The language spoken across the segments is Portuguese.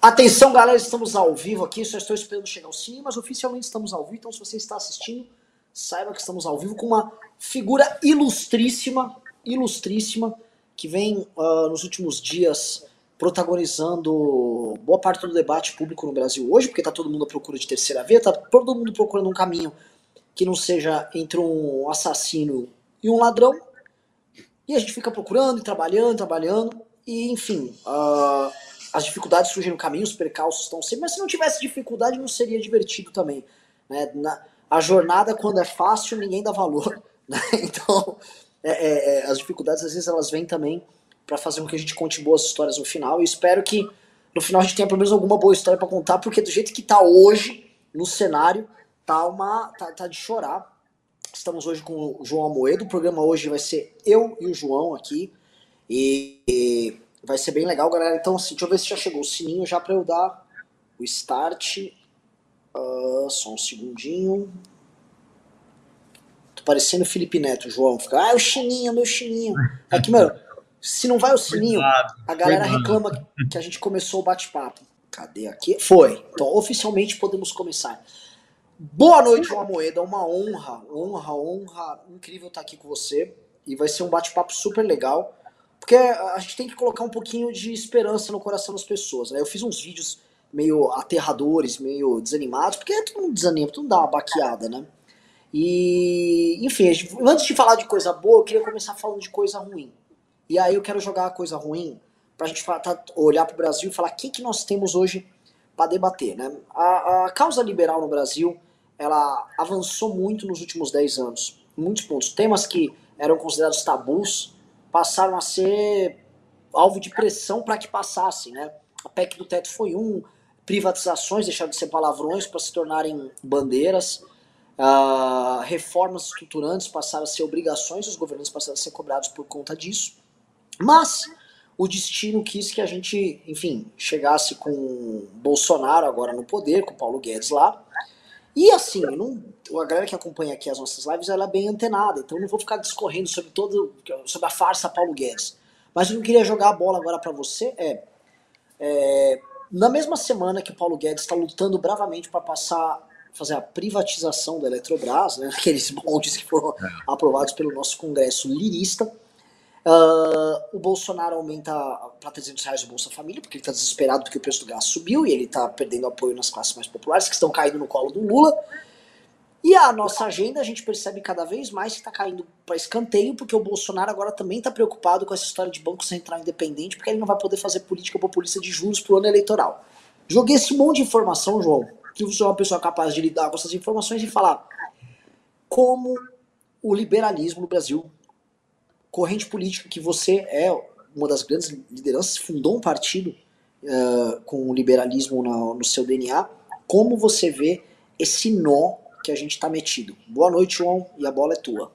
Atenção, galera, estamos ao vivo aqui. Só estou esperando chegar o sininho, mas oficialmente estamos ao vivo. Então, se você está assistindo, saiba que estamos ao vivo com uma figura ilustríssima, ilustríssima, que vem uh, nos últimos dias protagonizando boa parte do debate público no Brasil hoje, porque está todo mundo à procura de terceira via, está todo mundo procurando um caminho que não seja entre um assassino e um ladrão. E a gente fica procurando e trabalhando, trabalhando, e enfim. Uh, as dificuldades surgem no caminho, os percalços estão sempre, mas se não tivesse dificuldade não seria divertido também. Né? Na, a jornada, quando é fácil, ninguém dá valor. Né? Então, é, é, é, as dificuldades às vezes elas vêm também para fazer com que a gente conte boas histórias no final. E espero que no final a gente tenha pelo menos alguma boa história para contar, porque do jeito que tá hoje no cenário, tá uma tá, tá de chorar. Estamos hoje com o João Amoedo. O programa hoje vai ser eu e o João aqui. E, e Vai ser bem legal, galera. Então, assim, deixa eu ver se já chegou o sininho já pra eu dar o start. Uh, só um segundinho. Tô parecendo o Felipe Neto, João. Fica, ah, o chininho, meu chininho. Aqui, mano, se não vai o sininho, a galera reclama que a gente começou o bate-papo. Cadê aqui? Foi. Então, oficialmente podemos começar. Boa noite, João Moeda. Uma honra, honra, honra incrível estar aqui com você. E vai ser um bate-papo super legal. Porque a gente tem que colocar um pouquinho de esperança no coração das pessoas. Né? Eu fiz uns vídeos meio aterradores, meio desanimados, porque todo mundo desanima, todo mundo dá uma baqueada, né? E, enfim, antes de falar de coisa boa, eu queria começar falando de coisa ruim. E aí eu quero jogar a coisa ruim pra gente tá, olhar pro Brasil e falar o que, que nós temos hoje para debater, né? A, a causa liberal no Brasil, ela avançou muito nos últimos 10 anos. Muitos pontos. Temas que eram considerados tabus, passaram a ser alvo de pressão para que passassem, né? A PEC do teto foi um, privatizações deixaram de ser palavrões para se tornarem bandeiras, uh, reformas estruturantes passaram a ser obrigações, os governantes passaram a ser cobrados por conta disso. Mas o destino quis que a gente, enfim, chegasse com Bolsonaro agora no poder, com Paulo Guedes lá, e assim, não, a galera que acompanha aqui as nossas lives, ela é bem antenada, então eu não vou ficar discorrendo sobre todo sobre a farsa Paulo Guedes. Mas o que eu queria jogar a bola agora para você é, é, na mesma semana que o Paulo Guedes está lutando bravamente para passar fazer a privatização da Eletrobras, né, aqueles moldes que foram é. aprovados pelo nosso Congresso lirista, Uh, o Bolsonaro aumenta para 300 reais o Bolsa Família, porque ele está desesperado porque o preço do gás subiu e ele está perdendo apoio nas classes mais populares, que estão caindo no colo do Lula. E a nossa agenda a gente percebe cada vez mais que está caindo para escanteio, porque o Bolsonaro agora também está preocupado com essa história de Banco Central independente, porque ele não vai poder fazer política populista de juros para o ano eleitoral. Joguei esse monte de informação, João, que você é uma pessoa capaz de lidar com essas informações e falar como o liberalismo no Brasil corrente política que você é uma das grandes lideranças, fundou um partido uh, com o liberalismo na, no seu DNA. Como você vê esse nó que a gente está metido? Boa noite, João, e a bola é tua.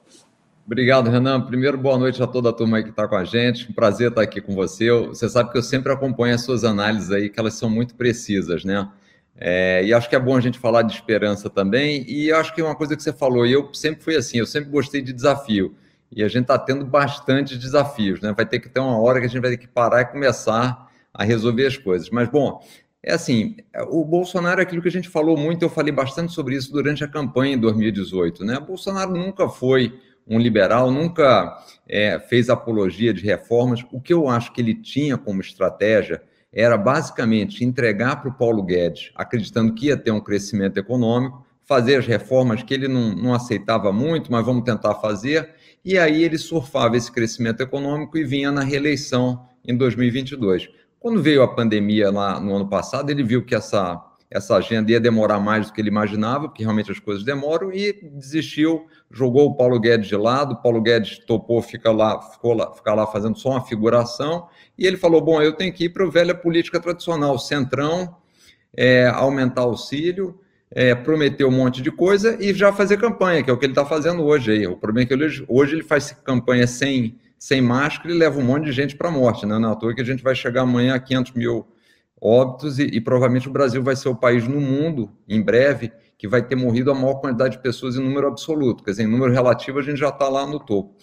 Obrigado, Renan. Primeiro, boa noite a toda a turma aí que está com a gente. Um prazer estar aqui com você. Você sabe que eu sempre acompanho as suas análises aí, que elas são muito precisas, né? É, e acho que é bom a gente falar de esperança também. E acho que uma coisa que você falou, e eu sempre fui assim, eu sempre gostei de desafio e a gente está tendo bastante desafios, né? Vai ter que ter uma hora que a gente vai ter que parar e começar a resolver as coisas. Mas, bom, é assim, o Bolsonaro é aquilo que a gente falou muito, eu falei bastante sobre isso durante a campanha em 2018, né? O Bolsonaro nunca foi um liberal, nunca é, fez apologia de reformas. O que eu acho que ele tinha como estratégia era basicamente entregar para o Paulo Guedes, acreditando que ia ter um crescimento econômico, fazer as reformas que ele não, não aceitava muito, mas vamos tentar fazer, e aí ele surfava esse crescimento econômico e vinha na reeleição em 2022. Quando veio a pandemia lá no ano passado, ele viu que essa, essa agenda ia demorar mais do que ele imaginava, porque realmente as coisas demoram, e desistiu, jogou o Paulo Guedes de lado, o Paulo Guedes topou ficar lá, ficou lá, ficar lá fazendo só uma figuração, e ele falou, bom, eu tenho que ir para a velha política tradicional, centrão, é, aumentar auxílio, é, prometer um monte de coisa e já fazer campanha, que é o que ele está fazendo hoje aí. O problema é que ele, hoje ele faz campanha sem, sem máscara e leva um monte de gente para a morte, né? Não é toa que a gente vai chegar amanhã a 500 mil óbitos e, e, provavelmente o Brasil vai ser o país no mundo, em breve, que vai ter morrido a maior quantidade de pessoas em número absoluto. Quer dizer, em número relativo a gente já está lá no topo.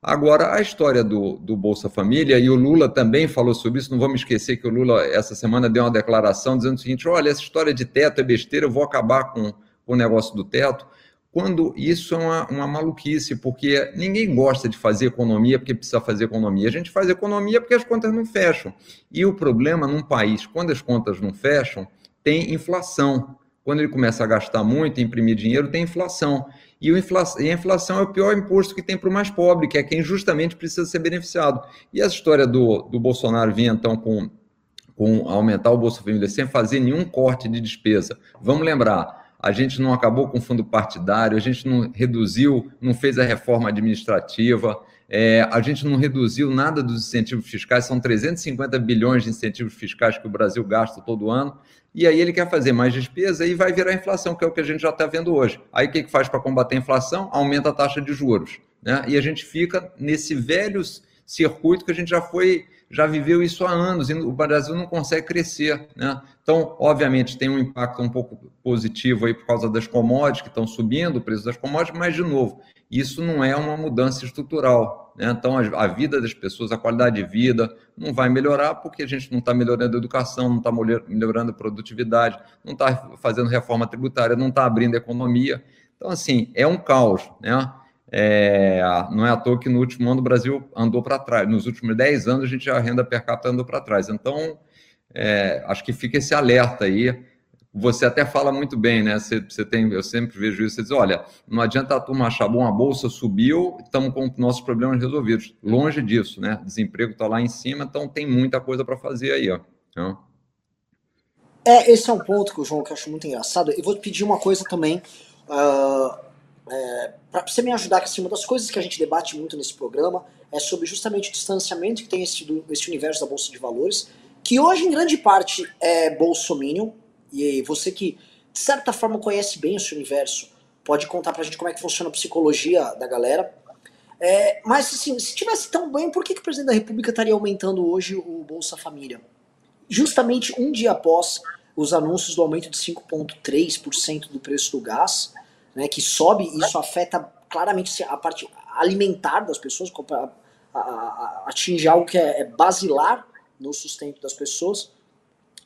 Agora, a história do, do Bolsa Família, e o Lula também falou sobre isso, não vamos esquecer que o Lula, essa semana, deu uma declaração dizendo o seguinte: olha, essa história de teto é besteira, eu vou acabar com, o negócio do teto. Quando isso é uma, uma maluquice, porque ninguém gosta de fazer economia porque precisa fazer economia. A gente faz economia porque as contas não fecham. E o problema num país, quando as contas não fecham, tem inflação. Quando ele começa a gastar muito, imprimir dinheiro, tem inflação. E, a inflação é o pior imposto que tem para o mais pobre, que é quem justamente precisa ser beneficiado. E essa história do, do Bolsonaro vir, então, com, com aumentar o Bolsa Família sem fazer nenhum corte de despesa. Vamos lembrar, a gente não acabou com o fundo partidário, a gente não reduziu, não fez a reforma administrativa, é, a gente não reduziu nada dos incentivos fiscais, são 350 bilhões de incentivos fiscais que o Brasil gasta todo ano, e aí ele quer fazer mais despesa e vai virar inflação, que é o que a gente já está vendo hoje. Aí o que, que faz para combater a inflação? Aumenta a taxa de juros. Né? E a gente fica nesse velho circuito que a gente já foi, já viveu isso há anos, e o Brasil não consegue crescer. Né? Então, obviamente, tem um impacto um pouco positivo aí por causa das commodities que estão subindo, o preço das commodities, mas, de novo, isso não é uma mudança estrutural. Né? Então, a, vida das pessoas, a qualidade de vida, não vai melhorar porque a gente não está melhorando a educação, não está melhorando a produtividade, não está fazendo reforma tributária, não está abrindo a economia. Então, assim, é um caos. Né? É, não é à toa que no último ano o Brasil andou para trás. Nos últimos 10 anos, a gente a renda per capita andou para trás. Então, é, acho que fica esse alerta aí você até fala muito bem, né? Você, você, tem, eu sempre vejo isso, você diz, olha, não adianta a turma achar bom, a bolsa subiu, estamos com nossos problemas resolvidos. Longe disso, né? Desemprego está lá em cima, então tem muita coisa para fazer aí, ó. É, esse é um ponto que o João que eu acho muito engraçado. E vou te pedir uma coisa também, uh, é, para você me ajudar, que assim, uma das coisas que a gente debate muito nesse programa é sobre justamente o distanciamento que tem esse, esse universo da Bolsa de Valores, que hoje em grande parte é bolsominion, e você que, de certa forma, conhece bem esse universo, pode contar pra gente como é que funciona a psicologia da galera. É, mas, assim, se tivesse tão bem, por que, que o presidente da República estaria aumentando hoje o Bolsa Família? Justamente um dia após os anúncios do aumento de 5,3% do preço do gás, né, que sobe, isso afeta claramente a parte alimentar das pessoas, a, a, a, atinge algo que é, é basilar no sustento das pessoas.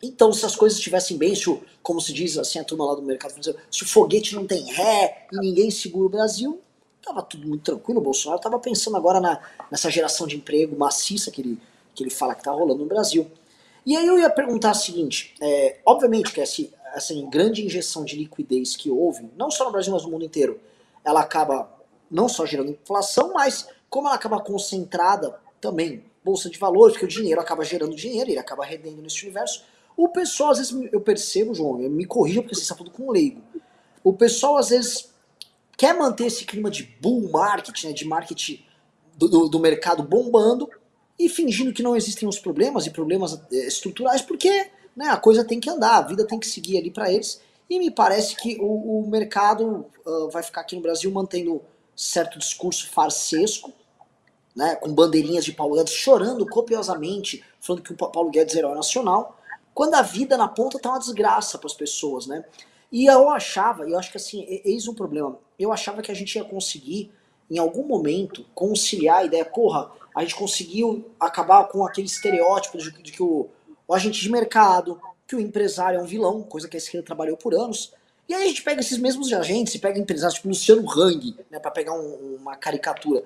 Então, se as coisas estivessem bem, se o, como se diz assim, a turma lá do mercado se o foguete não tem ré e ninguém segura o Brasil, tava tudo muito tranquilo. O Bolsonaro tava pensando agora na, nessa geração de emprego maciça que ele, que ele fala que tá rolando no Brasil. E aí eu ia perguntar o seguinte: é, obviamente que essa, essa grande injeção de liquidez que houve, não só no Brasil, mas no mundo inteiro, ela acaba não só gerando inflação, mas como ela acaba concentrada também, bolsa de valores, porque o dinheiro acaba gerando dinheiro, ele acaba rendendo nesse universo o pessoal, às vezes, eu percebo, João, me corrija porque você está falando com um leigo. O pessoal, às vezes, quer manter esse clima de bull market, né, de marketing do, do, do mercado bombando e fingindo que não existem os problemas e problemas é, estruturais, porque né, a coisa tem que andar, a vida tem que seguir ali para eles. E me parece que o, o mercado uh, vai ficar aqui no Brasil mantendo certo discurso farsesco, né, com bandeirinhas de Paulo Guedes chorando copiosamente, falando que o Paulo Guedes é herói nacional, quando a vida na ponta tá uma desgraça para as pessoas, né? E eu achava, eu acho que assim, eis um problema. Eu achava que a gente ia conseguir, em algum momento, conciliar a ideia, porra, a gente conseguiu acabar com aquele estereótipo de, de que o, o, agente de mercado, que o empresário é um vilão, coisa que a esquerda trabalhou por anos. E aí a gente pega esses mesmos agentes pega empresários tipo Luciano Hang, né, para pegar um, uma caricatura.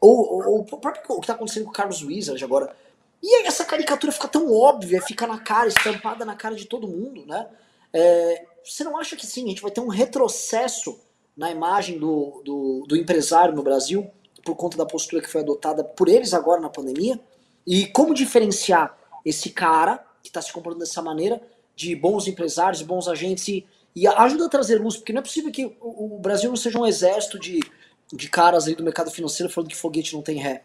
Ou, ou, ou, o próprio o que tá acontecendo com o Carlos Wizard agora e aí essa caricatura fica tão óbvia, fica na cara, estampada na cara de todo mundo, né? É, você não acha que sim, a gente vai ter um retrocesso na imagem do, do, do, empresário no Brasil por conta da postura que foi adotada por eles agora na pandemia? E como diferenciar esse cara que está se comportando dessa maneira de bons empresários, bons agentes e, e ajuda a trazer luz, porque não é possível que o, o Brasil não seja um exército de, de caras aí do mercado financeiro falando que foguete não tem ré.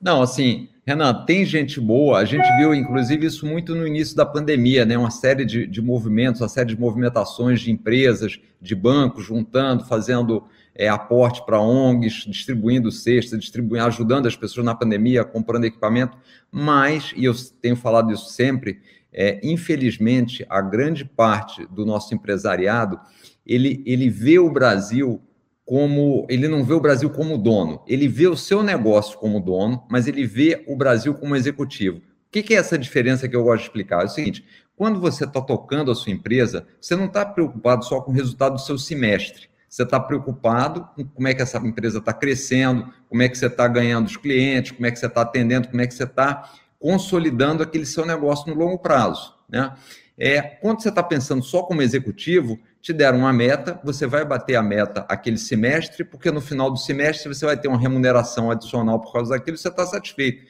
Não, assim, Renan, tem gente boa. A gente viu, inclusive, isso muito no início da pandemia, né? Uma série de, de movimentos, uma série de movimentações de empresas, de bancos, juntando, fazendo é, aporte para ONGs, distribuindo cestas, distribuindo, ajudando as pessoas na pandemia, comprando equipamento. Mas, e eu tenho falado isso sempre, é, infelizmente, a grande parte do nosso empresariado, ele, ele vê o Brasil como ele não vê o Brasil como dono, ele vê o seu negócio como dono, mas ele vê o Brasil como executivo. O que é essa diferença que eu gosto de explicar? É o seguinte: quando você está tocando a sua empresa, você não está preocupado só com o resultado do seu semestre. Você está preocupado com como é que essa empresa está crescendo, como é que você está ganhando os clientes, como é que você está atendendo, como é que você está consolidando aquele seu negócio no longo prazo. Né? É, quando você está pensando só como executivo, te deram uma meta, você vai bater a meta aquele semestre, porque no final do semestre você vai ter uma remuneração adicional por causa daquilo, você está satisfeito.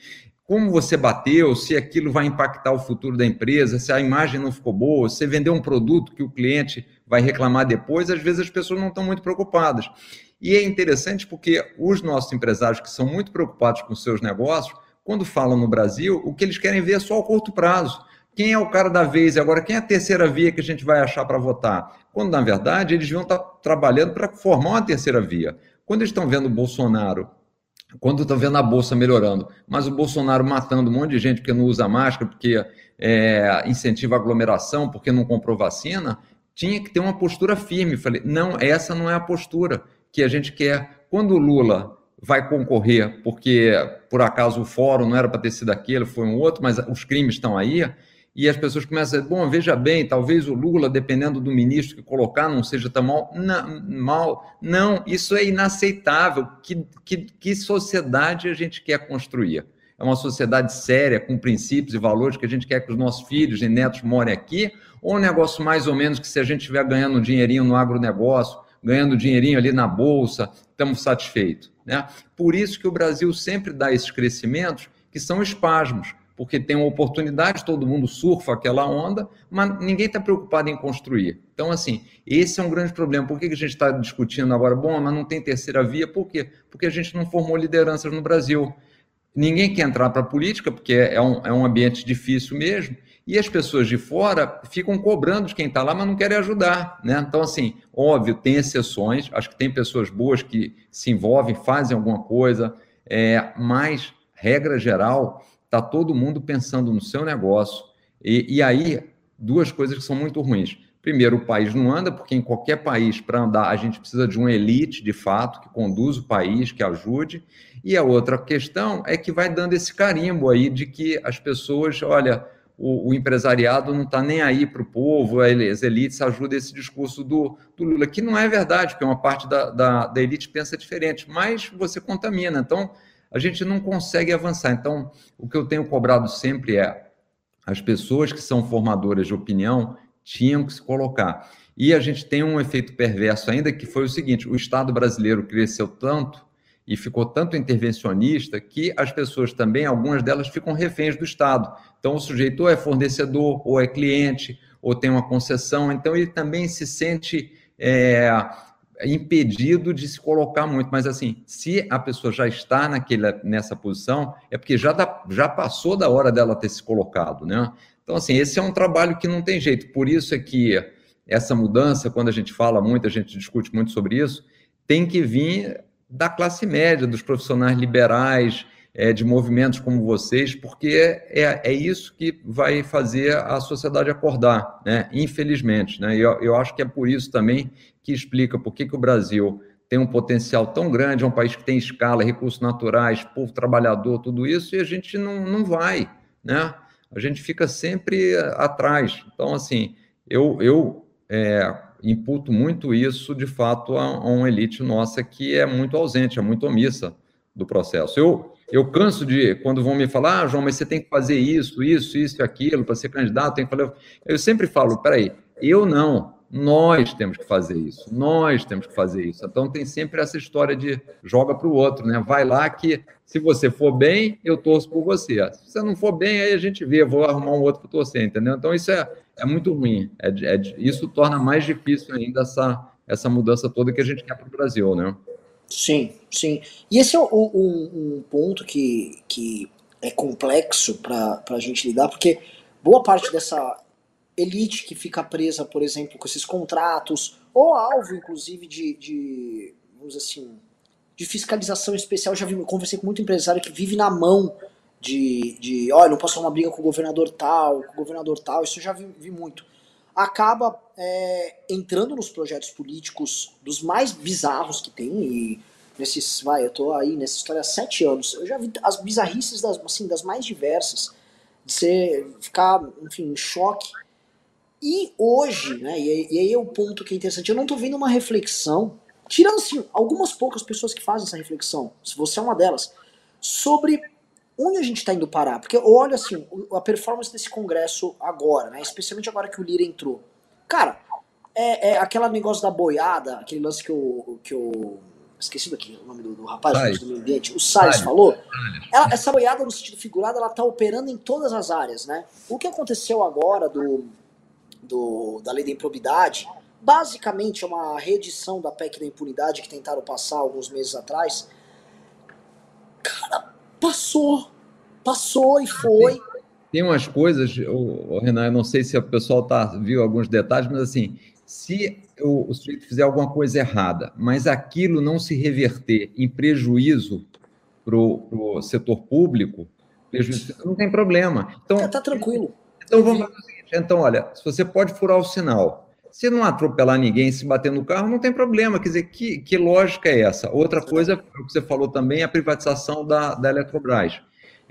Como você bateu, se aquilo vai impactar o futuro da empresa, se a imagem não ficou boa, se vendeu um produto que o cliente vai reclamar depois, às vezes as pessoas não estão muito preocupadas. E é interessante porque os nossos empresários que são muito preocupados com seus negócios, quando falam no Brasil, o que eles querem ver é só o curto prazo. Quem é o cara da vez? Agora, quem é a terceira via que a gente vai achar para votar? Quando, na verdade, eles vão estar trabalhando para formar uma terceira via. Quando eles estão vendo o Bolsonaro, quando estão vendo a Bolsa melhorando, mas o Bolsonaro matando um monte de gente porque não usa máscara, porque é, incentiva a aglomeração, porque não comprou vacina, tinha que ter uma postura firme. Falei, não, essa não é a postura que a gente quer. Quando o Lula vai concorrer, porque por acaso o fórum não era para ter sido aquele, foi um outro, mas os crimes estão aí, e as pessoas começam a dizer, bom, veja bem, talvez o Lula, dependendo do ministro que colocar, não seja tão mal. Não, mal. não isso é inaceitável. Que, que, que sociedade a gente quer construir? É uma sociedade séria, com princípios e valores que a gente quer que os nossos filhos e netos morem aqui? Ou um negócio mais ou menos que se a gente estiver ganhando um dinheirinho no agronegócio, ganhando dinheirinho ali na bolsa, estamos satisfeitos? Né? Por isso que o Brasil sempre dá esses crescimentos que são espasmos porque tem uma oportunidade, todo mundo surfa aquela onda, mas ninguém está preocupado em construir. Então, assim, esse é um grande problema. Por que, a gente está discutindo agora? Bom, mas não tem terceira via. Por quê? Porque a gente não formou lideranças no Brasil. Ninguém quer entrar para a política, porque é um, é um ambiente difícil mesmo, e as pessoas de fora ficam cobrando de quem está lá, mas não querem ajudar. Né? Então, assim, óbvio, tem exceções, acho que tem pessoas boas que se envolvem, fazem alguma coisa, é, mas, regra geral, está todo mundo pensando no seu negócio. E, e, aí, duas coisas que são muito ruins. Primeiro, o país não anda, porque em qualquer país, para andar, a gente precisa de uma elite, de fato, que conduza o país, que ajude. E a outra questão é que vai dando esse carimbo aí de que as pessoas, olha, o, o empresariado não está nem aí para o povo, as elites ajudam esse discurso do, do, Lula, que não é verdade, porque uma parte da, da, da elite pensa diferente, mas você contamina. Então, a gente não consegue avançar. Então, o que eu tenho cobrado sempre é as pessoas que são formadoras de opinião tinham que se colocar. E a gente tem um efeito perverso ainda, que foi o seguinte: o Estado brasileiro cresceu tanto e ficou tanto intervencionista que as pessoas também, algumas delas, ficam reféns do Estado. Então, o sujeito ou é fornecedor, ou é cliente, ou tem uma concessão, então ele também se sente. É, impedido de se colocar muito, mas assim, se a pessoa já está naquele, nessa posição, é porque já, já passou da hora dela ter se colocado, né? Então, assim, esse é um trabalho que não tem jeito. Por isso é que essa mudança, quando a gente fala muito, a gente discute muito sobre isso, tem que vir da classe média, dos profissionais liberais, é, de movimentos como vocês, porque é, é isso que vai fazer a sociedade acordar, né? infelizmente. Né? Eu, eu acho que é por isso também que explica por que, que o Brasil tem um potencial tão grande, é um país que tem escala, recursos naturais, povo trabalhador, tudo isso, e a gente não, não vai, né? A gente fica sempre atrás. Então, assim, eu, eu é, imputo muito isso, de fato, a, a uma elite nossa que é muito ausente, é muito omissa do processo. Eu, eu canso de, quando vão me falar, ah, João, mas você tem que fazer isso, isso, isso e aquilo para ser candidato, tem que fazer. Eu sempre falo, peraí, eu não, nós temos que fazer isso, nós temos que fazer isso. Então tem sempre essa história de joga para o outro, né? Vai lá que se você for bem, eu torço por você. Se você não for bem, aí a gente vê, vou arrumar um outro para torcer, entendeu? Então isso é, é muito ruim. É, é, isso torna mais difícil ainda essa, essa mudança toda que a gente quer para o Brasil, né? Sim, sim. E esse é um, um, um ponto que, que é complexo para a gente lidar, porque boa parte dessa elite que fica presa, por exemplo, com esses contratos, ou alvo, inclusive, de, de vamos dizer assim, de fiscalização especial. Já vi, conversei com muito empresário que vive na mão de, de olha, não posso uma briga com o governador tal, com o governador tal, isso eu já vi, vi muito. acaba é, entrando nos projetos políticos dos mais bizarros que tem e nesses, vai, eu tô aí nessa história há sete anos, eu já vi as bizarrices das, assim, das mais diversas, de você ficar, enfim, em choque. E hoje, né, e, e aí é o ponto que é interessante, eu não tô vendo uma reflexão, tirando assim, algumas poucas pessoas que fazem essa reflexão, se você é uma delas, sobre onde a gente está indo parar. Porque olha assim, a performance desse congresso agora, né, especialmente agora que o Lira entrou. Cara, é, é aquele negócio da boiada, aquele lance que o, que o esqueci daqui o nome do, do rapaz do meio ambiente, o Salles falou, ela, essa boiada no sentido figurado, ela está operando em todas as áreas, né? O que aconteceu agora do, do, da lei da improbidade, basicamente é uma reedição da PEC da impunidade que tentaram passar alguns meses atrás. Cara, passou, passou e foi. Tem umas coisas, o, Renan, eu não sei se o pessoal tá, viu alguns detalhes, mas assim, se o, o sujeito fizer alguma coisa errada, mas aquilo não se reverter em prejuízo para o setor público, prejuízo, não tem problema. Então, tá, tá tranquilo. Então vamos fazer o então, olha, se você pode furar o sinal, se não atropelar ninguém, se bater no carro, não tem problema. Quer dizer, que, que lógica é essa? Outra coisa, o que você falou também, é a privatização da, da Eletrobras.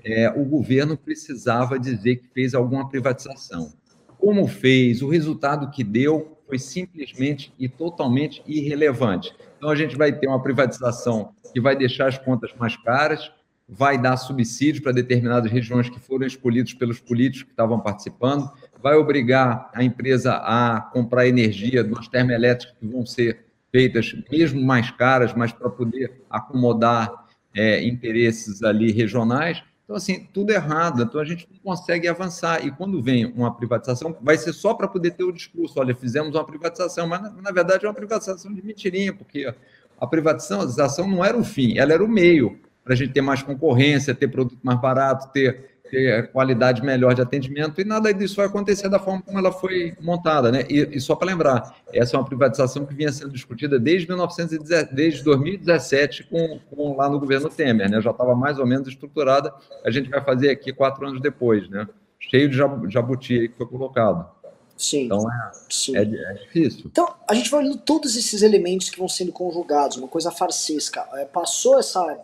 É, o governo precisava dizer que fez alguma privatização. Como fez, o resultado que deu, foi simplesmente e totalmente irrelevante. Então, a gente vai ter uma privatização que vai deixar as contas mais caras, vai dar subsídios para determinadas regiões que foram escolhidos pelos políticos que estavam participando, vai obrigar a empresa a comprar energia das termoelétricas que vão ser feitas mesmo mais caras, mas para poder acomodar é, interesses ali regionais. Então, assim, tudo errado. Então, a gente não consegue avançar. E quando vem uma privatização, vai ser só para poder ter o discurso: olha, fizemos uma privatização, mas na, na, verdade é uma privatização de mentirinha, porque a privatização não era o fim, ela era o meio para a gente ter mais concorrência, ter produto mais barato, ter ter qualidade melhor de atendimento, e nada disso vai acontecer da forma como ela foi montada. Né? E, e só para lembrar, essa é uma privatização que vinha sendo discutida desde, 1917, desde 2017 com, com, lá no governo Temer, né? já estava mais ou menos estruturada, a gente vai fazer aqui quatro anos depois, né? cheio de jabuti aí que foi colocado. Sim. Então é, sim. é, é, difícil. Então a gente vai olhando todos esses elementos que vão sendo conjugados, uma coisa farsesca. É, passou essa,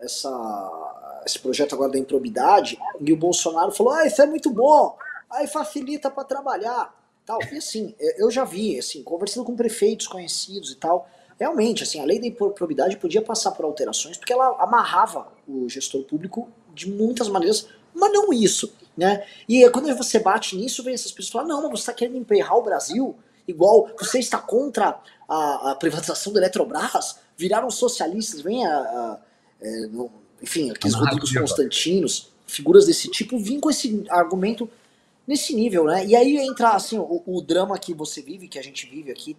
essa esse projeto agora da improbidade, e o Bolsonaro falou, ah, isso é muito bom, aí facilita para trabalhar, tal. E assim, eu já vi, assim, conversando com prefeitos conhecidos e tal, realmente, assim, a lei da improbidade podia passar por alterações, porque ela amarrava o gestor público de muitas maneiras, mas não isso, né? E quando você bate nisso, vem essas pessoas falar, não, mas você está querendo emperrar o Brasil, igual você está contra a, a privatização da Eletrobras, viraram socialistas, vem a, a, é, enfim, aqueles Rodrigos Constantinos, figuras desse tipo, vim com esse argumento nesse nível, né? E aí entra, assim, o, o, drama que você vive, que a gente vive aqui,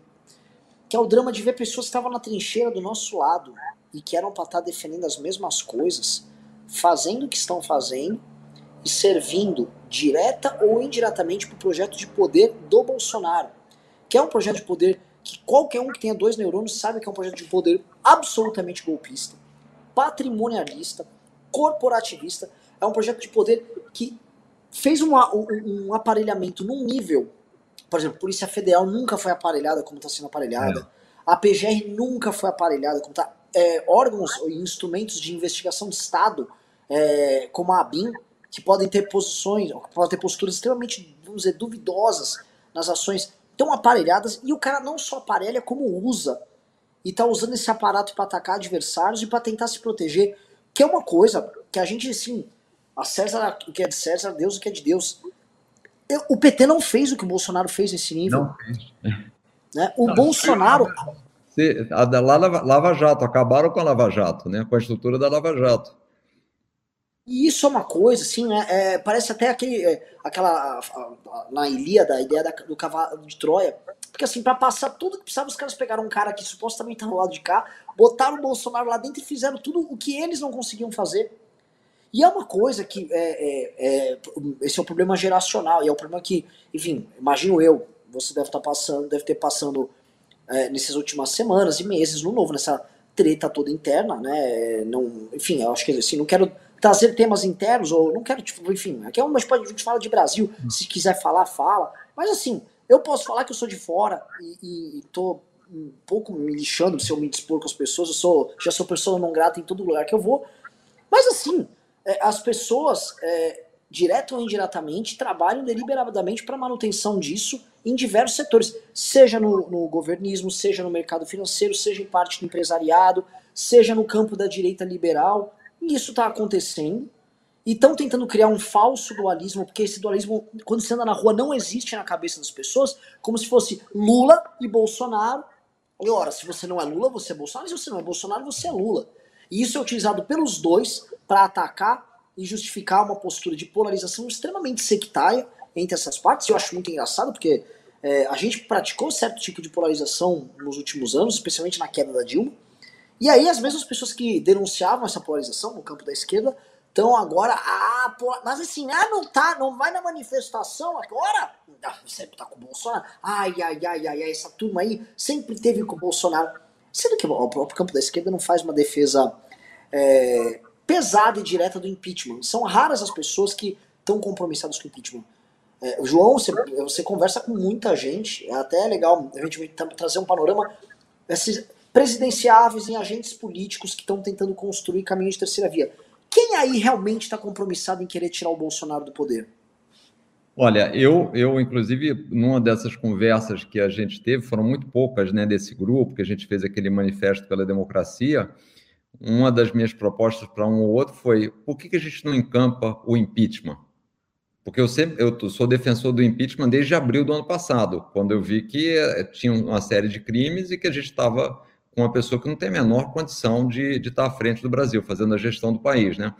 que é o drama de ver pessoas que estavam na trincheira do nosso lado e que eram para estar tá defendendo as mesmas coisas, fazendo o que estão fazendo e servindo direta ou indiretamente para o projeto de poder do Bolsonaro, que é um projeto de poder que qualquer um que tenha dois neurônios sabe que é um projeto de poder absolutamente golpista patrimonialista, corporativista. É um projeto de poder que fez uma, um, um, aparelhamento num nível. Por exemplo, a Polícia Federal nunca foi aparelhada como está sendo aparelhada. É. A PGR nunca foi aparelhada como está. É, órgãos e instrumentos de investigação de Estado, é, como a ABIN, que podem ter posições, podem ter posturas extremamente, vamos dizer, duvidosas nas ações, tão aparelhadas, e o cara não só aparelha, como usa e tá usando esse aparato para atacar adversários e para tentar se proteger, que é uma coisa que a gente, assim, a César, o que é de César, Deus o que é de Deus. Eu, o PT não fez o que o Bolsonaro fez nesse nível. Não fez. Né? O não, Bolsonaro. A da Lava, Lava Jato, acabaram com a Lava Jato, né? com a estrutura da Lava Jato. E isso é uma coisa, assim, né? É, parece até aquele, é, aquela, a, a, na Ilíada, a ideia da, do cavalo de Troia. Porque, assim, para passar tudo que precisava, os caras pegaram um cara que supostamente tá no lado de cá, botaram o Bolsonaro lá dentro e fizeram tudo o que eles não conseguiam fazer. E é uma coisa que, é, é, é esse é o problema geracional, e é o problema que, enfim, imagino eu, você deve estar tá passando, deve ter passando é, nessas últimas semanas e meses no novo, nessa treta toda interna, né? Não, enfim, eu acho que assim, não quero trazer temas internos, ou não quero, tipo, enfim, aqui é uma, a gente fala de Brasil, se quiser falar, fala. Mas assim, Eu posso falar que eu sou de fora e, e tô um pouco me lixando se eu me dispor com as pessoas, eu sou, já sou pessoa não grata em todo lugar que eu vou. Mas assim, é, as pessoas, é, direto ou indiretamente, trabalham deliberadamente para manutenção disso em diversos setores, seja no, no governismo, seja no mercado financeiro, seja em parte do empresariado, seja no campo da direita liberal. E isso está acontecendo. E estão tentando criar um falso dualismo, porque esse dualismo, quando você anda na rua, não existe na cabeça das pessoas, como se fosse Lula e Bolsonaro. E ora, se você não é Lula, você é Bolsonaro, se você não é Bolsonaro, você é Lula. E isso é utilizado pelos dois para atacar e justificar uma postura de polarização extremamente sectária entre essas partes. Eu acho muito engraçado, porque é, a gente praticou certo tipo de polarização nos últimos anos, especialmente na queda da Dilma. E aí as mesmas pessoas que denunciavam essa polarização no campo da esquerda estão agora, ah, pô, mas assim, ah, não tá, não vai na manifestação agora? Ah, você tá com o Bolsonaro? Ai, ai, ai, ai, essa turma aí sempre teve com o Bolsonaro. Sendo que o próprio campo da esquerda não faz uma defesa é, pesada e direta do impeachment. São raras as pessoas que estão compromissadas com o impeachment. É, João, você, você, conversa com muita gente, é até legal a gente trazer um panorama. Esses presidenciáveis em agentes políticos que estão tentando construir caminho de terceira via. Quem aí realmente está compromissado em querer tirar o Bolsonaro do poder? Olha, eu, eu, inclusive, numa dessas conversas que a gente teve, foram muito poucas, né, desse grupo, que a gente fez aquele manifesto pela democracia, uma das minhas propostas para um ou outro foi, por que, que a gente não encampa o impeachment? Porque eu sempre eu sou defensor do impeachment desde abril do ano passado, quando eu vi que eh, tinha uma série de crimes e que a gente estava com uma pessoa que não tem a menor condição de, de estar à frente do Brasil, fazendo a gestão do país, né?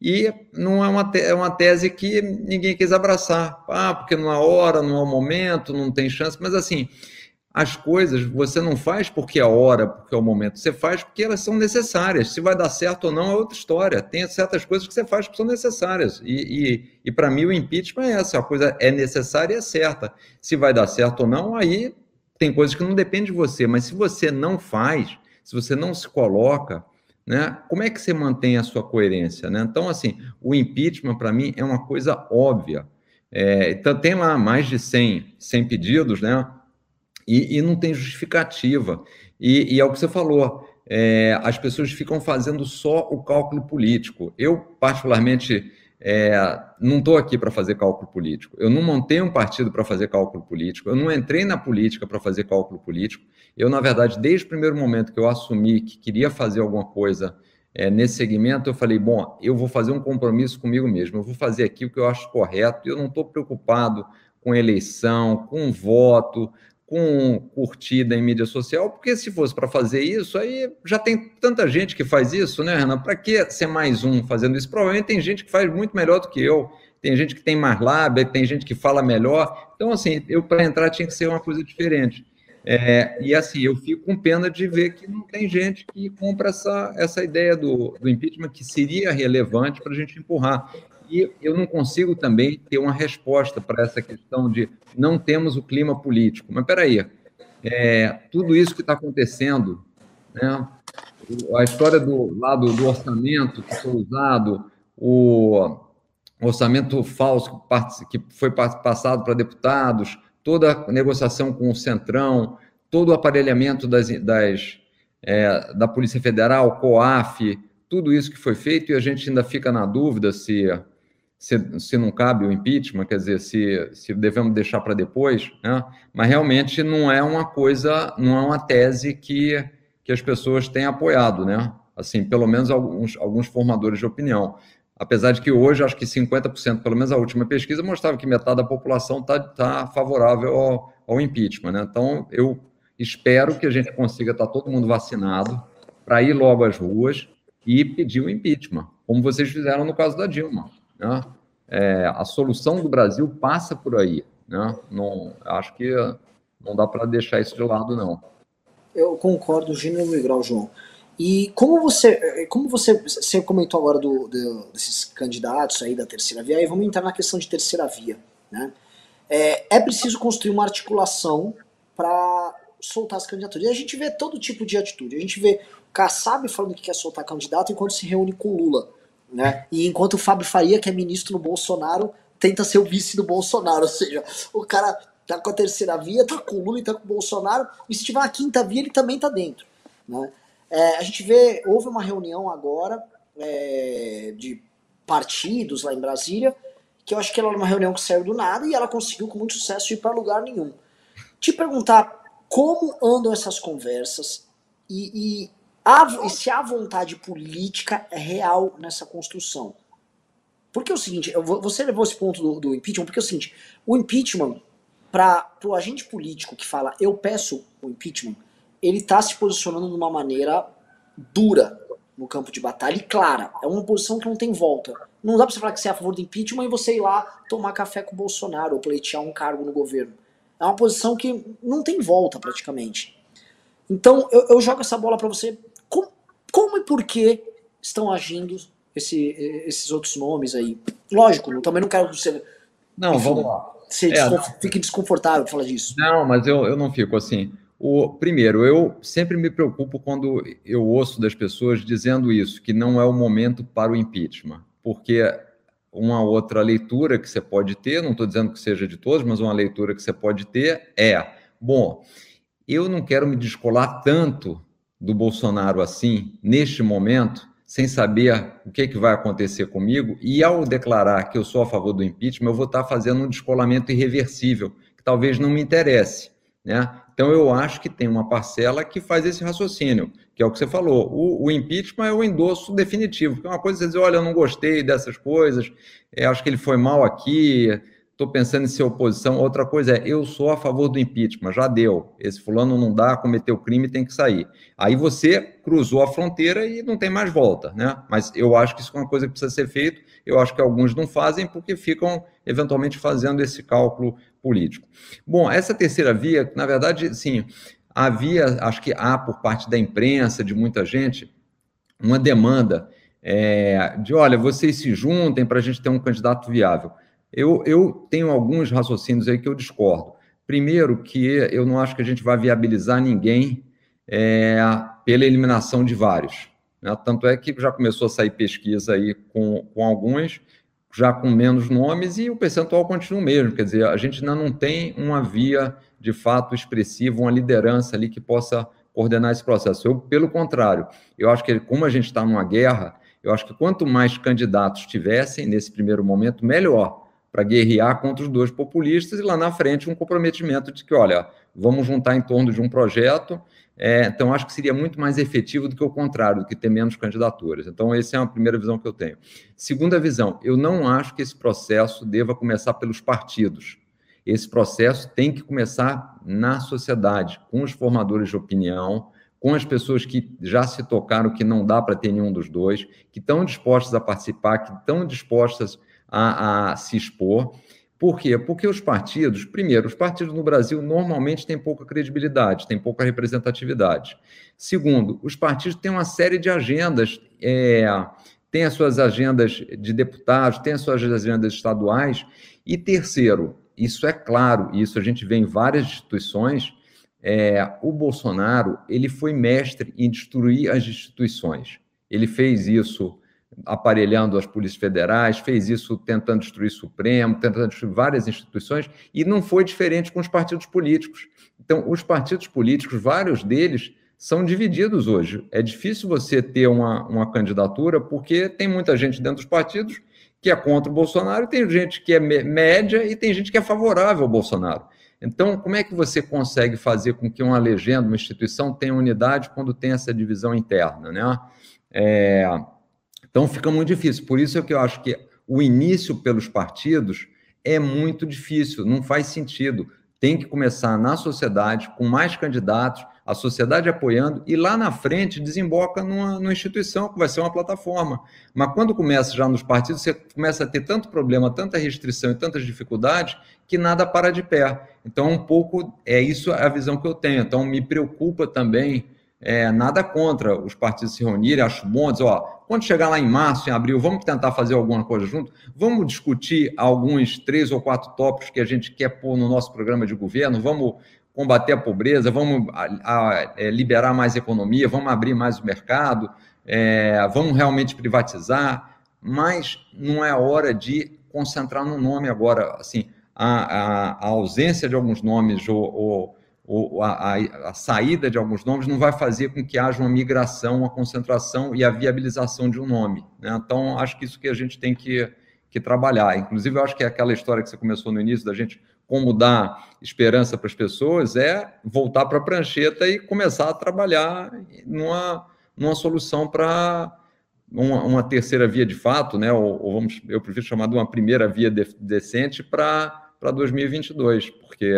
E não é uma, é uma tese que ninguém quis abraçar. Ah, porque não é hora, não o momento, não tem chance. Mas assim, as coisas você não faz porque é hora, porque é o momento. Você faz porque elas são necessárias. Se vai dar certo ou não é outra história. Tem certas coisas que você faz que são necessárias. E, e, e para mim o impeachment é essa. A coisa é necessária e é certa. Se vai dar certo ou não, aí tem coisas que não dependem de você, mas se você não faz, se você não se coloca, né, como é que você mantém a sua coerência? Né? Então, assim, o impeachment, para mim, é uma coisa óbvia. É, então, tem lá mais de 100, 100 pedidos, né? E, e não tem justificativa. E, e, é o que você falou, é, as pessoas ficam fazendo só o cálculo político. Eu, particularmente, é, não estou aqui para fazer cálculo político. Eu não montei um partido para fazer cálculo político. Eu não entrei na política para fazer cálculo político. Eu, na verdade, desde o primeiro momento que eu assumi que queria fazer alguma coisa é, nesse segmento, eu falei: bom, eu vou fazer um compromisso comigo mesmo. Eu vou fazer aqui o que eu acho correto. Eu não estou preocupado com eleição, com voto, com curtida em mídia social, porque se fosse para fazer isso, aí já tem tanta gente que faz isso, né, Renan? Para que ser mais um fazendo isso? Provavelmente tem gente que faz muito melhor do que eu, tem gente que tem mais lábia, tem gente que fala melhor. Então, assim, eu para entrar tinha que ser uma coisa diferente. É, e assim, eu fico com pena de ver que não tem gente que compra essa, essa ideia do, do impeachment que seria relevante para a gente empurrar. E eu não consigo também ter uma resposta para essa questão de não temos o clima político. Mas peraí, é, tudo isso que está acontecendo, né, a história do lado do orçamento que foi usado, o orçamento falso que foi passado para deputados, toda a negociação com o Centrão, todo o aparelhamento das, das é, da Polícia Federal, COAF, tudo isso que foi feito e a gente ainda fica na dúvida se se, se não cabe o impeachment, quer dizer, se, se devemos deixar para depois, né? mas realmente não é uma coisa, não é uma tese que, que as pessoas têm apoiado, né? Assim, pelo menos alguns, alguns formadores de opinião. Apesar de que hoje, acho que 50%, pelo menos a última pesquisa, mostrava que metade da população está tá favorável ao, ao impeachment, né? Então, eu espero que a gente consiga estar tá todo mundo vacinado para ir logo às ruas e pedir o impeachment, como vocês fizeram no caso da Dilma. Né? É, a solução do Brasil passa por aí. Né? Não, acho que não dá para deixar isso de lado, não. Eu concordo, gênero e grau, João. E como você, como você, você comentou agora do, do, desses candidatos aí da terceira via, aí vamos entrar na questão de terceira via. Né? É, é preciso construir uma articulação para soltar as candidaturas. E a gente vê todo tipo de atitude. A gente vê Kassab falando que quer soltar candidato enquanto se reúne com Lula. Né? E enquanto o Fábio Faria, que é ministro do Bolsonaro, tenta ser o vice do Bolsonaro. Ou seja, o cara tá com a terceira via, tá com o Lula e tá com o Bolsonaro, e se tiver uma quinta via, ele também tá dentro. Né? É, a gente vê, houve uma reunião agora é, de partidos lá em Brasília, que eu acho que ela era uma reunião que saiu do nada e ela conseguiu com muito sucesso ir para lugar nenhum. Te perguntar como andam essas conversas e, e, a, e se a vontade política é real nessa construção. Porque é o seguinte, você levou esse ponto do, do impeachment, porque é o seguinte, o impeachment, para o agente político que fala eu peço o impeachment, ele está se posicionando de uma maneira dura no campo de batalha e clara. É uma posição que não tem volta. Não dá para você falar que você é a favor do impeachment e você ir lá tomar café com o Bolsonaro ou pleitear um cargo no governo. É uma posição que não tem volta praticamente. Então eu, eu jogo essa bola para você. Como, e por que estão agindo esse, esses outros nomes aí? Lógico, também não quero que você. Não, enfim, vamos lá. Você é, desconf... fique desconfortável de falar disso. Não, mas eu, eu não fico assim. O, primeiro, eu sempre me preocupo quando eu ouço das pessoas dizendo isso, que não é o momento para o impeachment, porque uma outra leitura que você pode ter, não estou dizendo que seja de todos, mas uma leitura que você pode ter é: bom, eu não quero me descolar tanto do Bolsonaro assim, neste momento, sem saber o que, é que vai acontecer comigo, e ao declarar que eu sou a favor do impeachment, eu vou estar fazendo um descolamento irreversível, que talvez não me interesse. Né? Então, eu acho que tem uma parcela que faz esse raciocínio, que é o que você falou. O, o impeachment é o endosso definitivo, que é uma coisa você dizer, olha, eu não gostei dessas coisas, é, acho que ele foi mal aqui, estou pensando em ser oposição. Outra coisa é, eu sou a favor do impeachment, já deu. Esse fulano não dá, cometeu crime, tem que sair. Aí você cruzou a fronteira e não tem mais volta, né? Mas eu acho que isso é uma coisa que precisa ser feito. Eu acho que alguns não fazem porque ficam eventualmente fazendo esse cálculo político. Bom, essa terceira via, na verdade, sim, havia, acho que há por parte da imprensa, de muita gente, uma demanda é, de, olha, vocês se juntem para a gente ter um candidato viável. Eu, eu tenho alguns raciocínios aí que eu discordo. Primeiro, que eu não acho que a gente vai viabilizar ninguém é, pela eliminação de vários. Né? Tanto é que já começou a sair pesquisa aí com, com alguns, já com menos nomes, e o percentual continua o mesmo. Quer dizer, a gente ainda não tem uma via de fato expressiva, uma liderança ali que possa coordenar esse processo. Eu, pelo contrário, eu acho que como a gente está numa guerra, eu acho que quanto mais candidatos tivessem nesse primeiro momento, melhor para guerrear contra os dois populistas e lá na frente um comprometimento de que, olha, vamos juntar em torno de um projeto. É, então, acho que seria muito mais efetivo do que o contrário, do que ter menos candidaturas. Então, essa é a primeira visão que eu tenho. Segunda visão, eu não acho que esse processo deva começar pelos partidos. Esse processo tem que começar na sociedade, com os formadores de opinião, com as pessoas que já se tocaram que não dá para ter nenhum dos dois, que estão dispostas a participar, que estão dispostas a, a se expor. Por quê? Porque os partidos, primeiro, os partidos no Brasil normalmente têm pouca credibilidade, têm pouca representatividade. Segundo, os partidos têm uma série de agendas, é, têm as suas agendas de deputados, têm as suas agendas estaduais. E terceiro, isso é claro, isso a gente vê em várias instituições, é, o Bolsonaro ele foi mestre em destruir as instituições. Ele fez isso aparelhando as polícias federais, fez isso tentando destruir o Supremo, tentando destruir várias instituições, e não foi diferente com os partidos políticos. Então, os partidos políticos, vários deles, são divididos hoje. É difícil você ter uma, uma candidatura, porque tem muita gente dentro dos partidos que é contra o Bolsonaro, tem gente que é média e tem gente que é favorável ao Bolsonaro. Então, como é que você consegue fazer com que uma legenda, uma instituição tenha unidade quando tem essa divisão interna, né? É, então fica muito difícil. Por isso é que eu acho que o início pelos partidos é muito difícil, não faz sentido. Tem que começar na sociedade, com mais candidatos, a sociedade apoiando, e lá na frente desemboca numa, numa instituição que vai ser uma plataforma. Mas quando começa já nos partidos, você começa a ter tanto problema, tanta restrição e tantas dificuldades que nada para de pé. Então, um pouco é isso a visão que eu tenho. Então, me preocupa também é, nada contra os partidos se reunirem, acho bom dizer, ó, quando chegar lá em março, em abril, vamos tentar fazer alguma coisa junto, vamos discutir alguns três ou quatro tópicos que a gente quer pôr no nosso programa de governo, vamos combater a pobreza, vamos a, a, é, liberar mais economia, vamos abrir mais o mercado, é, vamos realmente privatizar, mas não é hora de concentrar no nome agora, assim, a, a, a ausência de alguns nomes ou, ou, ou a, a, saída de alguns nomes não vai fazer com que haja uma migração, uma concentração e a viabilização de um nome. Né? Então, acho que isso que a gente tem que, que trabalhar. Inclusive, eu acho que é aquela história que você começou no início da gente como dar esperança para as pessoas é voltar para a prancheta e começar a trabalhar numa, numa solução para uma, uma, terceira via de fato, né? Ou, ou, vamos, eu prefiro chamar de uma primeira via de, decente para 2022, porque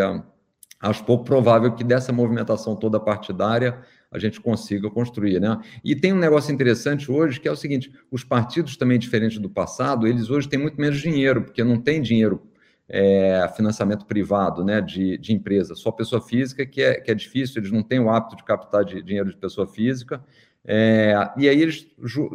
acho pouco provável que dessa movimentação toda partidária a gente consiga construir, né? E tem um negócio interessante hoje que é o seguinte: os partidos também diferentes do passado, eles hoje têm muito menos dinheiro, porque não tem dinheiro é, financiamento privado né, de, de empresa, só pessoa física, que é, que é difícil, eles não têm o hábito de captar de, dinheiro de pessoa física, é, e aí eles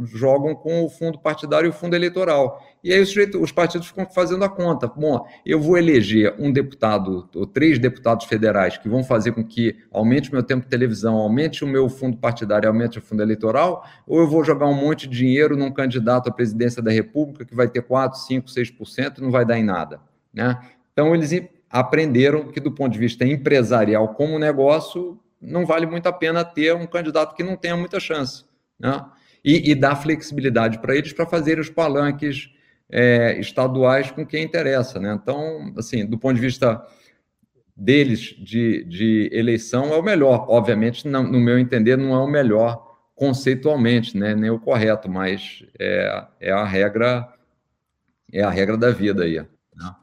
jogam com o fundo partidário e o fundo eleitoral. E aí os, os, partidos ficam fazendo a conta. Bom, eu vou eleger um deputado ou três deputados federais que vão fazer com que aumente o meu tempo de televisão, aumente o meu fundo partidário, aumente o fundo eleitoral, ou eu vou jogar um monte de dinheiro num candidato à presidência da República que vai ter 4, 5, 6% e não vai dar em nada. Né? Então, eles aprenderam que, do ponto de vista empresarial, como negócio, não vale muito a pena ter um candidato que não tenha muita chance. Né? E, e dar flexibilidade para eles para fazerem os palanques é, estaduais com quem interessa. Né? Então, assim, do ponto de vista deles de, de eleição, é o melhor. Obviamente, no meu entender, não é o melhor conceitualmente, né? nem o correto, mas é, é a regra é a regra da vida aí.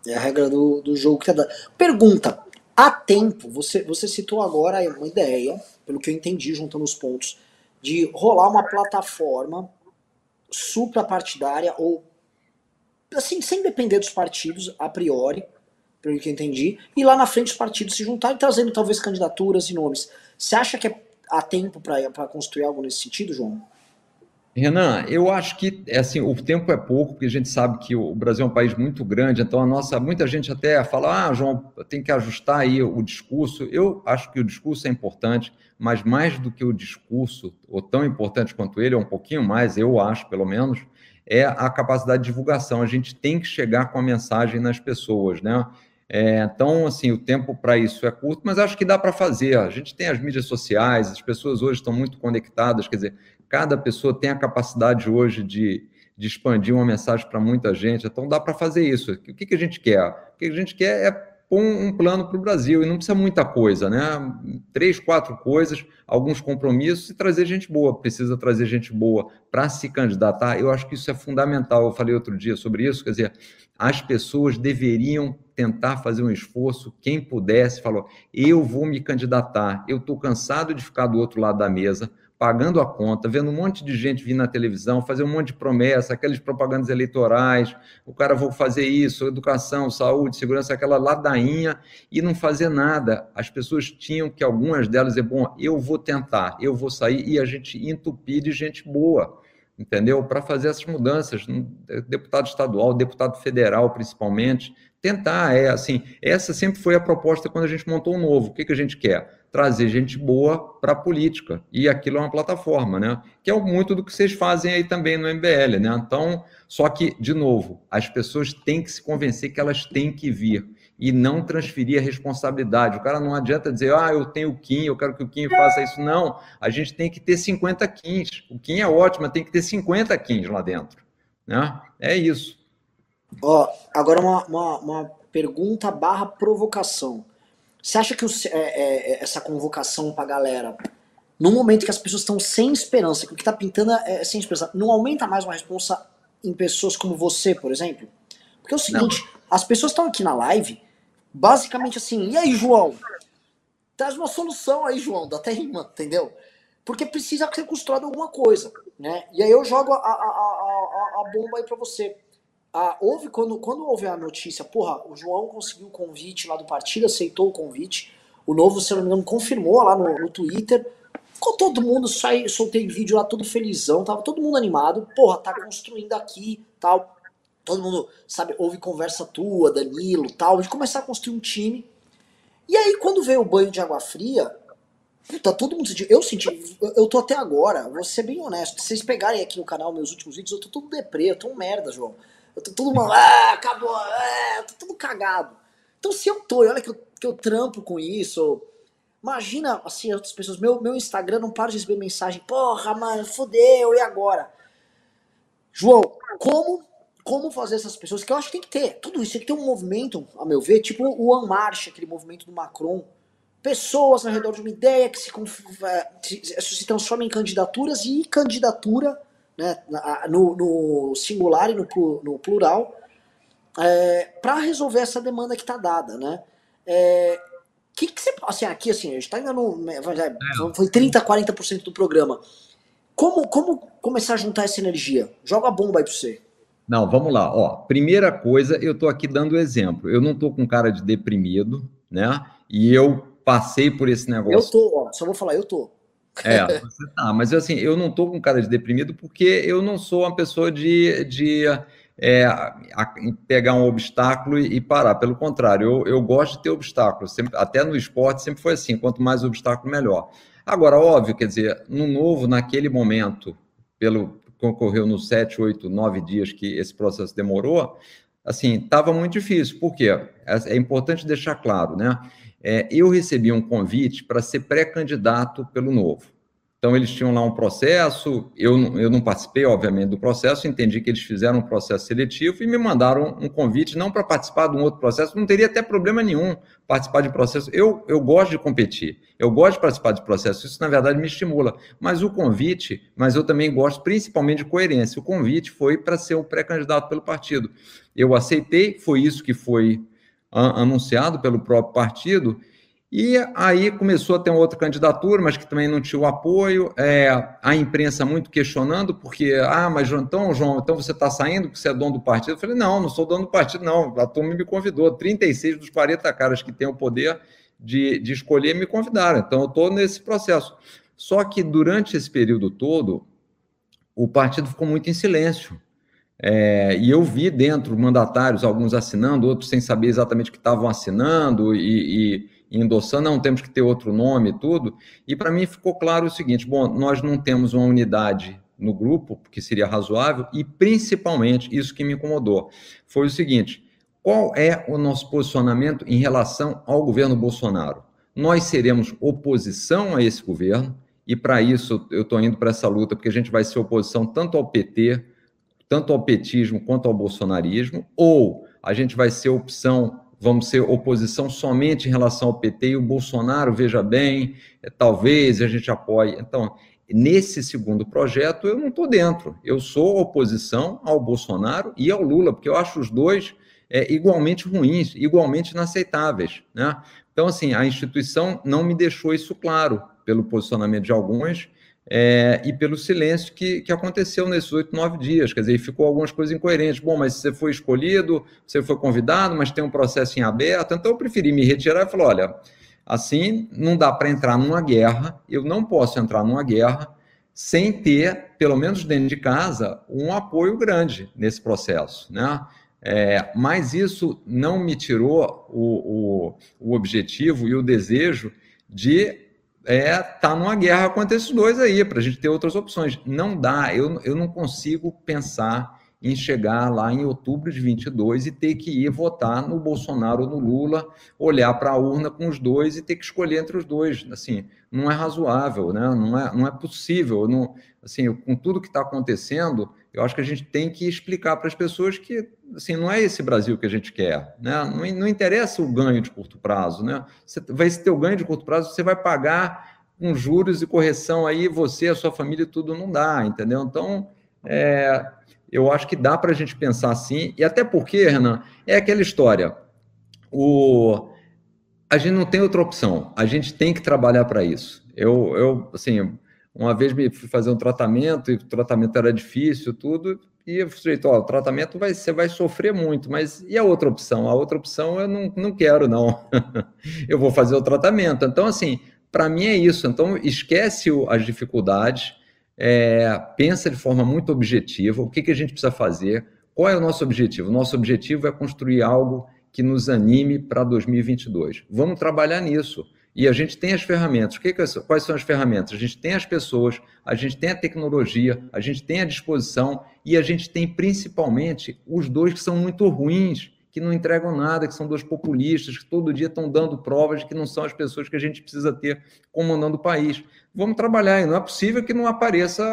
É a regra do, do jogo que tá dando. Pergunta: há tempo, você, você citou agora uma ideia, pelo que eu entendi, juntando os pontos, de rolar uma plataforma suprapartidária ou assim, sem depender dos partidos a priori, pelo que eu entendi, e lá na frente os partidos se juntarem trazendo talvez candidaturas e nomes. Você acha que é, há tempo para construir algo nesse sentido, João? Renan, eu acho que assim, o tempo é pouco, porque a gente sabe que o Brasil é um país muito grande, então a nossa, muita gente até fala, ah, João, tem que ajustar aí o discurso. Eu acho que o discurso é importante, mas mais do que o discurso, ou tão importante quanto ele, ou um pouquinho mais, eu acho, pelo menos, é a capacidade de divulgação. A gente tem que chegar com a mensagem nas pessoas, né? É, então, assim, o tempo para isso é curto, mas acho que dá para fazer. A gente tem as mídias sociais, as pessoas hoje estão muito conectadas, quer dizer, cada pessoa tem a capacidade hoje de, de expandir uma mensagem para muita gente, então dá para fazer isso. O que, que a gente quer? O que a gente quer é pôr um plano para o Brasil, e não precisa muita coisa, né? Três, quatro coisas, alguns compromissos e trazer gente boa. Precisa trazer gente boa para se candidatar. Eu acho que isso é fundamental. Eu falei outro dia sobre isso, quer dizer, as pessoas deveriam tentar fazer um esforço, quem pudesse, falou, eu vou me candidatar, eu estou cansado de ficar do outro lado da mesa, pagando a conta, vendo um monte de gente vir na televisão, fazer um monte de promessa, aquelas propagandas eleitorais, o cara vou fazer isso, educação, saúde, segurança, aquela ladainha, e não fazer nada. As pessoas tinham que, algumas delas, é bom, eu vou tentar, eu vou sair, e a gente entupir de gente boa, entendeu? Para fazer essas mudanças, deputado estadual, deputado federal, principalmente, tentar, é assim, essa sempre foi a proposta quando a gente montou o um novo. O que, que a gente quer? Trazer gente boa para a política. E aquilo é uma plataforma, né? Que é muito do que vocês fazem aí também no MBL, né? Então, só que, de novo, as pessoas têm que se convencer que elas têm que vir e não transferir a responsabilidade. O cara não adianta dizer, ah, eu tenho o Kim, eu quero que o Kim faça isso. Não, a gente tem que ter 50 Kins. O Kim é ótimo, mas tem que ter 50 Kins lá dentro. Né? É isso. Ó, agora uma, uma, uma pergunta barra provocação. Você acha que o, é, é, é, essa convocação pra galera, no momento que as pessoas estão sem esperança, que o que tá pintando é sem esperança, não aumenta mais uma responsa em pessoas como você, por exemplo? Porque é o seguinte, não. as pessoas estão aqui na live, basicamente assim, e aí, João? Traz uma solução aí, João, dá até rima, entendeu? Porque precisa ser construído alguma coisa, né? E aí eu jogo a, a, a, a bomba aí pra você. Ah, houve quando, quando houve a notícia, porra, o João conseguiu o convite lá do partido, aceitou o convite. O novo, se não me engano, confirmou lá no, no Twitter. Ficou todo mundo, sai, soltei vídeo lá todo felizão, tava todo mundo animado. Porra, tá construindo aqui, tal. Todo mundo, sabe, houve conversa tua, Danilo, tal, de começar a construir um time. E aí, quando veio o banho de água fria, Puta, todo mundo sentiu. Eu senti. Eu tô até agora, vou ser bem honesto. Se vocês pegarem aqui no canal meus últimos vídeos, eu tô todo deprê, eu tô um merda, João. Tô todo mundo, ah, acabou, ah, tô cagado. Então, se eu tô, e olha que eu, que eu trampo com isso, imagina, assim, outras pessoas, meu, meu Instagram não para de receber mensagem, porra, mano, fodeu, e agora? João, como como fazer essas pessoas, que eu acho que tem que ter, tudo isso tem que ter um movimento, a meu ver, tipo o One March, aquele movimento do Macron, pessoas ao redor de uma ideia que se, se, se transforma em candidaturas e candidatura, né, no, no singular e no, no plural, é, para resolver essa demanda que está dada, né? É, que, que você. Assim, aqui, assim, a gente está ainda no. Né, é. Foi 30%, 40% do programa. Como, como começar a juntar essa energia? Joga a bomba aí para você. Não, vamos lá. Ó, primeira coisa, eu estou aqui dando exemplo. Eu não estou com cara de deprimido, né? E eu passei por esse negócio. Eu tô, ó, só vou falar, eu tô. É, você tá, mas assim, eu não tô com cara de deprimido porque eu não sou uma pessoa de, de é, a, pegar um obstáculo e, e, parar. Pelo contrário, eu, eu gosto de ter obstáculos. Sempre, até no esporte sempre foi assim: quanto mais obstáculo, melhor. Agora, óbvio, quer dizer, no novo, naquele momento, pelo que ocorreu nos sete, oito, nove dias que esse processo demorou, assim, estava muito difícil. Por quê? É, é importante deixar claro, né? É, eu recebi um convite para ser pré-candidato pelo novo. Então, eles tinham lá um processo, eu, eu não participei, obviamente, do processo, entendi que eles fizeram um processo seletivo e me mandaram um convite, não para participar de um outro processo, não teria até problema nenhum participar de processo. Eu, eu gosto de competir, eu gosto de participar de processo, isso, na verdade, me estimula. Mas o convite, mas eu também gosto principalmente de coerência. O convite foi para ser o pré-candidato pelo partido. Eu aceitei, foi isso que foi anunciado pelo próprio partido, e aí começou a ter uma outra candidatura, mas que também não tinha o apoio, é, a imprensa muito questionando, porque, ah, mas então, João, então você está saindo porque você é dono do partido? Eu falei, não, não sou dono do partido, não, a turma me convidou, 36 dos 40 caras que têm o poder de, de escolher me convidaram, então eu estou nesse processo. Só que durante esse período todo, o partido ficou muito em silêncio. É, e eu vi dentro mandatários, alguns assinando, outros sem saber exatamente o que estavam assinando e, e endossando, não temos que ter outro nome e tudo. E para mim ficou claro o seguinte: bom, nós não temos uma unidade no grupo, que seria razoável, e principalmente isso que me incomodou foi o seguinte: qual é o nosso posicionamento em relação ao governo Bolsonaro? Nós seremos oposição a esse governo, e para isso eu estou indo para essa luta, porque a gente vai ser oposição tanto ao PT, tanto ao petismo quanto ao bolsonarismo, ou a gente vai ser opção vamos ser oposição somente em relação ao PT e o Bolsonaro, veja bem, é, talvez a gente apoie. Então, nesse segundo projeto, eu não estou dentro. Eu sou oposição ao Bolsonaro e ao Lula, porque eu acho os dois é, igualmente ruins, igualmente inaceitáveis. Né? Então, assim, a instituição não me deixou isso claro pelo posicionamento de alguns é, e pelo silêncio que, que aconteceu nesses oito, nove dias. Quer dizer, ficou algumas coisas incoerentes. Bom, mas você foi escolhido, você foi convidado, mas tem um processo em aberto. Então, eu preferi me retirar e falar: olha, assim não dá para entrar numa guerra, eu não posso entrar numa guerra sem ter, pelo menos dentro de casa, um apoio grande nesse processo. Né? É, mas isso não não o, o, o objetivo e o desejo de é tá numa guerra contra esses dois aí, para a gente ter outras opções. Não dá, eu, eu não consigo pensar em chegar lá em outubro de 22 e ter que ir votar no Bolsonaro ou no Lula, olhar para a urna com os dois e ter que escolher entre os dois. Assim, não é razoável, né? não, é, não é possível. Não, assim, com tudo que está acontecendo, eu acho que a gente tem que explicar para as pessoas que assim, não é esse Brasil que a gente quer. Né? Não, não interessa o ganho de curto prazo. Né? Você vai ter o ganho de curto prazo, você vai pagar com juros e correção aí, você, a sua família, tudo não dá, entendeu? Então, é, eu acho que dá para a gente pensar assim, e até porque, Renan, é aquela história. O, a gente não tem outra opção, a gente tem que trabalhar para isso. Eu, eu, assim, uma vez me fui fazer um tratamento e o tratamento era difícil, tudo, e o sujeito, ó, o tratamento vai, você vai sofrer muito, mas e a outra opção? A outra opção eu não, não quero, não. eu vou fazer o tratamento. Então, assim, para mim é isso. Então, esquece as dificuldades, é, pensa de forma muito objetiva o que, que a gente precisa fazer, qual é o nosso objetivo? O nosso objetivo é construir algo que nos anime para 2022. Vamos trabalhar nisso. E a gente tem as ferramentas. Que que, quais são as ferramentas? A gente tem as pessoas, a gente tem a tecnologia, a gente tem a disposição e a gente tem principalmente os dois que são muito ruins que não entregam nada, que são duas populistas, que todo dia estão dando provas de que não são as pessoas que a gente precisa ter comandando o país. Vamos trabalhar, e não é possível que não apareça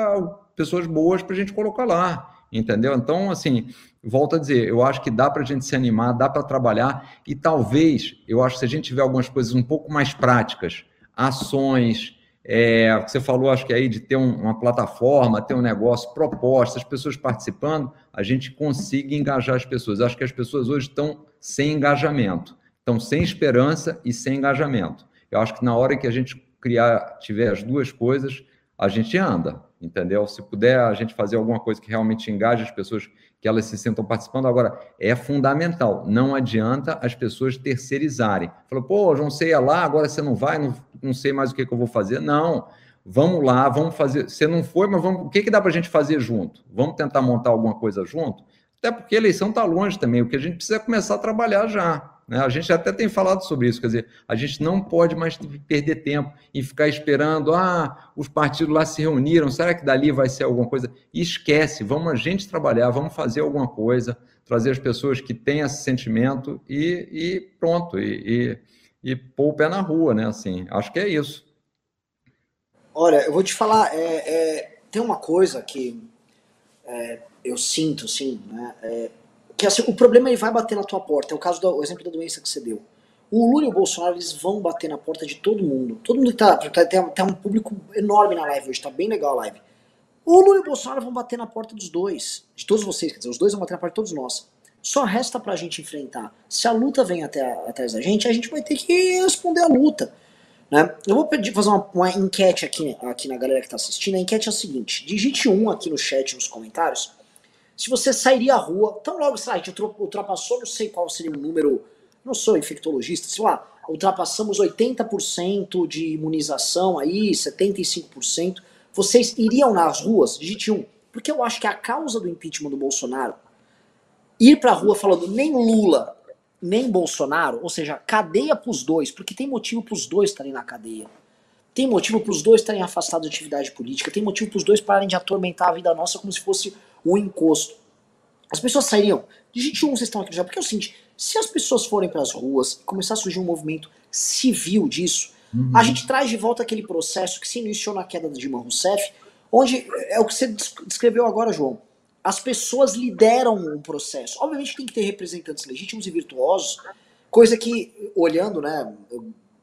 pessoas boas para a gente colocar lá, entendeu? Então, assim, volto a dizer, eu acho que dá para a gente se animar, dá para trabalhar, e talvez, eu acho que se a gente tiver algumas coisas um pouco mais práticas, ações, é, você falou, acho que aí, de ter um, uma plataforma, ter um negócio, propostas, pessoas participando, a gente consiga engajar as pessoas. Acho que as pessoas hoje estão sem engajamento, estão sem esperança e sem engajamento. Eu acho que na hora que a gente criar, tiver as duas coisas, a gente anda, entendeu? Se puder a gente fazer alguma coisa que realmente engaje as pessoas, que elas se sentam participando. Agora, é fundamental, não adianta as pessoas terceirizarem. Falou, pô, João, você ia lá, agora você não vai, não, não sei mais o que, que eu vou fazer. Não, vamos lá, vamos fazer. Você não foi, mas vamos, o que, que dá para a gente fazer junto? Vamos tentar montar alguma coisa junto? Até porque a eleição está longe também, o que a gente precisa é começar a trabalhar já. Né? A gente até tem falado sobre isso, quer dizer, a gente não pode mais perder tempo em ficar esperando, ah, os partidos lá se reuniram, será que dali vai ser alguma coisa? E esquece, vamos a gente trabalhar, vamos fazer alguma coisa, trazer as pessoas que têm esse sentimento e, e pronto, e, e, e pôr o pé na rua, né? Assim, acho que é isso. Olha, eu vou te falar, é, é, tem uma coisa que é, eu sinto, assim, né? É, que assim, o problema ele vai bater na tua porta. É o caso do o exemplo da doença que você deu. O Lula e o Bolsonaro eles vão bater na porta de todo mundo. Todo mundo que tá. tá tem, tem um público enorme na live hoje, tá bem legal a live. O Lula e o Bolsonaro vão bater na porta dos dois. De todos vocês, quer dizer, os dois vão bater na porta de todos nós. Só resta pra gente enfrentar. Se a luta vem até atrás da gente, a gente vai ter que responder a luta. Né? Eu vou pedir, fazer uma, uma enquete aqui, aqui na galera que tá assistindo. A enquete é a seguinte: digite um aqui no chat, nos comentários se você sairia à rua, tão logo, sei lá, a gente ultrapassou, não sei qual seria o número, não sou infectologista, sei lá, ultrapassamos 80% de imunização aí, 75%, vocês iriam nas ruas? Digite um. Porque eu acho que a causa do impeachment do Bolsonaro, ir pra rua falando nem Lula, nem Bolsonaro, ou seja, cadeia pros dois, porque tem motivo pros dois estarem na cadeia. Tem motivo pros dois estarem afastados da atividade política, tem motivo pros dois pararem de atormentar a vida nossa como se fosse o encosto. As pessoas sairiam. Digite um, vocês estão aqui já, porque é o seguinte: se as pessoas forem para as ruas e começar a surgir um movimento civil disso, uhum. a gente traz de volta aquele processo que se iniciou na queda de Dilma Rousseff, onde é o que você descreveu agora, João. As pessoas lideram um processo. Obviamente tem que ter representantes legítimos e virtuosos, coisa que, olhando, né,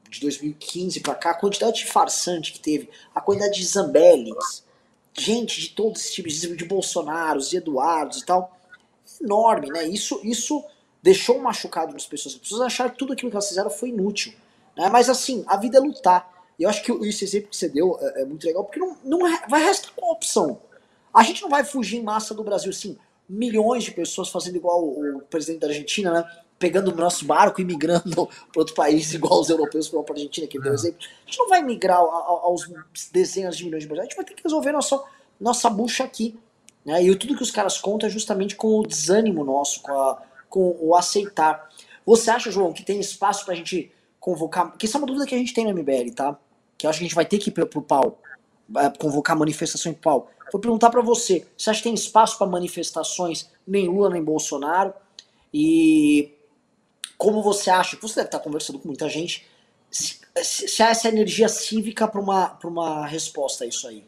de 2015 para cá, a quantidade de farsante que teve, a quantidade de Zambellings, gente de todos esses tipos, de Bolsonaros, de Eduardos e tal, enorme, né? Isso, isso deixou machucado nas pessoas. As pessoas acharam que tudo aquilo que elas fizeram foi inútil. Né? Mas assim, a vida é lutar. E eu acho que esse exemplo que você deu é, é muito legal, porque não, não vai restar qual opção. A gente não vai fugir em massa do Brasil, assim, milhões de pessoas fazendo igual o presidente da Argentina, né? Pegando o nosso barco e migrando para outro país, igual os europeus para a Argentina, que deu exemplo. A gente não vai migrar aos dezenas de milhões de brasileiros, a gente vai ter que resolver nossa, nossa bucha aqui. Né? E tudo que os caras contam é justamente com o desânimo nosso, com, a, com o aceitar. Você acha, João, que tem espaço para a gente convocar? Que isso é uma dúvida que a gente tem no MBL, tá? Que eu acho que a gente vai ter que ir pro pau, é, convocar manifestação em pau. Vou perguntar para você: você acha que tem espaço para manifestações nem Lula nem Bolsonaro? E como você acha, você deve estar conversando com muita gente, se, se há essa energia cívica para uma, uma resposta a isso aí?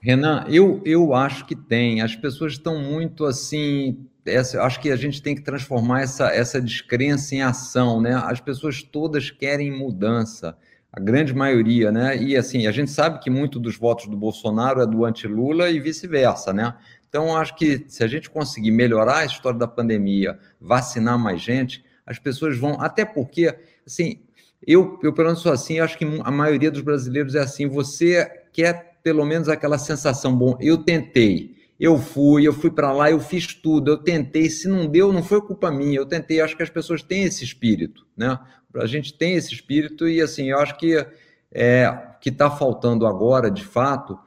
Renan, eu, eu acho que tem. As pessoas estão muito assim. Essa, acho que a gente tem que transformar essa, essa descrença em ação, né? As pessoas todas querem mudança, a grande maioria, né? E assim, a gente sabe que muito dos votos do Bolsonaro é do anti-Lula e vice-versa, né? Então, acho que se a gente conseguir melhorar a história da pandemia, vacinar mais gente, as pessoas vão. Até porque, assim, eu, eu pelo menos sou assim, acho que a maioria dos brasileiros é assim. Você quer pelo menos aquela sensação, bom, eu tentei, eu fui, eu fui para lá, eu fiz tudo, eu tentei, se não deu, não foi culpa minha, eu tentei, acho que as pessoas têm esse espírito, né? A gente tem esse espírito e, assim, eu acho que é, que está faltando agora, de fato,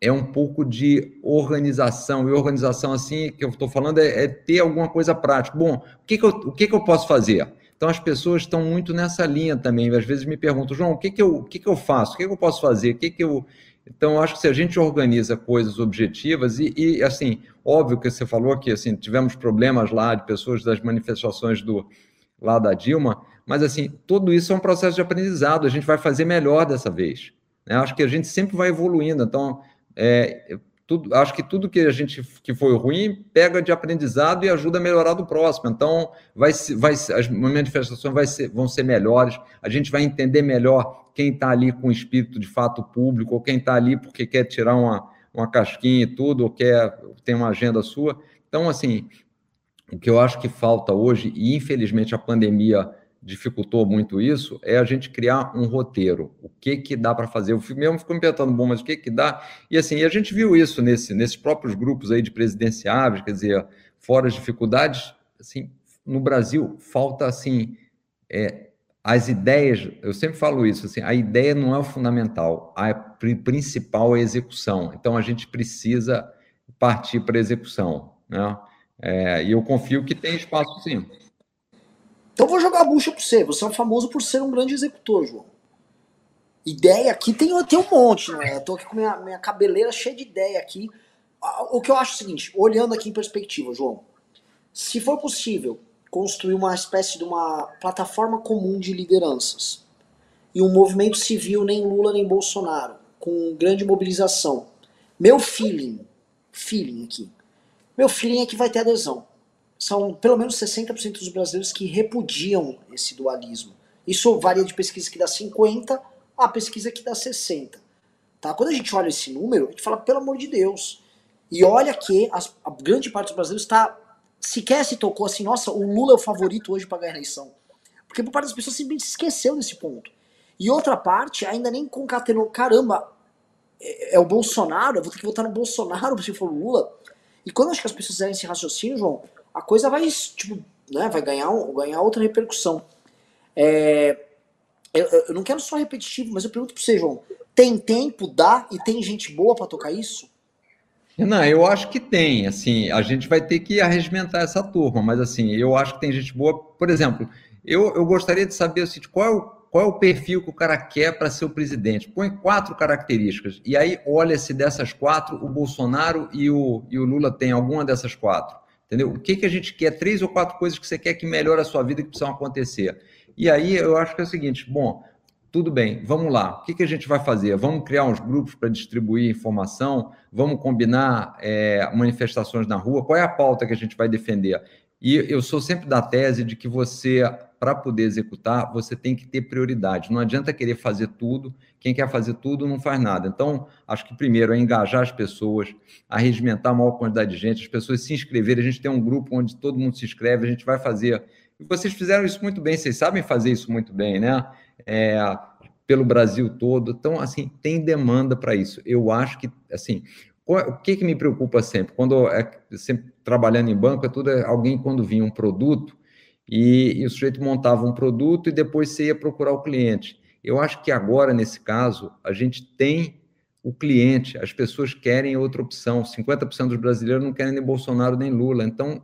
é um pouco de organização, e organização, assim, que eu estou falando, é, é, ter alguma coisa prática. Bom, o que, que, eu, o que, que eu posso fazer? Então, as pessoas estão muito nessa linha também. Às vezes me perguntam, João, o que, que, eu, o que, que eu faço? O que, que eu posso fazer? O que, que eu Então, eu acho que se a gente organiza coisas objetivas, e, e, assim, óbvio que você falou que assim, tivemos problemas lá de pessoas das manifestações do lá da Dilma, mas assim, tudo isso é um processo de aprendizado, a gente vai fazer melhor dessa vez. Né? Acho que a gente sempre vai evoluindo, então é, tudo, acho que tudo que a gente que foi ruim pega de aprendizado e ajuda a melhorar do próximo. Então, vai, vai, as manifestações vai ser, vão ser melhores, a gente vai entender melhor quem está ali com espírito de fato público, ou quem está ali porque quer tirar uma, uma casquinha e tudo, ou quer tem uma agenda sua. Então, assim, o que eu acho que falta hoje, e infelizmente a pandemia dificultou muito isso é a gente criar um roteiro. O que que dá para fazer? Eu mesmo fico me perguntando, bom, mas o que que dá? E assim, a gente viu isso nesse, nesses próprios grupos aí de presidenciáveis, quer dizer, fora as dificuldades, assim, no Brasil falta assim, é, as ideias, eu sempre falo isso, assim, a ideia não é o fundamental, a principal é a execução. Então a gente precisa partir para a execução, né? É, e eu confio que tem espaço sim. Então vou jogar a bucha para você. Você é famoso por ser um grande executor, João. Ideia aqui tem, tem um monte, né? Eu tô aqui com minha, minha cabeleira cheia de ideia aqui. O que eu acho é o seguinte, olhando aqui em perspectiva, João, se for possível construir uma espécie de uma plataforma comum de lideranças e um movimento civil nem Lula nem Bolsonaro, com grande mobilização, meu feeling, feeling aqui, meu feeling é que vai ter adesão são pelo menos 60% dos brasileiros que repudiam esse dualismo. Isso varia de pesquisa que dá 50 a pesquisa que dá 60. Tá? Quando a gente olha esse número, a gente fala, pelo amor de Deus. E olha que as, a grande parte dos brasileiros está sequer se tocou assim, nossa, o Lula é o favorito hoje para ganhar a eleição. Porque por parte das pessoas simplesmente se esqueceu desse ponto. E outra parte ainda nem concatenou, caramba, é, é o Bolsonaro, eu vou ter que votar no Bolsonaro se for o Lula. E quando acho que as pessoas fizerem esse raciocínio, João, a coisa vai, tipo, né, vai ganhar, ganhar outra repercussão. É, eu, eu, não quero só repetitivo, mas eu pergunto para você, João, tem tempo, dá e tem gente boa para tocar isso? Não, eu acho que tem, assim, a gente vai ter que arregimentar essa turma, mas assim, eu acho que tem gente boa, por exemplo, eu, eu gostaria de saber assim, qual, é o, qual é o perfil que o cara quer para ser o presidente. Põe quatro características, e aí olha se dessas quatro, o Bolsonaro e o, e o Lula têm alguma dessas quatro. Entendeu? O que, que a gente quer? Três ou quatro coisas que você quer que melhore a sua vida que precisam acontecer. E aí eu acho que é o seguinte: bom, tudo bem, vamos lá. O que, que a gente vai fazer? Vamos criar uns grupos para distribuir informação? Vamos combinar é, manifestações na rua? Qual é a pauta que a gente vai defender? E eu sou sempre da tese de que você, para poder executar, você tem que ter prioridade. Não adianta querer fazer tudo. Quem quer fazer tudo não faz nada. Então, acho que primeiro é engajar as pessoas, a regimentar a maior quantidade de gente, as pessoas se inscreverem. A gente tem um grupo onde todo mundo se inscreve, a gente vai fazer. E vocês fizeram isso muito bem, vocês sabem fazer isso muito bem, né? É, pelo Brasil todo. Então, assim, tem demanda para isso. Eu acho que, assim, o que, que me preocupa sempre? Quando é sempre trabalhando em banco, é tudo é alguém quando vinha um produto e, e, o sujeito montava um produto e depois você ia procurar o cliente. Eu acho que agora, nesse caso, a gente tem o cliente, as pessoas querem outra opção. 50% dos brasileiros não querem nem Bolsonaro nem Lula. Então,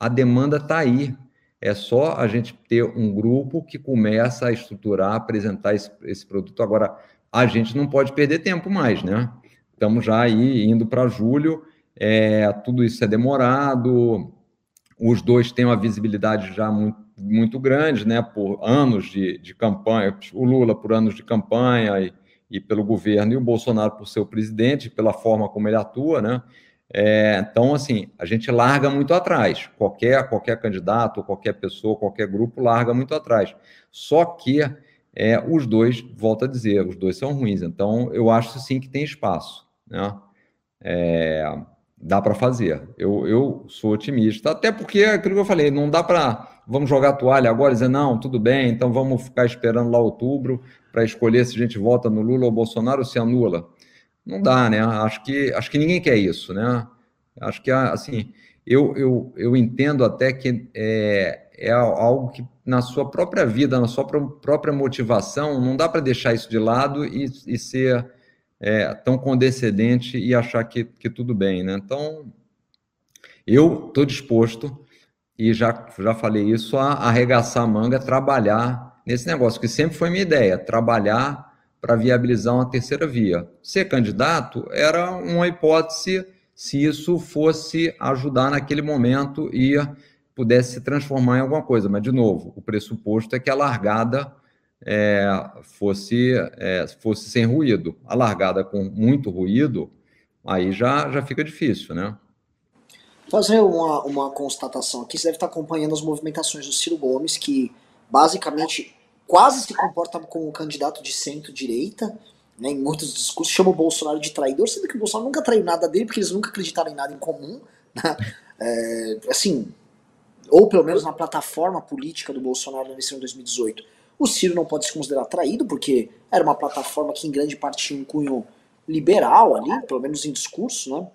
a demanda está aí. É só a gente ter um grupo que começa a estruturar, apresentar esse, esse produto. Agora, a gente não pode perder tempo mais, né? Estamos já aí indo para julho, é, tudo isso é demorado, os dois têm uma visibilidade já muito, muito grande, né, por anos de, de campanha, o Lula por anos de campanha e, e, pelo governo, e o Bolsonaro por ser o presidente, pela forma como ele atua, né, é, então, assim, a gente larga muito atrás, qualquer, qualquer candidato, qualquer pessoa, qualquer grupo larga muito atrás, só que é, os dois, volto a dizer, os dois são ruins, então eu acho sim que tem espaço, né? É, dá para fazer. Eu, eu sou otimista, até porque é aquilo que eu falei, não dá para vamos jogar toalha agora e dizer não, tudo bem, então vamos ficar esperando lá outubro para escolher se a gente vota no Lula ou Bolsonaro ou se anula. Não dá, né? Acho que acho que ninguém quer isso, né? Acho que assim, eu, eu, eu entendo até que é, é algo que na sua própria vida, na sua própria motivação, não dá para deixar isso de lado e, e ser é, tão condescendente e achar que, que tudo bem, né? Então, eu estou disposto, e já, já falei isso, a arregaçar a manga, trabalhar nesse negócio, que sempre foi minha ideia, trabalhar para viabilizar uma terceira via. Ser candidato era uma hipótese se isso fosse ajudar naquele momento e pudesse se transformar em alguma coisa. Mas, de novo, o pressuposto é que a largada é, fosse, é, fosse sem ruído. A largada com muito ruído, aí já, já fica difícil, né? Fazer uma, uma constatação aqui, você deve estar acompanhando as movimentações do Ciro Gomes, que basicamente quase se comporta como um candidato de centro-direita, né, em muitos discursos, chama o Bolsonaro de traidor, sendo que o Bolsonaro nunca traiu nada dele, porque eles nunca acreditaram em nada em comum. Né? É, assim, ou pelo menos na plataforma política do Bolsonaro na eleição de 2018. O Ciro não pode se considerar traído, porque era uma plataforma que em grande parte tinha um cunho liberal ali, pelo menos em discurso, né?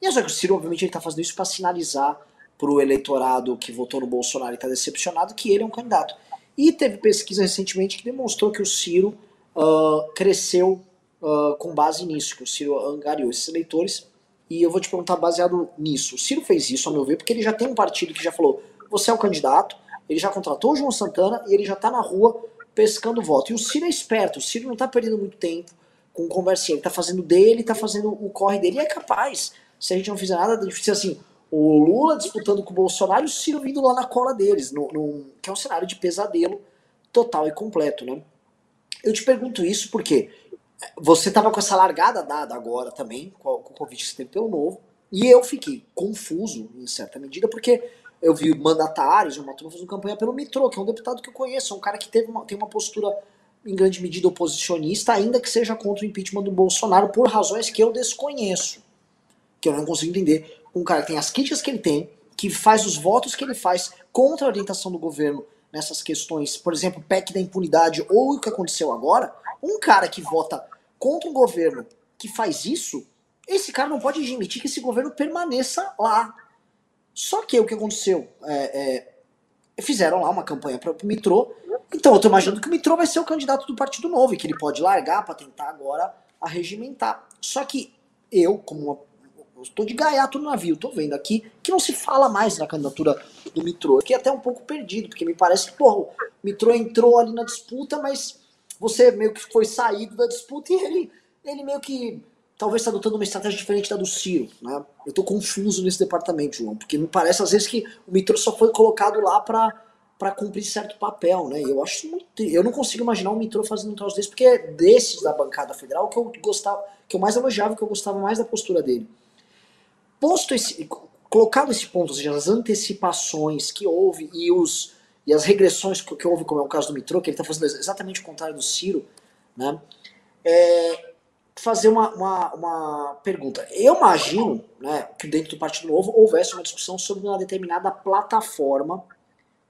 E só que o Ciro, obviamente, ele está fazendo isso para sinalizar para o eleitorado que votou no Bolsonaro e está decepcionado que ele é um candidato. E teve pesquisa recentemente que demonstrou que o Ciro uh, cresceu uh, com base nisso, que o Ciro angariou esses eleitores. E eu vou te perguntar baseado nisso. O Ciro fez isso, a meu ver, porque ele já tem um partido que já falou: você é o candidato, ele já contratou o João Santana e ele já está na rua pescando voto. E o Ciro é esperto, o Ciro não está perdendo muito tempo com conversinha, ele está fazendo dele, está fazendo o corre dele e é capaz. Se a gente não fizer nada, difícil assim, o Lula disputando com o Bolsonaro e o Ciro vindo lá na cola deles, no, no, que é um cenário de pesadelo total e completo, né? Eu te pergunto isso porque você estava com essa largada dada agora também, com, com o convite que você teve pelo novo, e eu fiquei confuso, em certa medida, porque eu vi mandatários, uma turma fazendo campanha pelo Mitro, que é um deputado que eu conheço, é um cara que teve uma, tem uma postura em grande medida oposicionista, ainda que seja contra o impeachment do Bolsonaro, por razões que eu desconheço, que eu não consigo entender um cara que tem as críticas que ele tem, que faz os votos que ele faz contra a orientação do governo nessas questões, por exemplo, PEC da impunidade ou o que aconteceu agora, um cara que vota contra um governo que faz isso, esse cara não pode admitir que esse governo permaneça lá. Só que o que aconteceu? É, é, fizeram lá uma campanha para o Mitrô, então eu tô imaginando que o Mitrô vai ser o candidato do Partido Novo e que ele pode largar para tentar agora arregimentar. Só que eu, como uma Estou de gaiato no navio, estou vendo aqui que não se fala mais na candidatura do Mitro. Fiquei até um pouco perdido, porque me parece que, porra, o Mitro entrou ali na disputa, mas você meio que foi saído da disputa e ele, ele meio que talvez está adotando uma estratégia diferente da do Ciro. Né? Eu estou confuso nesse departamento, João, porque me parece às vezes que o Mitro só foi colocado lá para para cumprir certo papel, né? Eu acho muito, eu não consigo imaginar o Mitro fazendo um troço desse, porque é desses da bancada federal que eu gostava, que eu mais elogiava, que eu gostava mais da postura dele posto esse, colocado esse ponto, ou seja, as antecipações que houve e, os, e as regressões que, que houve, como é o caso do Mitro, que ele está fazendo exatamente o contrário do Ciro, né? É, fazer uma, uma, uma, pergunta. Eu imagino né, que dentro do Partido Novo houvesse uma discussão sobre uma determinada plataforma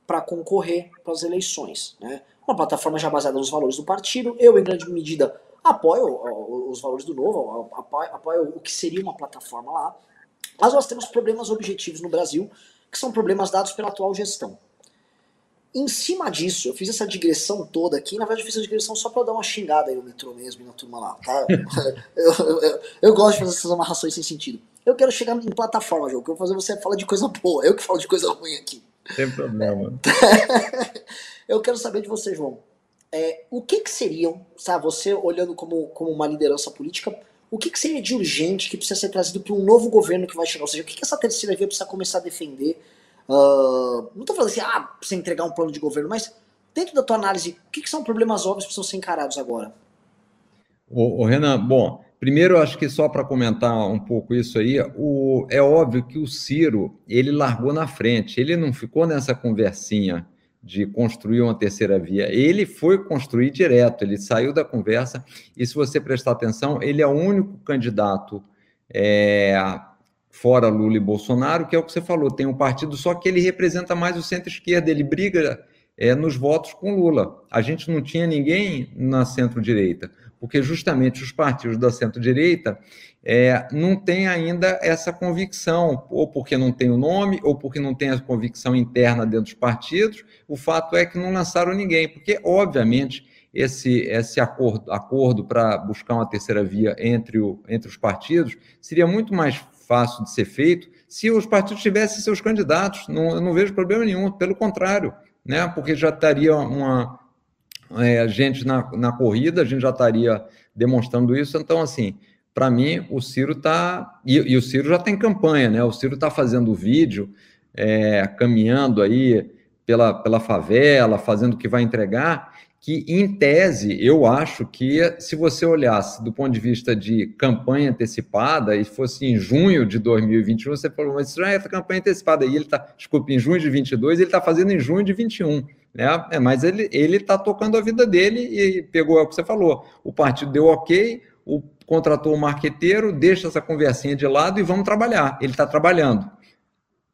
para concorrer para as eleições. Né? Uma plataforma já baseada nos valores do partido. Eu, em grande medida, apoio os valores do Novo, apoio, apoio o que seria uma plataforma lá. Mas nós temos problemas objetivos no Brasil, que são problemas dados pela atual gestão. Em cima disso, eu fiz essa digressão toda aqui, na verdade eu fiz essa digressão só pra dar uma xingada aí no metrô mesmo e na turma lá, tá? eu, eu, eu, eu, gosto de fazer essas amarrações sem sentido. Eu quero chegar em plataforma, jogo, que eu vou fazer você falar de coisa boa, eu que falo de coisa ruim aqui. Sem problema. eu quero saber de você, João. É, o que que seriam, sabe, você olhando como, como uma liderança política, o que, que seria de urgente que precisa ser trazido para um novo governo que vai chegar? Ou seja, o que, que essa terceira via precisa começar a defender? Uh, não estou falando assim, ah, precisa entregar um plano de governo, mas dentro da tua análise, o que, que são problemas óbvios que precisam ser encarados agora? O, Renan, bom, primeiro acho que só para comentar um pouco isso aí, o, é óbvio que o Ciro, ele largou na frente, ele não ficou nessa conversinha de construir uma terceira via. Ele foi construir direto, ele saiu da conversa, e se você prestar atenção, ele é o único candidato é, fora Lula e Bolsonaro, que é o que você falou, tem um partido, só que ele representa mais o centro-esquerda, ele briga é, nos votos com Lula. A gente não tinha ninguém na centro-direita, porque justamente os partidos da centro-direita é, não tem ainda essa convicção, ou porque não tem o nome, ou porque não tem a convicção interna dentro dos partidos. O fato é que não lançaram ninguém, porque, obviamente, esse, esse acordo, acordo para buscar uma terceira via entre, o, entre os partidos seria muito mais fácil de ser feito se os partidos tivessem seus candidatos. Não, não vejo problema nenhum, pelo contrário, né? porque já estaria uma, é, gente na, na corrida, a gente já estaria demonstrando isso. Então, assim, para mim, o Ciro está. E, e, o Ciro já tem campanha, né? O Ciro está fazendo vídeo, é, caminhando aí pela, pela favela, fazendo o que vai entregar, que, em tese, eu acho que se você olhasse do ponto de vista de campanha antecipada e fosse em junho de 2021, você falou, mas isso já é campanha antecipada. E ele está, desculpe, em junho de 22, ele está fazendo em junho de 21. Né? É, mas ele está tocando a vida dele e pegou é o que você falou. O partido deu ok, o, contratou o marqueteiro, deixa essa conversinha de lado e vamos trabalhar. Ele está trabalhando.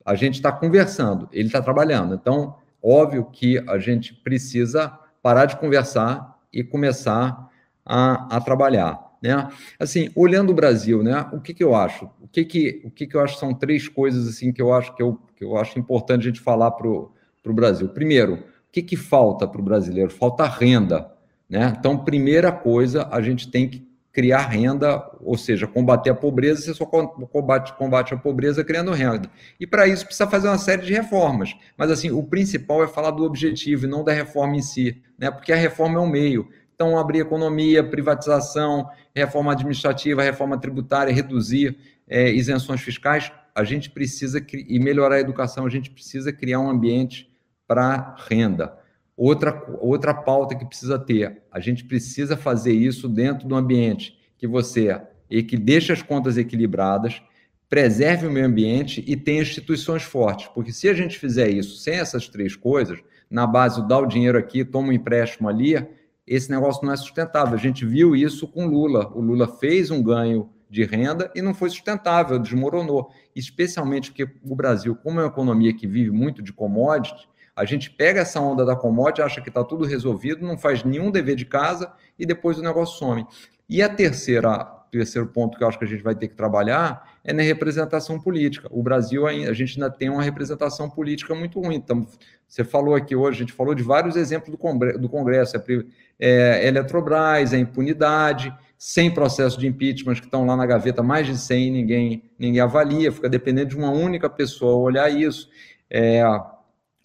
A gente está conversando, ele está trabalhando. Então, óbvio que a gente precisa parar de conversar e começar a, a trabalhar. Né? Assim, olhando o Brasil, né? O que, que eu acho? O que que, o que que eu acho são três coisas assim que eu acho que eu, que eu acho importante a gente falar para o Brasil. Primeiro, o que, que falta para o brasileiro? Falta renda. Né? Então, primeira coisa, a gente tem que criar renda, ou seja, combater a pobreza, você só combate, combate a pobreza criando renda. E para isso precisa fazer uma série de reformas. Mas assim, o principal é falar do objetivo e não da reforma em si, né? Porque a reforma é um meio. Então, abrir economia, privatização, reforma administrativa, reforma tributária, reduzir é, isenções fiscais, a gente precisa e melhorar a educação, a gente precisa criar um ambiente para renda. Outra, outra pauta que precisa ter, a gente precisa fazer isso dentro do ambiente que você e que deixe as contas equilibradas, preserve o meio ambiente e tenha instituições fortes. Porque se a gente fizer isso sem essas três coisas, na base dá o dinheiro aqui, toma um empréstimo ali, esse negócio não é sustentável. A gente viu isso com Lula. O Lula fez um ganho de renda e não foi sustentável, desmoronou. Especialmente porque o Brasil, como é uma economia que vive muito de commodities, a gente pega essa onda da commodity, acha que está tudo resolvido, não faz nenhum dever de casa e depois o negócio some. E a terceira, terceiro ponto que eu acho que a gente vai ter que trabalhar é na representação política. O Brasil, a gente ainda tem uma representação política muito ruim. Então, você falou aqui hoje, a gente falou de vários exemplos do Congresso. É, é Eletrobras, é impunidade, sem processo de impeachment que estão lá na gaveta, mais de 100, ninguém, ninguém avalia, fica dependendo de uma única pessoa olhar isso. É,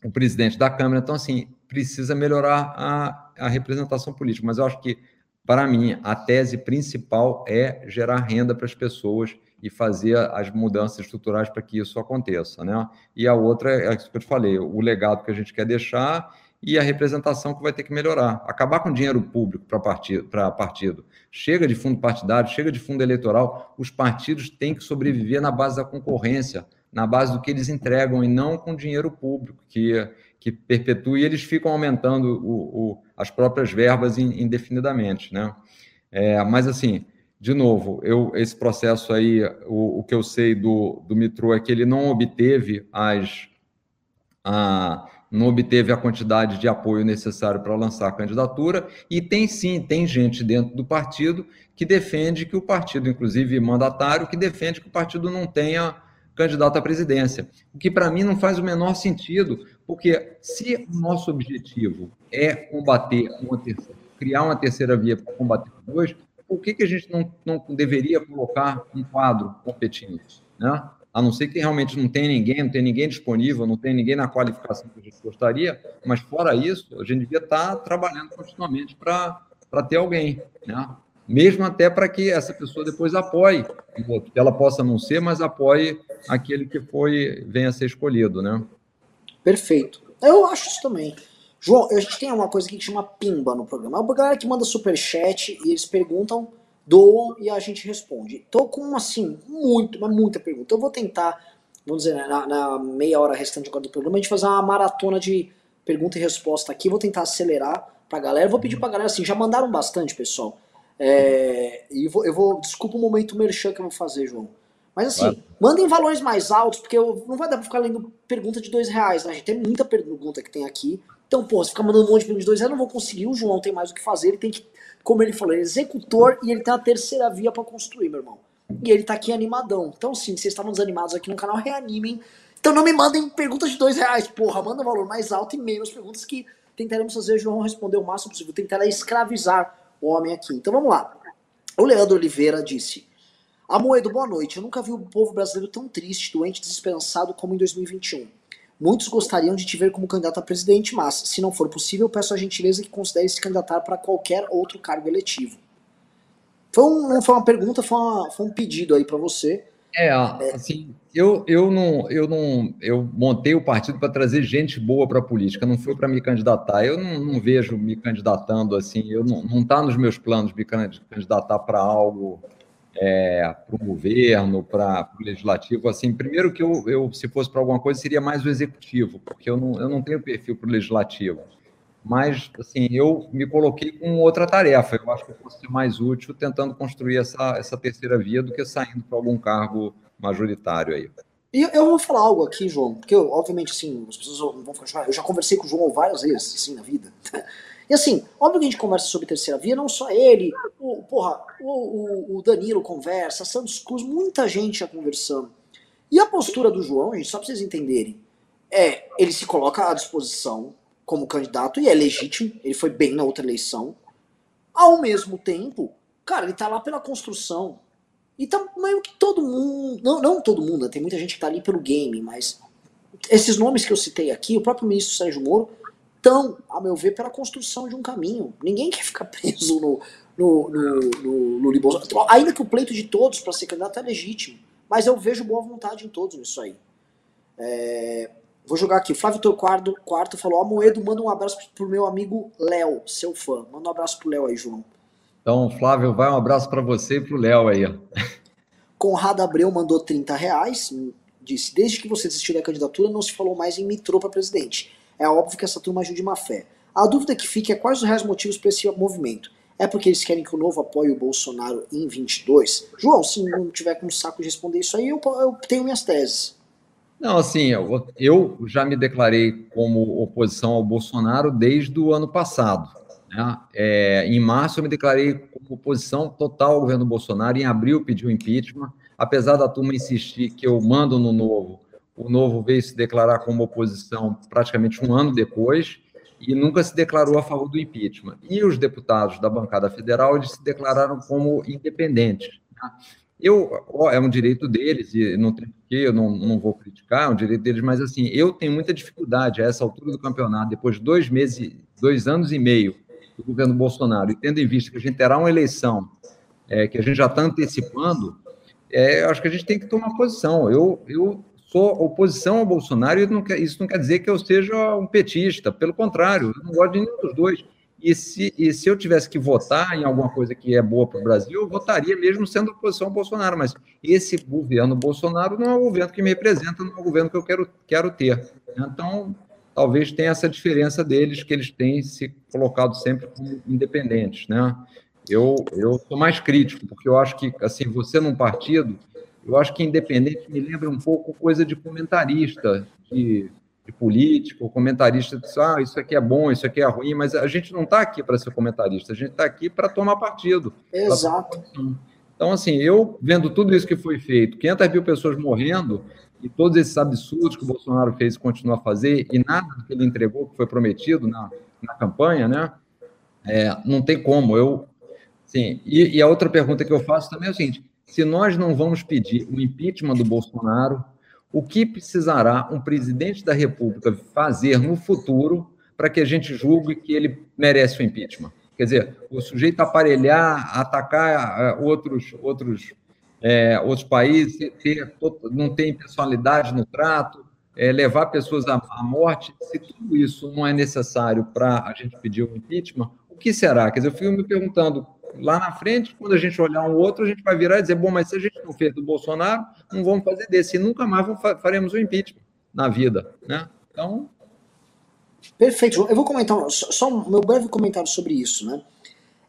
o presidente da Câmara. Então, assim, precisa melhorar a, a representação política. Mas eu acho que, para mim, a tese principal é gerar renda para as pessoas e fazer as mudanças estruturais para que isso aconteça. Né? E a outra é isso que eu te falei, o legado que a gente quer deixar e a representação que vai ter que melhorar. Acabar com dinheiro público para partido, partido. Chega de fundo partidário, chega de fundo eleitoral. Os partidos têm que sobreviver na base da concorrência na base do que eles entregam e não com dinheiro público, que, que perpetua e eles ficam aumentando o, o, as próprias verbas indefinidamente. Né? É, mas, assim, de novo, eu, esse processo aí, o, o que eu sei do, do Mitro é que ele não obteve as. A, não obteve a quantidade de apoio necessário para lançar a candidatura, e tem sim, tem gente dentro do partido que defende que o partido, inclusive mandatário, que defende que o partido não tenha candidato à presidência. O que para mim não faz o menor sentido, porque se o nosso objetivo é combater uma terceira, criar uma terceira via para combater dois, por que, que a gente não, não deveria colocar um quadro competindo? Né? A não ser que realmente não tem ninguém, não tem ninguém disponível, não tem ninguém na qualificação que a gente gostaria, mas fora isso, a gente devia estar trabalhando continuamente para ter alguém. Né? Mesmo até para que essa pessoa depois apoie, que ela possa não ser, mas apoie aquele que foi venha a ser escolhido, né? Perfeito. Eu acho isso também. João, a gente tem uma coisa aqui que chama pimba no programa. É uma galera que manda super chat e eles perguntam, doam e a gente responde. Tô com assim muito, mas muita pergunta. Eu vou tentar, vamos dizer, na, na meia hora restante agora do programa, a gente fazer uma maratona de pergunta e resposta aqui. Vou tentar acelerar pra galera. Vou pedir pra galera assim, já mandaram bastante, pessoal. É, e vou, eu vou. Desculpa o momento merchan que eu vou fazer, João. Mas assim, claro. mandem valores mais altos, porque eu, não vai dar pra ficar lendo pergunta de dois reais, né? gente tem muita pergunta que tem aqui. Então, pô, se ficar mandando um monte de pergunta de dois reais, eu não vou conseguir. O João tem mais o que fazer. Ele tem que, como ele falou, ele é executor e ele tem a terceira via para construir, meu irmão. E ele tá aqui animadão. Então, sim, vocês estavam desanimados aqui no canal, reanimem. Então não me mandem perguntas de dois reais, porra. Manda valor mais alto e menos perguntas que tentaremos fazer o João responder o máximo possível. Tentará escravizar homem aqui. Então vamos lá. O Leandro Oliveira disse: Amoedo, boa noite. Eu nunca vi o povo brasileiro tão triste, doente, desesperançado como em 2021. Muitos gostariam de te ver como candidato a presidente, mas, se não for possível, peço a gentileza que considere se candidatar para qualquer outro cargo eletivo. Foi um, não foi uma pergunta, foi, uma, foi um pedido aí para você. É, assim, eu, eu não, eu não, eu montei o partido para trazer gente boa para a política, não foi para me candidatar. Eu não, não, vejo me candidatando assim, eu não, não tá nos meus planos me candidatar para algo, é, para o governo, para o legislativo. Assim, primeiro que eu, eu se fosse para alguma coisa seria mais o executivo, porque eu não, eu não tenho perfil para o legislativo mas assim eu me coloquei com outra tarefa. Eu acho que eu posso ser mais útil tentando construir essa, essa terceira via do que saindo para algum cargo majoritário aí. E eu vou falar algo aqui, João, porque eu, obviamente, assim, as pessoas vão ficar Eu já conversei com o João várias vezes, assim, na vida. E assim, óbvio que a gente conversa sobre terceira via, não só ele, o, porra, o, o Danilo conversa, Santos Cruz, muita gente já conversando. E a postura do João, gente, só pra vocês entenderem, é, ele se coloca à disposição como candidato e é legítimo, ele foi bem na outra eleição. Ao mesmo tempo, cara, ele tá lá pela construção. E tá meio que todo mundo, não, não todo mundo, né, tem muita gente que tá ali pelo game, mas esses nomes que eu citei aqui, o próprio ministro Sérgio Moro, estão, a meu ver, pela construção de um caminho. Ninguém quer ficar preso no, no, no, no, no Bolsonaro. Ainda que o pleito de todos para ser candidato é legítimo, mas eu vejo boa vontade em todos nisso aí. É, Vou jogar aqui. Flávio Torquato quarto falou: Amoedo, manda um abraço pro meu amigo Léo, seu fã. Manda um abraço pro Léo aí, João. Então, Flávio, vai um abraço para você e pro Léo aí. Conrado Abreu mandou 30 reais. Disse: Desde que você desistiu da candidatura, não se falou mais em mitrô para presidente. É óbvio que essa turma ajude de má fé. A dúvida que fica é quais os reais motivos para esse movimento. É porque eles querem que o novo apoie o Bolsonaro em 22? João, se não tiver com saco de responder isso aí, eu, eu tenho minhas teses. Não, assim, eu, eu já me declarei como oposição ao Bolsonaro desde o ano passado. Né? É, em março, eu me declarei como oposição total ao governo Bolsonaro. Em abril, pedi o impeachment. Apesar da turma insistir que eu mando no novo, o novo veio se declarar como oposição praticamente um ano depois e nunca se declarou a favor do impeachment. E os deputados da bancada federal eles se declararam como independentes. Né? Eu, ó, é um direito deles, e não tem que eu não, não vou criticar, é um direito deles, mas assim, eu tenho muita dificuldade a essa altura do campeonato, depois de dois meses, dois anos e meio do governo Bolsonaro, e tendo em vista que a gente terá uma eleição é, que a gente já está antecipando, é, acho que a gente tem que tomar posição. Eu, eu sou oposição ao Bolsonaro e não quer, isso não quer dizer que eu seja um petista, pelo contrário, eu não gosto de nenhum dos dois. E se, e se eu tivesse que votar em alguma coisa que é boa para o Brasil, eu votaria mesmo sendo oposição ao Bolsonaro. Mas esse governo Bolsonaro não é o governo que me representa, não é o governo que eu quero, quero ter. Então, talvez tenha essa diferença deles, que eles têm se colocado sempre como independentes. Né? Eu, eu sou mais crítico, porque eu acho que, assim, você num partido, eu acho que independente me lembra um pouco coisa de comentarista, de de político, comentarista diz, ah, isso aqui é bom, isso aqui é ruim, mas a gente não está aqui para ser comentarista, a gente está aqui para tomar partido. Exato. Então, assim, eu vendo tudo isso que foi feito, 500 mil pessoas morrendo, e todos esses absurdos que o Bolsonaro fez e continua a fazer, e nada que ele entregou, que foi prometido na, na campanha, né? É, não tem como. Eu, sim. E, e a outra pergunta que eu faço também é o seguinte: se nós não vamos pedir o impeachment do Bolsonaro, o que precisará um presidente da República fazer no futuro para que a gente julgue que ele merece o impeachment? Quer dizer, o sujeito aparelhar, atacar eh, outros, outros, é, outros países, ter, não tem personalidade no trato, é, levar pessoas à, à, morte, se tudo isso não é necessário para a gente pedir o impeachment, o que será? Quer dizer, eu fico me perguntando lá na frente, quando a gente olhar um outro, a gente vai virar e dizer, bom, mas se a gente não fez do Bolsonaro, não vamos fazer desse, e nunca mais faremos o impeachment na vida, né? Então... Perfeito. Eu vou comentar, só um meu breve comentário sobre isso, né?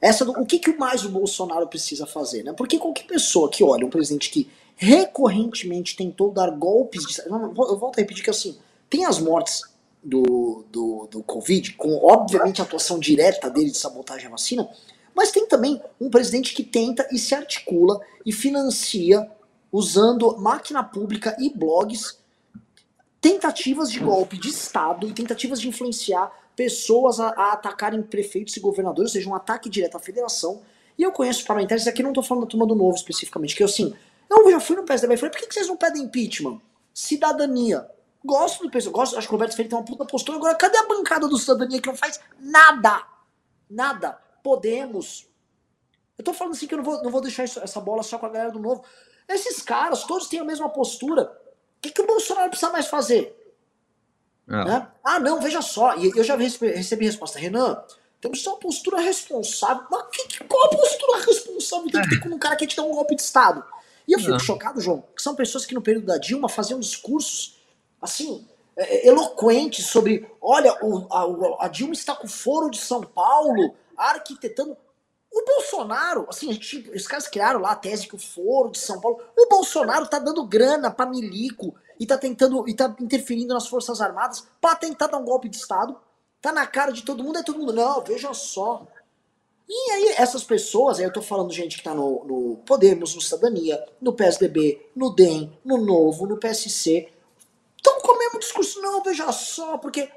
Essa do, o que, que mais o Bolsonaro precisa fazer, né? Porque qualquer pessoa que olha um presidente que recorrentemente tentou dar golpes de... Eu volto a repetir que, assim, tem as mortes do, do, do Covid, com obviamente a atuação direta dele de sabotagem à vacina, mas tem também um presidente que tenta e se articula e financia, usando máquina pública e blogs, tentativas de golpe de Estado e tentativas de influenciar pessoas a, a atacarem prefeitos e governadores, ou seja, um ataque direto à federação. E eu conheço parlamentares, aqui não estou falando da turma do Novo especificamente, que eu assim, eu já fui no PSDB e falei, por que, que vocês não pedem impeachment? Cidadania. Gosto do pessoal, gosto, acho que o Roberto Freire tem uma puta postura. Agora, cadê a bancada do Cidadania que não faz nada? Nada. Podemos. Eu tô falando assim que eu não vou, não vou deixar isso, essa bola só com a galera do novo. Esses caras, todos têm a mesma postura. O que, que o Bolsonaro precisa mais fazer? É. Né? Ah, não, veja só. E eu já recebi, recebi resposta. Renan, temos que ter uma postura responsável. Mas que, qual a postura responsável tem que ter quando um cara quer te dar um golpe de Estado? E eu fico não. chocado, João, que são pessoas que no período da Dilma faziam discursos assim, é, é, eloquente sobre, olha, o, a, a, Dilma está com o foro de São Paulo, arquitetando. O Bolsonaro, assim, gente, os caras criaram lá a tese que o foro de São Paulo. O Bolsonaro tá dando grana para milico e tá tentando, e tá interferindo nas Forças Armadas para tentar dar um golpe de Estado. Tá na cara de todo mundo, é todo mundo, não, veja só. E aí, essas pessoas, aí eu tô falando gente que tá no, no Podemos, no Cidadania, no PSDB, no DEM, no Novo, no PSC, Estão com o mesmo discurso, não, veja só, porque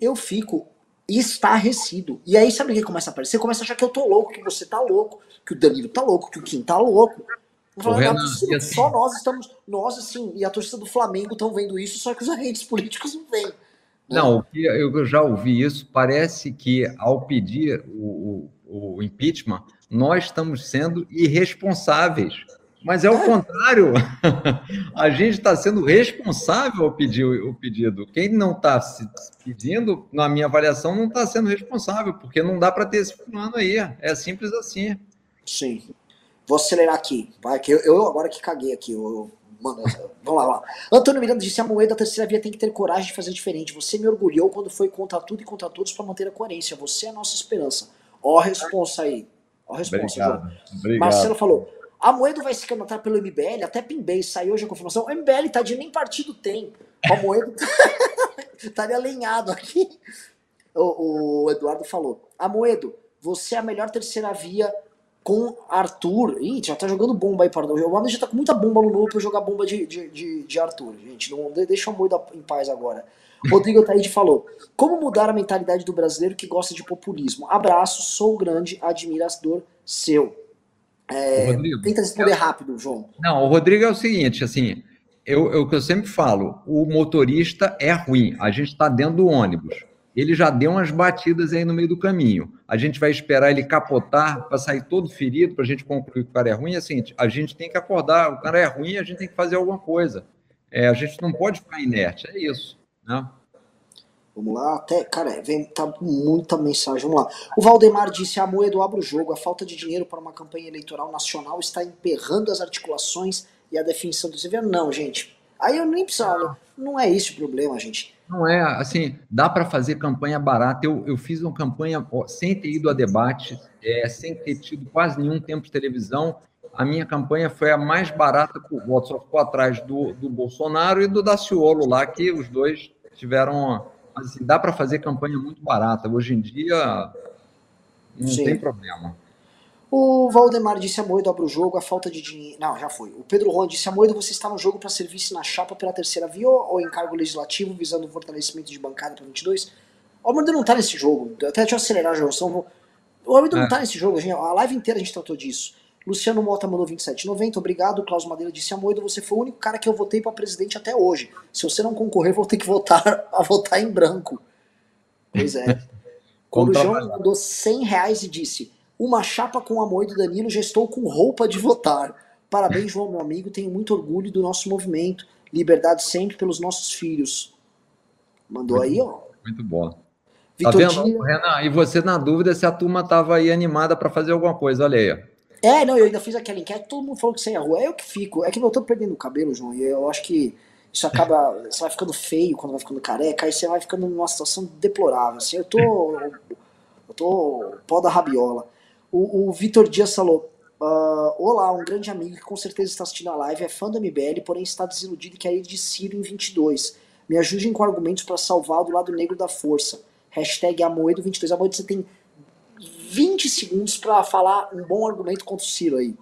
eu fico estarrecido. E aí, sabe o que começa a aparecer? Começa a achar que eu tô louco, que você tá louco, que o Danilo tá louco, que o Kim tá louco. Falo, Renan, assim, assim, só nós estamos, nós assim, e a torcida do Flamengo estão vendo isso, só que os agentes políticos não veem. Não, eu já ouvi isso. Parece que ao pedir o, o, o impeachment, nós estamos sendo irresponsáveis mas é o contrário. A gente está sendo responsável ao pedir o pedido. Quem não está se pedindo, na minha avaliação, não está sendo responsável, porque não dá para ter esse plano aí. É simples assim. Sim. Vou acelerar aqui. Vai, que eu, eu agora que caguei aqui. Eu, mano, vamos lá, lá. Antônio Miranda disse: a moeda da terceira via tem que ter coragem de fazer diferente. Você me orgulhou quando foi contra tudo e contra todos para manter a coerência. Você é a nossa esperança. Ó a responsa aí. Ó a responsa, Obrigado. João. Obrigado. Marcelo falou: a Moedo vai se candidatar pelo MBL, até Pimbay saiu hoje a confirmação. O MBL, tá de nem partido tem. A Moedo estaria alinhado aqui. O, o, Eduardo falou: A Moedo, você é a melhor terceira via com Arthur. Ih, já tá jogando bomba aí para o Moedo já tá com muita bomba no novo pra jogar bomba de, de, de, de Arthur. Gente, não deixa o Moedo em paz agora. Rodrigo Taide falou: Como mudar a mentalidade do brasileiro que gosta de populismo? Abraço, sou grande admirador seu. É, Rodrigo, tenta responder rápido, João. Não, o Rodrigo é o seguinte, assim, eu, eu, que eu sempre falo, o motorista é ruim, a gente está dentro do ônibus. Ele já deu umas batidas aí no meio do caminho. A gente vai esperar ele capotar para sair todo ferido, para a gente concluir que o cara é ruim. Assim, a gente tem que acordar. O cara é ruim, a gente tem que fazer alguma coisa. É, a gente não pode ficar inerte, é isso. Né? Vamos lá, até, cara, vem, tá muita mensagem, vamos lá. O Valdemar disse, a Moedo abre o jogo, a falta de dinheiro para uma campanha eleitoral nacional está emperrando as articulações e a definição do governo. Não, gente, aí eu nem preciso, não é esse o problema, gente. Não é, assim, dá para fazer campanha barata. Eu, eu fiz uma campanha sem ter ido a debate, é, sem ter tido quase nenhum tempo de televisão. A minha campanha foi a mais barata por voto, só ficou atrás do, do Bolsonaro e do Daciolo lá, que os dois tiveram assim, dá para fazer campanha muito barata. Hoje em dia não Sim. tem problema. O Valdemar disse a Moedo abre o jogo, a falta de dinheiro. Não, já foi. O Pedro Juan disse a Moedo, você está no jogo para serviço na chapa pela terceira via ou em cargo legislativo visando o fortalecimento de bancada para 22? O Moedo não está nesse jogo. Até deixa eu acelerar a jogo. O Moedo é. não está nesse jogo. A live inteira a gente tratou disso. Luciano Mota mandou 27,90. Obrigado. Klaus Madeira disse: Amoedo, você foi o único cara que eu votei para presidente até hoje. Se você não concorrer, vou ter que votar a votar em branco. Pois é. Corujão mandou 100 reais e disse: Uma chapa com Amoedo Danilo, já estou com roupa de votar. Parabéns, João, meu amigo. Tenho muito orgulho do nosso movimento. Liberdade sempre pelos nossos filhos. Mandou muito, aí, ó. Muito bom. Vitor tá vendo. Renan? E você na dúvida se a turma tava aí animada para fazer alguma coisa, olha aí. É, não, eu ainda fiz aquela enquete, todo mundo falou que você ia rua. É eu que fico. É que eu tô perdendo o cabelo, João, e eu acho que isso acaba. Você vai ficando feio quando vai ficando careca, aí você vai ficando numa situação deplorável. Assim, eu tô. Eu tô pó da rabiola. O, o Vitor Dias falou. Uh, Olá, um grande amigo que com certeza está assistindo a live, é fã do MBL, porém está desiludido e quer ir de Ciro em 22. Me ajudem com argumentos para salvar do lado negro da força. Hashtag Amoedo22. Amoedo, você tem 20 segundos para falar um bom argumento contra o Ciro aí.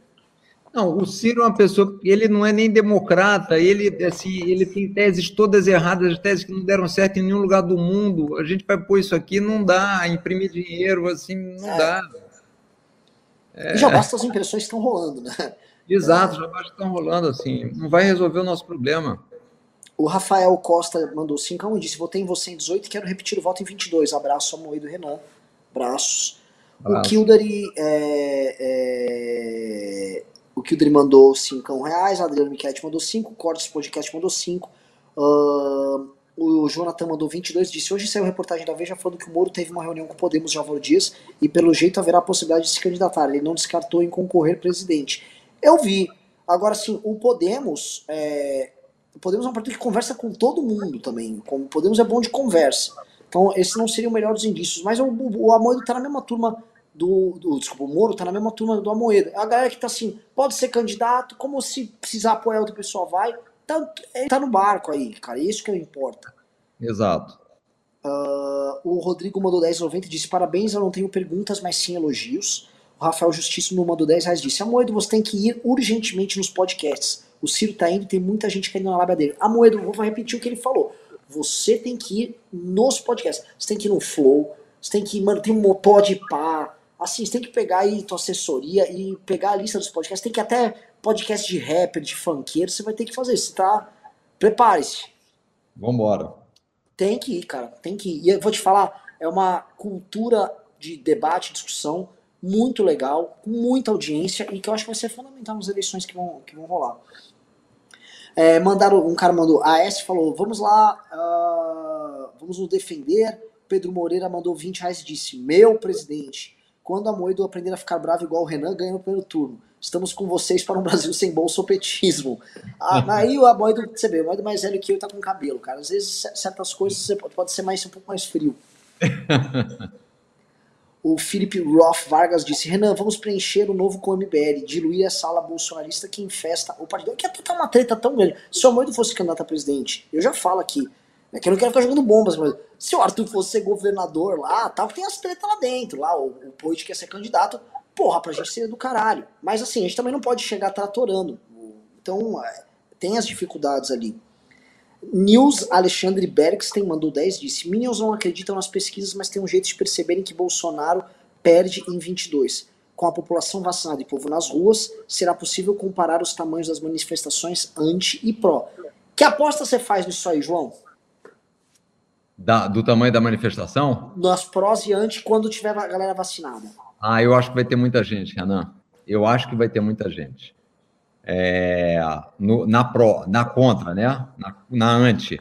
Não, o Ciro é uma pessoa que ele não é nem democrata, ele assim, ele tem teses todas erradas, teses que não deram certo em nenhum lugar do mundo. A gente vai pôr isso aqui, não dá, imprimir dinheiro assim, não é. dá. É... Já basta as impressões que estão rolando, né? Exato, já basta que estão rolando assim, não vai resolver o nosso problema. O Rafael Costa mandou 5 e disse: Votei em você em 18 e quero repetir o voto em 22. Abraço, Amoedo Renan. Abraços. O Kildare, é, é, o Kildare mandou 5 reais, Adriano Michetti mandou 5, Cortes Podcast mandou 5. Uh, o Jonathan mandou 22, disse: Hoje saiu reportagem da Veja falando que o Moro teve uma reunião com o Podemos de Álvaro Dias e, pelo jeito, haverá a possibilidade de se candidatar. Ele não descartou em concorrer presidente. Eu vi. Agora, sim, o Podemos. É, o Podemos é um partido que conversa com todo mundo também. O Podemos é bom de conversa. Então, esse não seria o melhor dos indícios. Mas o, o Amoedo está na mesma turma do, do. Desculpa, o Moro está na mesma turma do Amoedo. A galera que está assim, pode ser candidato, como se precisar apoiar outra pessoa vai tá, ele tá no barco aí, cara. Isso que importa. Exato. Uh, o Rodrigo mandou 10,90 e disse: Parabéns, eu não tenho perguntas, mas sim elogios. O Rafael Justiça no mandou 10 reais disse: Amoedo, você tem que ir urgentemente nos podcasts. O Ciro tá indo e tem muita gente querendo na lábia dele. Amoedo, vou repetir o que ele falou. Você tem que ir nos podcasts. Você tem que ir no Flow, você tem que mano, tem um pode pá. Assim, você tem que pegar aí tua assessoria e pegar a lista dos podcasts. Tem que até podcast de rapper, de funkeiro, você vai ter que fazer. Você tá. Prepare-se. Vambora. Tem que ir, cara. Tem que ir. E eu vou te falar, é uma cultura de debate, discussão muito legal, com muita audiência e que eu acho que vai ser fundamental nas eleições que vão, que vão rolar. É, mandaram, um cara mandou, a S falou, vamos lá, uh, vamos nos defender. Pedro Moreira mandou 20 reais e disse, meu presidente, quando a Moedo aprender a ficar bravo igual o Renan, ganha no primeiro turno. Estamos com vocês para um Brasil sem bolsopetismo. Ah, aí o Amoedo, você vê, o Amoedo mais velho que eu tá com cabelo, cara. Às vezes certas coisas você pode ser mais, um pouco mais frio. o Felipe Roth Vargas disse: Renan, vamos preencher o novo com o MBL, diluir a sala bolsonarista que infesta o partido. Que tá uma treta tão grande. Se o Amoedo fosse candidato a presidente, eu já falo aqui, né, que eu não quero ficar jogando bombas, mas se o Arthur fosse ser governador lá, tal, tem as tretas lá dentro. Lá, o, o Poit quer ser candidato, porra, pra gente ser do caralho. Mas assim, a gente também não pode chegar tratorando. Então, é, tem as dificuldades ali. Nils Alexandre Bergsten mandou 10 disse: Minions não acreditam nas pesquisas, mas tem um jeito de perceberem que Bolsonaro perde em 22. Com a população vacinada e povo nas ruas, será possível comparar os tamanhos das manifestações anti e pró. Que aposta você faz nisso aí, João? Da, do tamanho da manifestação? Nas prós e anti quando tiver a galera vacinada. Ah, eu acho que vai ter muita gente, Renan. Eu acho que vai ter muita gente. É, no, na pró, na contra, né? Na, na anti.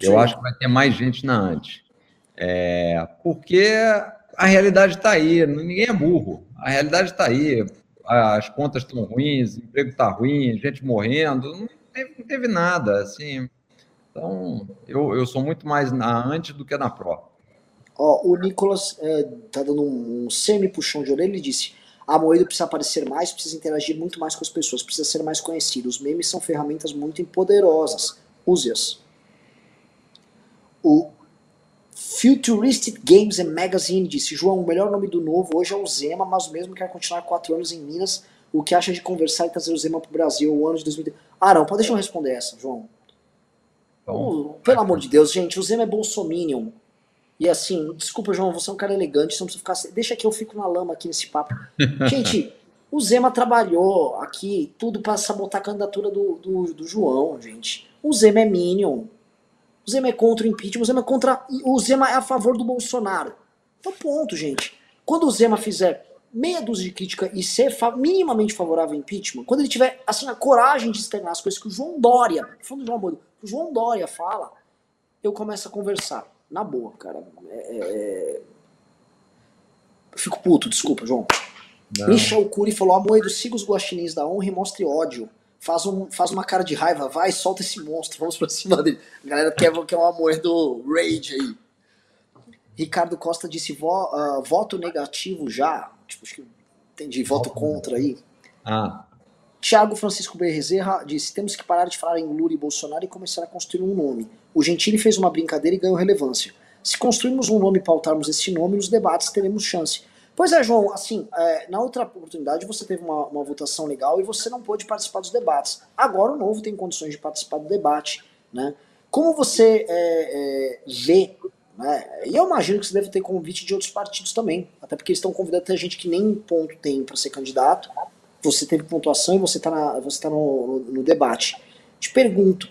Eu Sim. acho que vai ter mais gente na anti. É, porque a realidade está aí, ninguém é burro. A realidade está aí. As contas estão ruins, o emprego está ruim, gente morrendo, não teve, não teve, nada. Assim. Então, eu, eu sou muito mais na anti do que na pró. Ó, o Nicolas é, tá dando um, um semi-puxão de orelha e disse: a Moedo precisa aparecer mais, precisa interagir muito mais com as pessoas, precisa ser mais conhecido. Os memes são ferramentas muito poderosas. Use-as. O Futuristic Games and Magazine disse: João, o melhor nome do novo hoje é o Zema, mas o mesmo quer continuar quatro anos em Minas. O que acha de conversar e trazer o Zema pro Brasil o ano de 2010? Ah, não, pode deixar eu responder essa, João. Bom, pelo amor de Deus, gente, o Zema é bolsominion. E assim, desculpa, João, você é um cara elegante, você não precisa ficar. Deixa que eu fico na lama aqui nesse papo. Gente, o Zema trabalhou aqui tudo para sabotar a candidatura do, do, do, João, gente. O Zema é Minion. O Zema é contra o impeachment, o Zema é contra. O Zema é a favor do Bolsonaro. Então, ponto, gente. Quando o Zema fizer meia dúzia de crítica e ser fa minimamente favorável ao impeachment, quando ele tiver assim, a coragem de externar as coisas que o João Dória, falando do João o João Dória fala, eu começo a conversar. Na boa, cara. É, é... é fico puto, desculpa, João. Não. Michel Cury falou: Amoedo, siga os guaxinins da honra e mostre ódio. Faz, um, faz uma cara de raiva, vai, solta esse monstro, vamos pra cima dele. A galera quer, quer um Amoedo rage aí. Ricardo Costa disse: vo, uh, voto negativo já. Tipo, acho que entendi, voto contra aí. Ah. Tiago Francisco Bezerra disse: temos que parar de falar em Lula e Bolsonaro e começar a construir um nome. O Gentili fez uma brincadeira e ganhou relevância. Se construirmos um nome e pautarmos esse nome, nos debates teremos chance. Pois é, João, assim, é, na outra oportunidade você teve uma, uma, votação legal e você não pôde participar dos debates. Agora o novo tem condições de participar do debate, né? Como você é, é, vê, né? E eu imagino que você deve ter convite de outros partidos também, até porque eles estão convidando até gente que nem ponto tem para ser candidato, você teve pontuação e você está você tá no, no, no, debate. Te pergunto,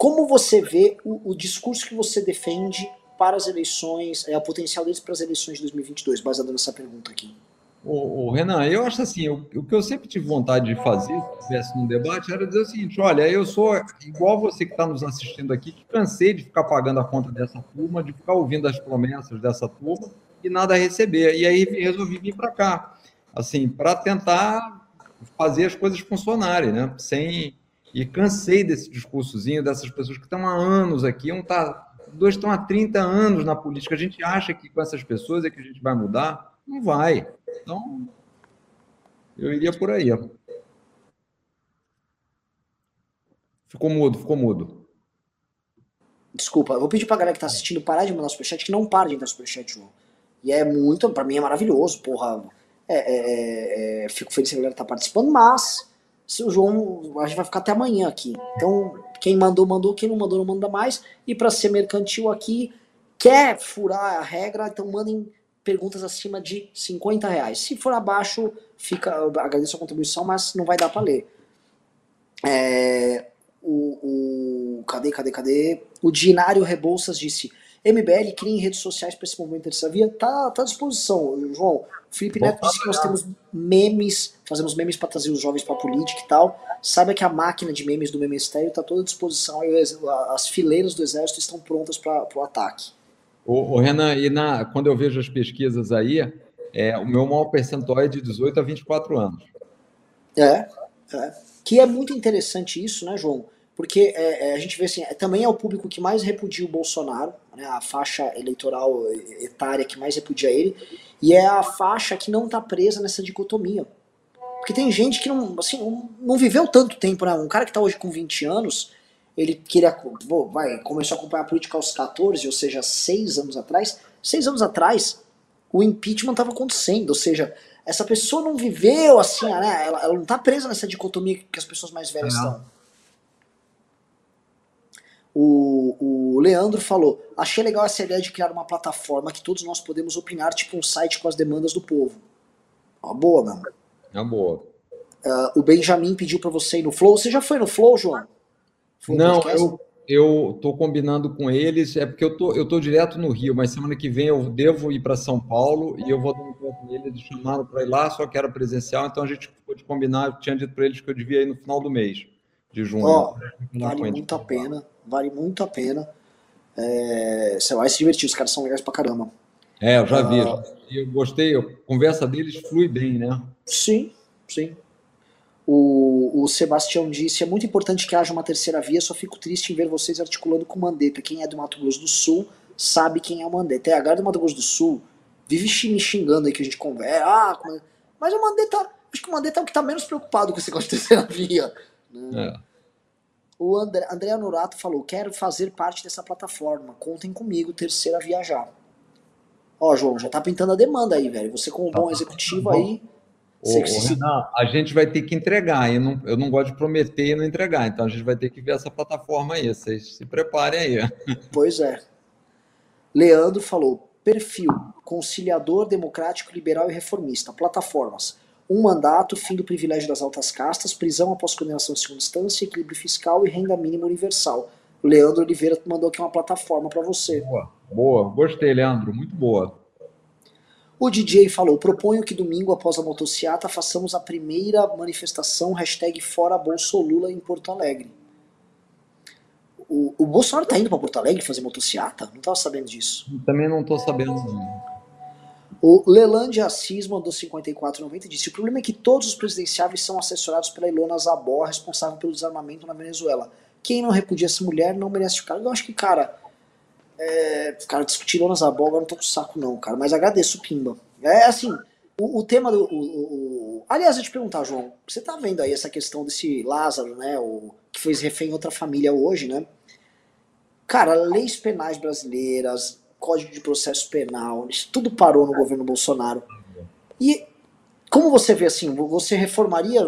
como você vê o, o discurso que você defende para as eleições, é, o potencial deles para as eleições de 2022, baseado nessa pergunta aqui? O, Renan, eu acho assim, o, o, que eu sempre tive vontade de fazer, se tivesse num debate, era dizer o seguinte: olha, eu sou igual você que está nos assistindo aqui, que cansei de ficar pagando a conta dessa turma, de ficar ouvindo as promessas dessa turma e nada a receber. E aí resolvi vir para cá, assim, para tentar fazer as coisas funcionarem, né? Sem e cansei desse discursozinho dessas pessoas que estão há anos aqui, um tá, dois estão há 30 anos na política. A gente acha que com essas pessoas é que a gente vai mudar, não vai. Então, eu iria por aí. Ficou mudo, ficou mudo. Desculpa, eu vou pedir pra galera que tá assistindo parar de mandar superchat, que não para de entrar superchat, João. E é muito, pra mim é maravilhoso, porra. É, é, é, é fico feliz que a galera tá participando, mas se o João, a gente vai ficar até amanhã aqui. Então, quem mandou, mandou, quem não mandou, não manda mais. E para ser mercantil aqui, quer furar a regra, então mandem perguntas acima de 50 reais. Se for abaixo, fica, agradeço a contribuição, mas não vai dar para ler. É, o, o, cadê, cadê, cadê? O Dinário Rebouças disse: MBL cria redes sociais para esse movimento dessa via. Tá, tá à disposição, João. Felipe Neto disse que nós temos memes, fazemos memes para trazer os jovens para política e tal. Saiba que a máquina de memes do Memestério está toda à disposição. As fileiras do exército estão prontas para o ataque. O, o, Renan, e na, quando eu vejo as pesquisas aí, é, o meu maior percentual é de 18 a 24 anos. É, é. Que é muito interessante isso, né, João? Porque é, é, a gente vê assim, é, também é o público que mais repudia o Bolsonaro, né, a faixa eleitoral etária que mais repudia ele, e é a faixa que não está presa nessa dicotomia. Porque tem gente que não, assim, não viveu tanto tempo, né? Um cara que está hoje com 20 anos, ele queria, vai, começou a acompanhar a política aos 14, ou seja, 6 anos atrás. 6 anos atrás, o impeachment estava acontecendo, ou seja, essa pessoa não viveu assim, né? Ela, ela não está presa nessa dicotomia que as pessoas mais velhas estão. O, o Leandro falou: achei legal essa ideia de criar uma plataforma que todos nós podemos opinar, tipo um site com as demandas do povo. Uma boa, mano. Uma boa. Uh, o Benjamin pediu para você ir no Flow. Você já foi no Flow, João? Não, eu, eu tô combinando com eles, é porque eu tô, eu tô direto no Rio, mas semana que vem eu devo ir para São Paulo e eu vou dar um encontro com eles, eles chamaram para ir lá, só que era presencial, então a gente ficou de combinar, eu tinha dito para eles que eu devia ir no final do mês de junho. Ó, vale muito a pena, vale muito a pena. É, você vai se divertir, os caras são legais pra caramba. É, eu já vi, uh, eu gostei, a conversa deles flui bem, né? Sim, sim. O, o Sebastião disse: é muito importante que haja uma terceira via, só fico triste em ver vocês articulando com Mandetta. Quem é do Mato Grosso do Sul sabe quem é o Mandetta. É, a galera do Mato Grosso do Sul vive me xingando aí que a gente conversa. Ah, mas o Mandetta, acho que o Mandetta é o que tá menos preocupado com esse negócio de terceira via. Né? É. O André, André Anorato falou: quero fazer parte dessa plataforma. Contem comigo, terceira viajar. Ó, João, já tá pintando a demanda aí, velho. Você, como bom executivo aí. O, Renan, a gente vai ter que entregar. Eu não, eu não gosto de prometer e não entregar. Então a gente vai ter que ver essa plataforma aí. Vocês se preparem aí. Pois é. Leandro falou: perfil, conciliador, democrático, liberal e reformista. Plataformas. Um mandato, fim do privilégio das altas castas, prisão após condenação em segunda instância, equilíbrio fiscal e renda mínima universal. O Leandro Oliveira mandou aqui uma plataforma para você. Boa, boa. Gostei, Leandro. Muito boa. O DJ falou: proponho que domingo, após a motociata, façamos a primeira manifestação hashtag Fora Bolsolula em Porto Alegre. O, o Bolsonaro tá indo para Porto Alegre fazer motociata? Não tava sabendo disso. Também não tô sabendo. Não. O Leland Assis mandou 54,90 e disse: O problema é que todos os presidenciáveis são assessorados pela Ilona Zabó, responsável pelo desarmamento na Venezuela. Quem não repudia essa mulher não merece o cargo. Eu acho que, cara, é, cara, discutir Lonas Abol, não tô com saco não, cara. Mas agradeço o Pimba. É assim, o, o tema do... O, o, aliás, eu te perguntar, João, você tá vendo aí essa questão desse Lázaro, né, o, que fez refém em outra família hoje, né? Cara, leis penais brasileiras, código de processo penal, isso tudo parou no governo Bolsonaro. E como você vê assim, você reformaria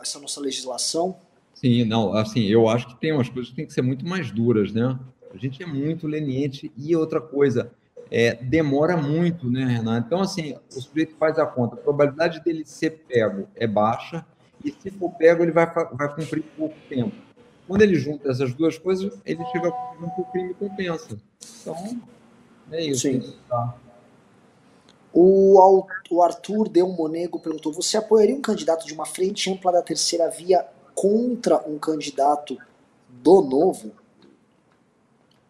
essa nossa legislação? Sim, não, assim, eu acho que tem umas coisas que tem que ser muito mais duras, né? A gente é muito leniente e outra coisa, é, demora muito, né, Renato? Então, assim, o sujeito faz a conta, a probabilidade dele ser pego é baixa, e se for pego, ele vai, vai cumprir pouco tempo. Quando ele junta essas duas coisas, ele chega a o crime compensa. Então, é isso. Sim. Tá. O, o Arthur Del Monego perguntou: você apoiaria um candidato de uma frente ampla da terceira via contra um candidato do novo?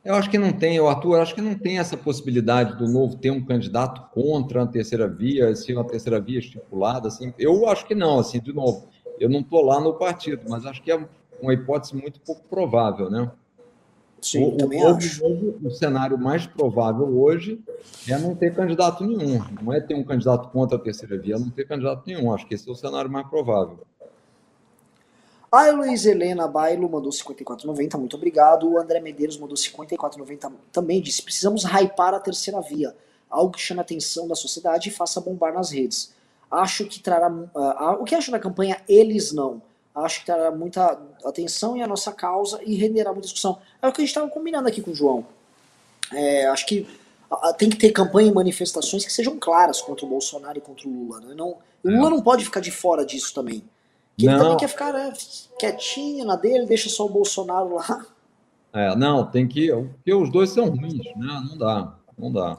Eu acho que não tem, o Arthur, eu acho que não tem essa possibilidade do novo ter um candidato contra a terceira via, se uma terceira via estipulada, assim. Eu acho que não, assim, de novo. Eu não estou lá no partido, mas acho que é uma hipótese muito pouco provável, né? Sim, o, o, acho. O, cenário mais provável hoje é não ter candidato nenhum. Não é ter um candidato contra a terceira via, é não ter candidato nenhum. Acho que esse é o cenário mais provável. A Luiz Helena Bailo mandou 54,90, muito obrigado. O André Medeiros mandou 54,90 também, disse: precisamos hypar a terceira via, algo que chame a atenção da sociedade e faça bombar nas redes. Acho que trará. Uh, o que acho da campanha Eles Não? Acho que trará muita atenção em a nossa causa e renderá muita discussão. É o que a gente estava combinando aqui com o João. É, acho que tem que ter campanha e manifestações que sejam claras contra o Bolsonaro e contra o Lula. Né? Não, o Lula não pode ficar de fora disso também. Que ele também quer ficar né, quietinho na dele, deixa só o Bolsonaro lá. É, não, tem que. Porque os dois são ruins, né? Não dá, não dá.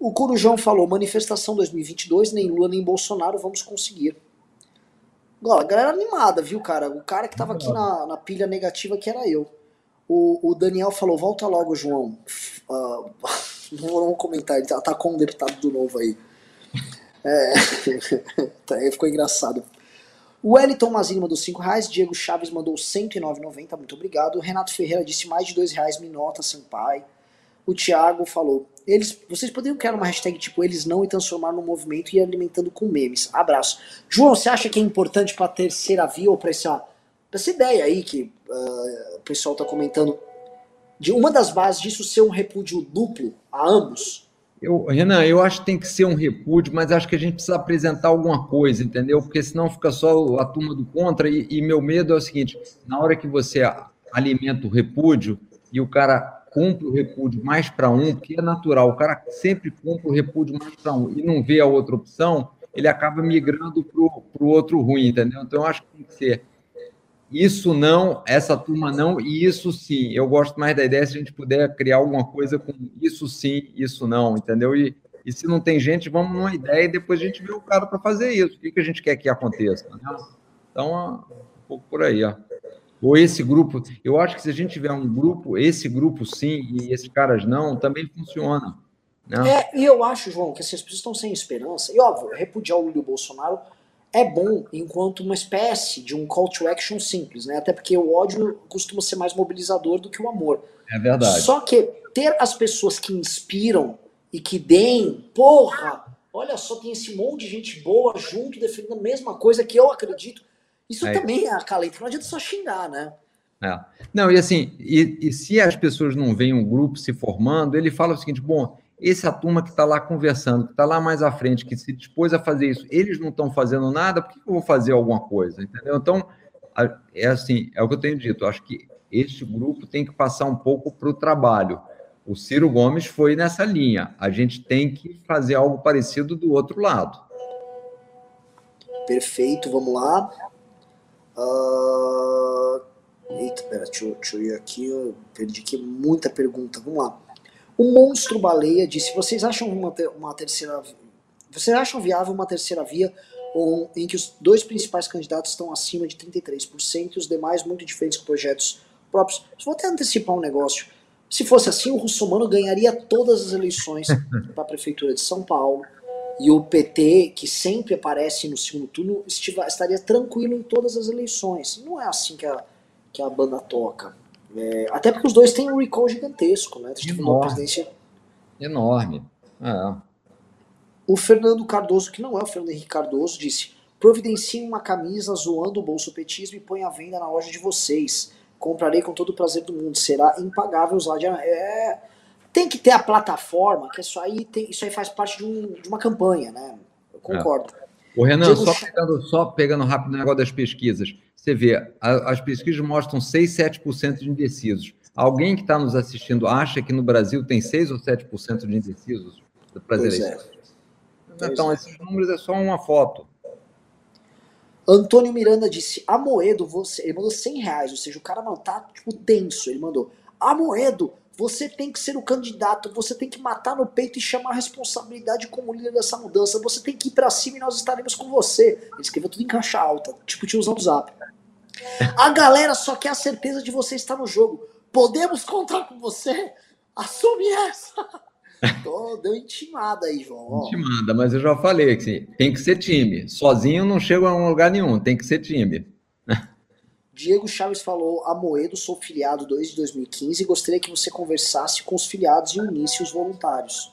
O Corujão falou: manifestação 2022, nem Lula nem Bolsonaro vamos conseguir. Agora, a galera animada, viu, cara? O cara que tava aqui na, na pilha negativa que era eu. O, o Daniel falou: volta logo, João. Uh, não vou comentar, ele tá com um deputado do novo aí. É, tá, aí ficou engraçado. O Wellington Mazini mandou 5 reais, Diego Chaves mandou 109,90, muito obrigado. O Renato Ferreira disse mais de 2 reais, Minota, Senpai. O Thiago falou, eles, vocês poderiam criar uma hashtag tipo eles não e transformar no movimento e ir alimentando com memes. Abraço. João, você acha que é importante para terceira via ou para essa, essa ideia aí que uh, o pessoal está comentando, de uma das bases disso ser um repúdio duplo a ambos? Eu, Renan, eu acho que tem que ser um repúdio, mas acho que a gente precisa apresentar alguma coisa, entendeu? Porque senão fica só a turma do contra. E, e meu medo é o seguinte: na hora que você alimenta o repúdio e o cara cumpre o repúdio mais para um, porque é natural, o cara sempre cumpre o repúdio mais para um e não vê a outra opção, ele acaba migrando para o outro ruim, entendeu? Então, eu acho que tem que ser isso não, essa turma não, e isso sim. Eu gosto mais da ideia se a gente puder criar alguma coisa com isso sim, isso não, entendeu? E, e se não tem gente, vamos numa ideia e depois a gente vê o cara para fazer isso. O que, que a gente quer que aconteça? Né? Então, um pouco por aí, ó. Ou esse grupo, eu acho que se a gente tiver um grupo, esse grupo sim e esses caras não, também funciona. Né? É, e eu acho, João, que assim, as pessoas estão sem esperança. E óbvio, repudiar o Lula e o Bolsonaro é bom enquanto uma espécie de um call to action simples, né? Até porque o ódio costuma ser mais mobilizador do que o amor. É verdade. Só que ter as pessoas que inspiram e que deem, porra, olha só, tem esse monte de gente boa junto defendendo a mesma coisa que eu acredito. Isso é. também é acalento. Não adianta só xingar, né? É. Não, e assim, e, e se as pessoas não veem um grupo se formando, ele fala o seguinte: bom, essa turma que está lá conversando, que está lá mais à frente, que se dispôs a fazer isso, eles não estão fazendo nada, por que eu vou fazer alguma coisa? Entendeu? Então, é assim, é o que eu tenho dito. Eu acho que este grupo tem que passar um pouco para o trabalho. O Ciro Gomes foi nessa linha. A gente tem que fazer algo parecido do outro lado. Perfeito, vamos lá. Uh... Eita, pera, deixa eu, deixa eu ir aqui. Eu perdi aqui muita pergunta. Vamos lá. O monstro baleia disse: vocês acham uma, uma terceira vocês acham viável uma terceira via ou, em que os dois principais candidatos estão acima de 33% e os demais muito diferentes com projetos próprios? Vou até antecipar um negócio. Se fosse assim, o Russomano ganharia todas as eleições para a Prefeitura de São Paulo e o PT, que sempre aparece no segundo turno, estaria tranquilo em todas as eleições. Não é assim que a, que a banda toca. É, até porque os dois têm um recall gigantesco, né? Enorme. Presidência... Enorme. É. O Fernando Cardoso, que não é o Fernando Henrique Cardoso, disse: providencie uma camisa zoando o bolsopetismo e põe à venda na loja de vocês. Comprarei com todo o prazer do mundo. Será impagável usar de. É... Tem que ter a plataforma, que isso aí, tem, isso aí faz parte de, um, de uma campanha, né? Eu concordo. É. O Renan, só pegando, só pegando rápido o negócio das pesquisas. Você vê, a, as pesquisas mostram 6, 7% de indecisos. Alguém que está nos assistindo acha que no Brasil tem 6 ou 7% de indecisos para as eleições? É. Então, esses números é só uma foto. Antônio Miranda disse: Amoedo, você. Ele mandou 100 reais, ou seja, o cara não tá tipo tenso. Ele mandou: Amoedo, você tem que ser o candidato, você tem que matar no peito e chamar a responsabilidade como líder dessa mudança. Você tem que ir para cima e nós estaremos com você. Ele escreveu tudo em caixa alta, tipo tiozão do zap. A galera só quer a certeza de você estar no jogo. Podemos contar com você? Assume essa! Tô, deu intimada aí, João. Intimada, mas eu já falei que tem que ser time. Sozinho não chega a um lugar nenhum, tem que ser time. Diego Chaves falou: Amoedo, sou filiado desde 2015 e gostaria que você conversasse com os filiados e unisse os voluntários.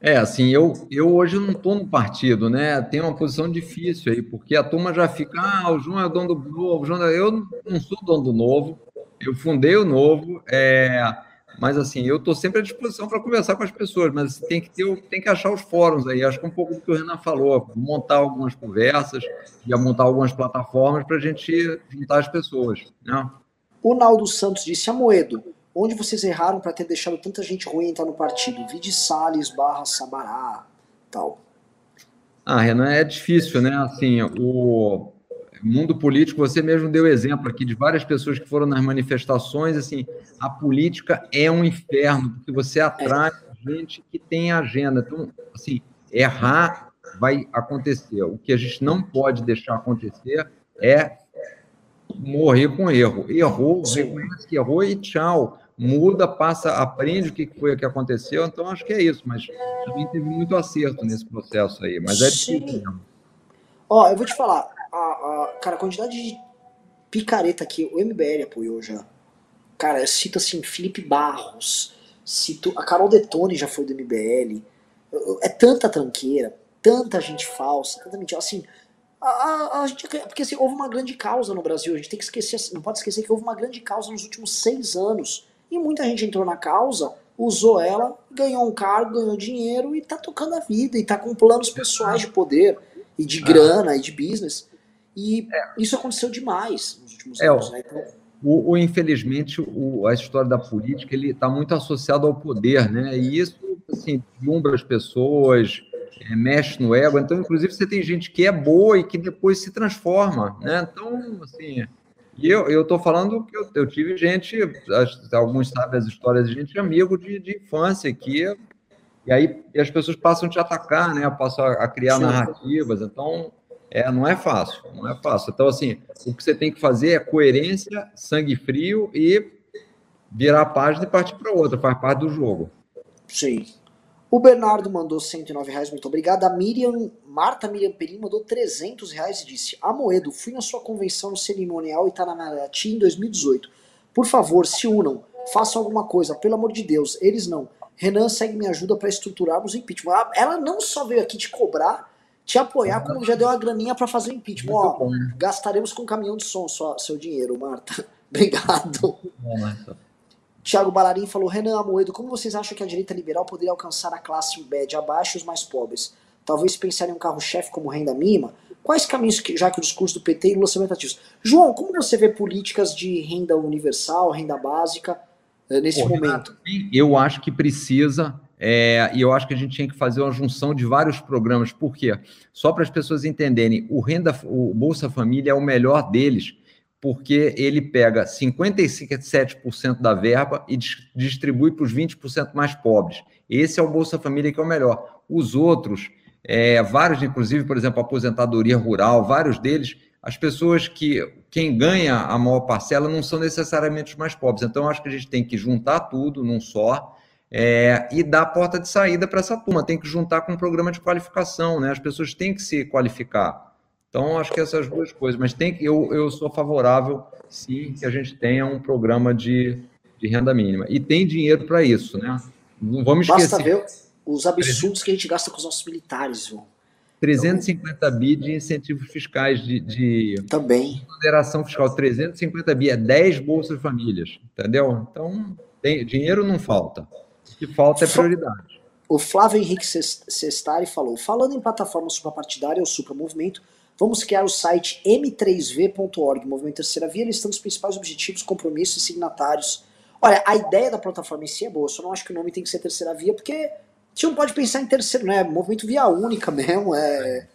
É, assim, eu, eu hoje não estou no partido, né? Tenho uma posição difícil aí, porque a turma já fica, ah, o João é dono do novo, o João é... eu não sou dono do novo, eu fundei o novo, é, mas assim, eu estou sempre à disposição para conversar com as pessoas, mas tem que ter, tem que achar os fóruns aí. Acho que um pouco do que o Renan falou, montar algumas conversas, e montar algumas plataformas para a gente juntar as pessoas. Né? O Naldo Santos disse, Amoedo, onde vocês erraram para ter deixado tanta gente ruim entrar no partido? Vide Salles barra Sabará, tal. Ah, Renan, é difícil, né? Assim, o, mundo político, você mesmo deu exemplo aqui de várias pessoas que foram nas manifestações, assim, a política é um inferno, porque você atrai gente que tem agenda. Então, assim, errar vai acontecer. O que a gente não pode deixar acontecer é morrer com erro. Errou, reconhece que errou e tchau. Muda, passa, aprende o que foi que aconteceu. Então, acho que é isso. Mas também teve muito acerto nesse processo aí. Mas é difícil mesmo. Ó, eu vou te falar, a, a, cara, a quantidade de picareta que o MBL apoiou já. Cara, eu cito assim, Felipe Barros, cito. A Carol Detone já foi do MBL. É tanta tranqueira, tanta gente falsa, tanta mentira. Assim, a, a, a gente, porque assim, houve uma grande causa no Brasil. A gente tem que esquecer, não pode esquecer que houve uma grande causa nos últimos seis anos. E muita gente entrou na causa, usou ela, ganhou um cargo, ganhou dinheiro e tá tocando a vida, e tá com planos pessoais de poder, e de grana, e de business. E isso aconteceu demais nos últimos é, anos. Né? Então, o, o, infelizmente, o, a história da política ele está muito associado ao poder, né? E isso assim, deslumbra as pessoas, é, mexe no ego. Então, inclusive, você tem gente que é boa e que depois se transforma, né? Então, assim, e eu estou falando que eu, eu, tive gente, alguns sabem as histórias de gente amigo de, de infância que e aí e as pessoas passam a te atacar, né? Passam a, a criar Sim. narrativas. Então, é, não é fácil, não é fácil. Então, assim, o que você tem que fazer é coerência, sangue frio e virar a página e partir para outra, faz parte do jogo. Sim. O Bernardo mandou 109 reais, muito obrigado. A Miriam, Marta Miriam Perim mandou 300 reais e disse: Amoedo, fui na sua convenção no cerimonial Itanamaraty em 2018. Por favor, se unam, façam alguma coisa, pelo amor de Deus. Eles não. Renan segue me ajuda para estruturarmos o impeachment. Ela não só veio aqui te cobrar, te apoiar, como já deu uma graninha para fazer o impeachment. Ó, gastaremos com caminhão de som só, seu dinheiro, Marta. Obrigado. Tiago Balarim falou: Renan Amoedo, como vocês acham que a direita liberal poderia alcançar a classe média abaixo e os mais pobres? Talvez pensar em um carro-chefe como renda mínima? Quais caminhos, que, já que o discurso do PT e Lula são atrativos? João, como você vê políticas de renda universal, renda básica, eh, nesse Pô, momento? Eu acho que precisa é, e eu acho que a gente tinha que fazer uma junção de vários programas. Por quê? Só para as pessoas entenderem, o Renda, o Bolsa Família é o melhor deles, porque ele pega 57% da verba e distribui para os 20% mais pobres. Esse é o Bolsa Família que é o melhor. Os outros, é, vários, inclusive, por exemplo, aposentadoria rural, vários deles, as pessoas que quem ganha a maior parcela não são necessariamente os mais pobres. Então, acho que a gente tem que juntar tudo num só é, e dar porta de saída para essa turma. Tem que juntar com um programa de qualificação, né? As pessoas têm que se qualificar. Então, acho que essas duas coisas. Mas tem que, eu, eu sou favorável, sim, que a gente tenha um programa de, de renda mínima. E tem dinheiro para isso, né? Não vamos esquecer. Basta ver os absurdos que a gente gasta com os nossos militares, João. 350 bi de incentivos fiscais de, de também moderação fiscal 350 bi é 10 bolsas famílias entendeu então tem, dinheiro não falta que falta é prioridade. O Flávio Henrique Sestari falou: falando em plataforma suprapartidária ou supramovimento, vamos criar o site m3v.org, Movimento Terceira Via, listando os principais objetivos, compromissos e signatários. Olha, a ideia da plataforma em si é boa, só não acho que o nome tem que ser Terceira Via, porque a gente não pode pensar em terceiro, né? Movimento via única mesmo, é.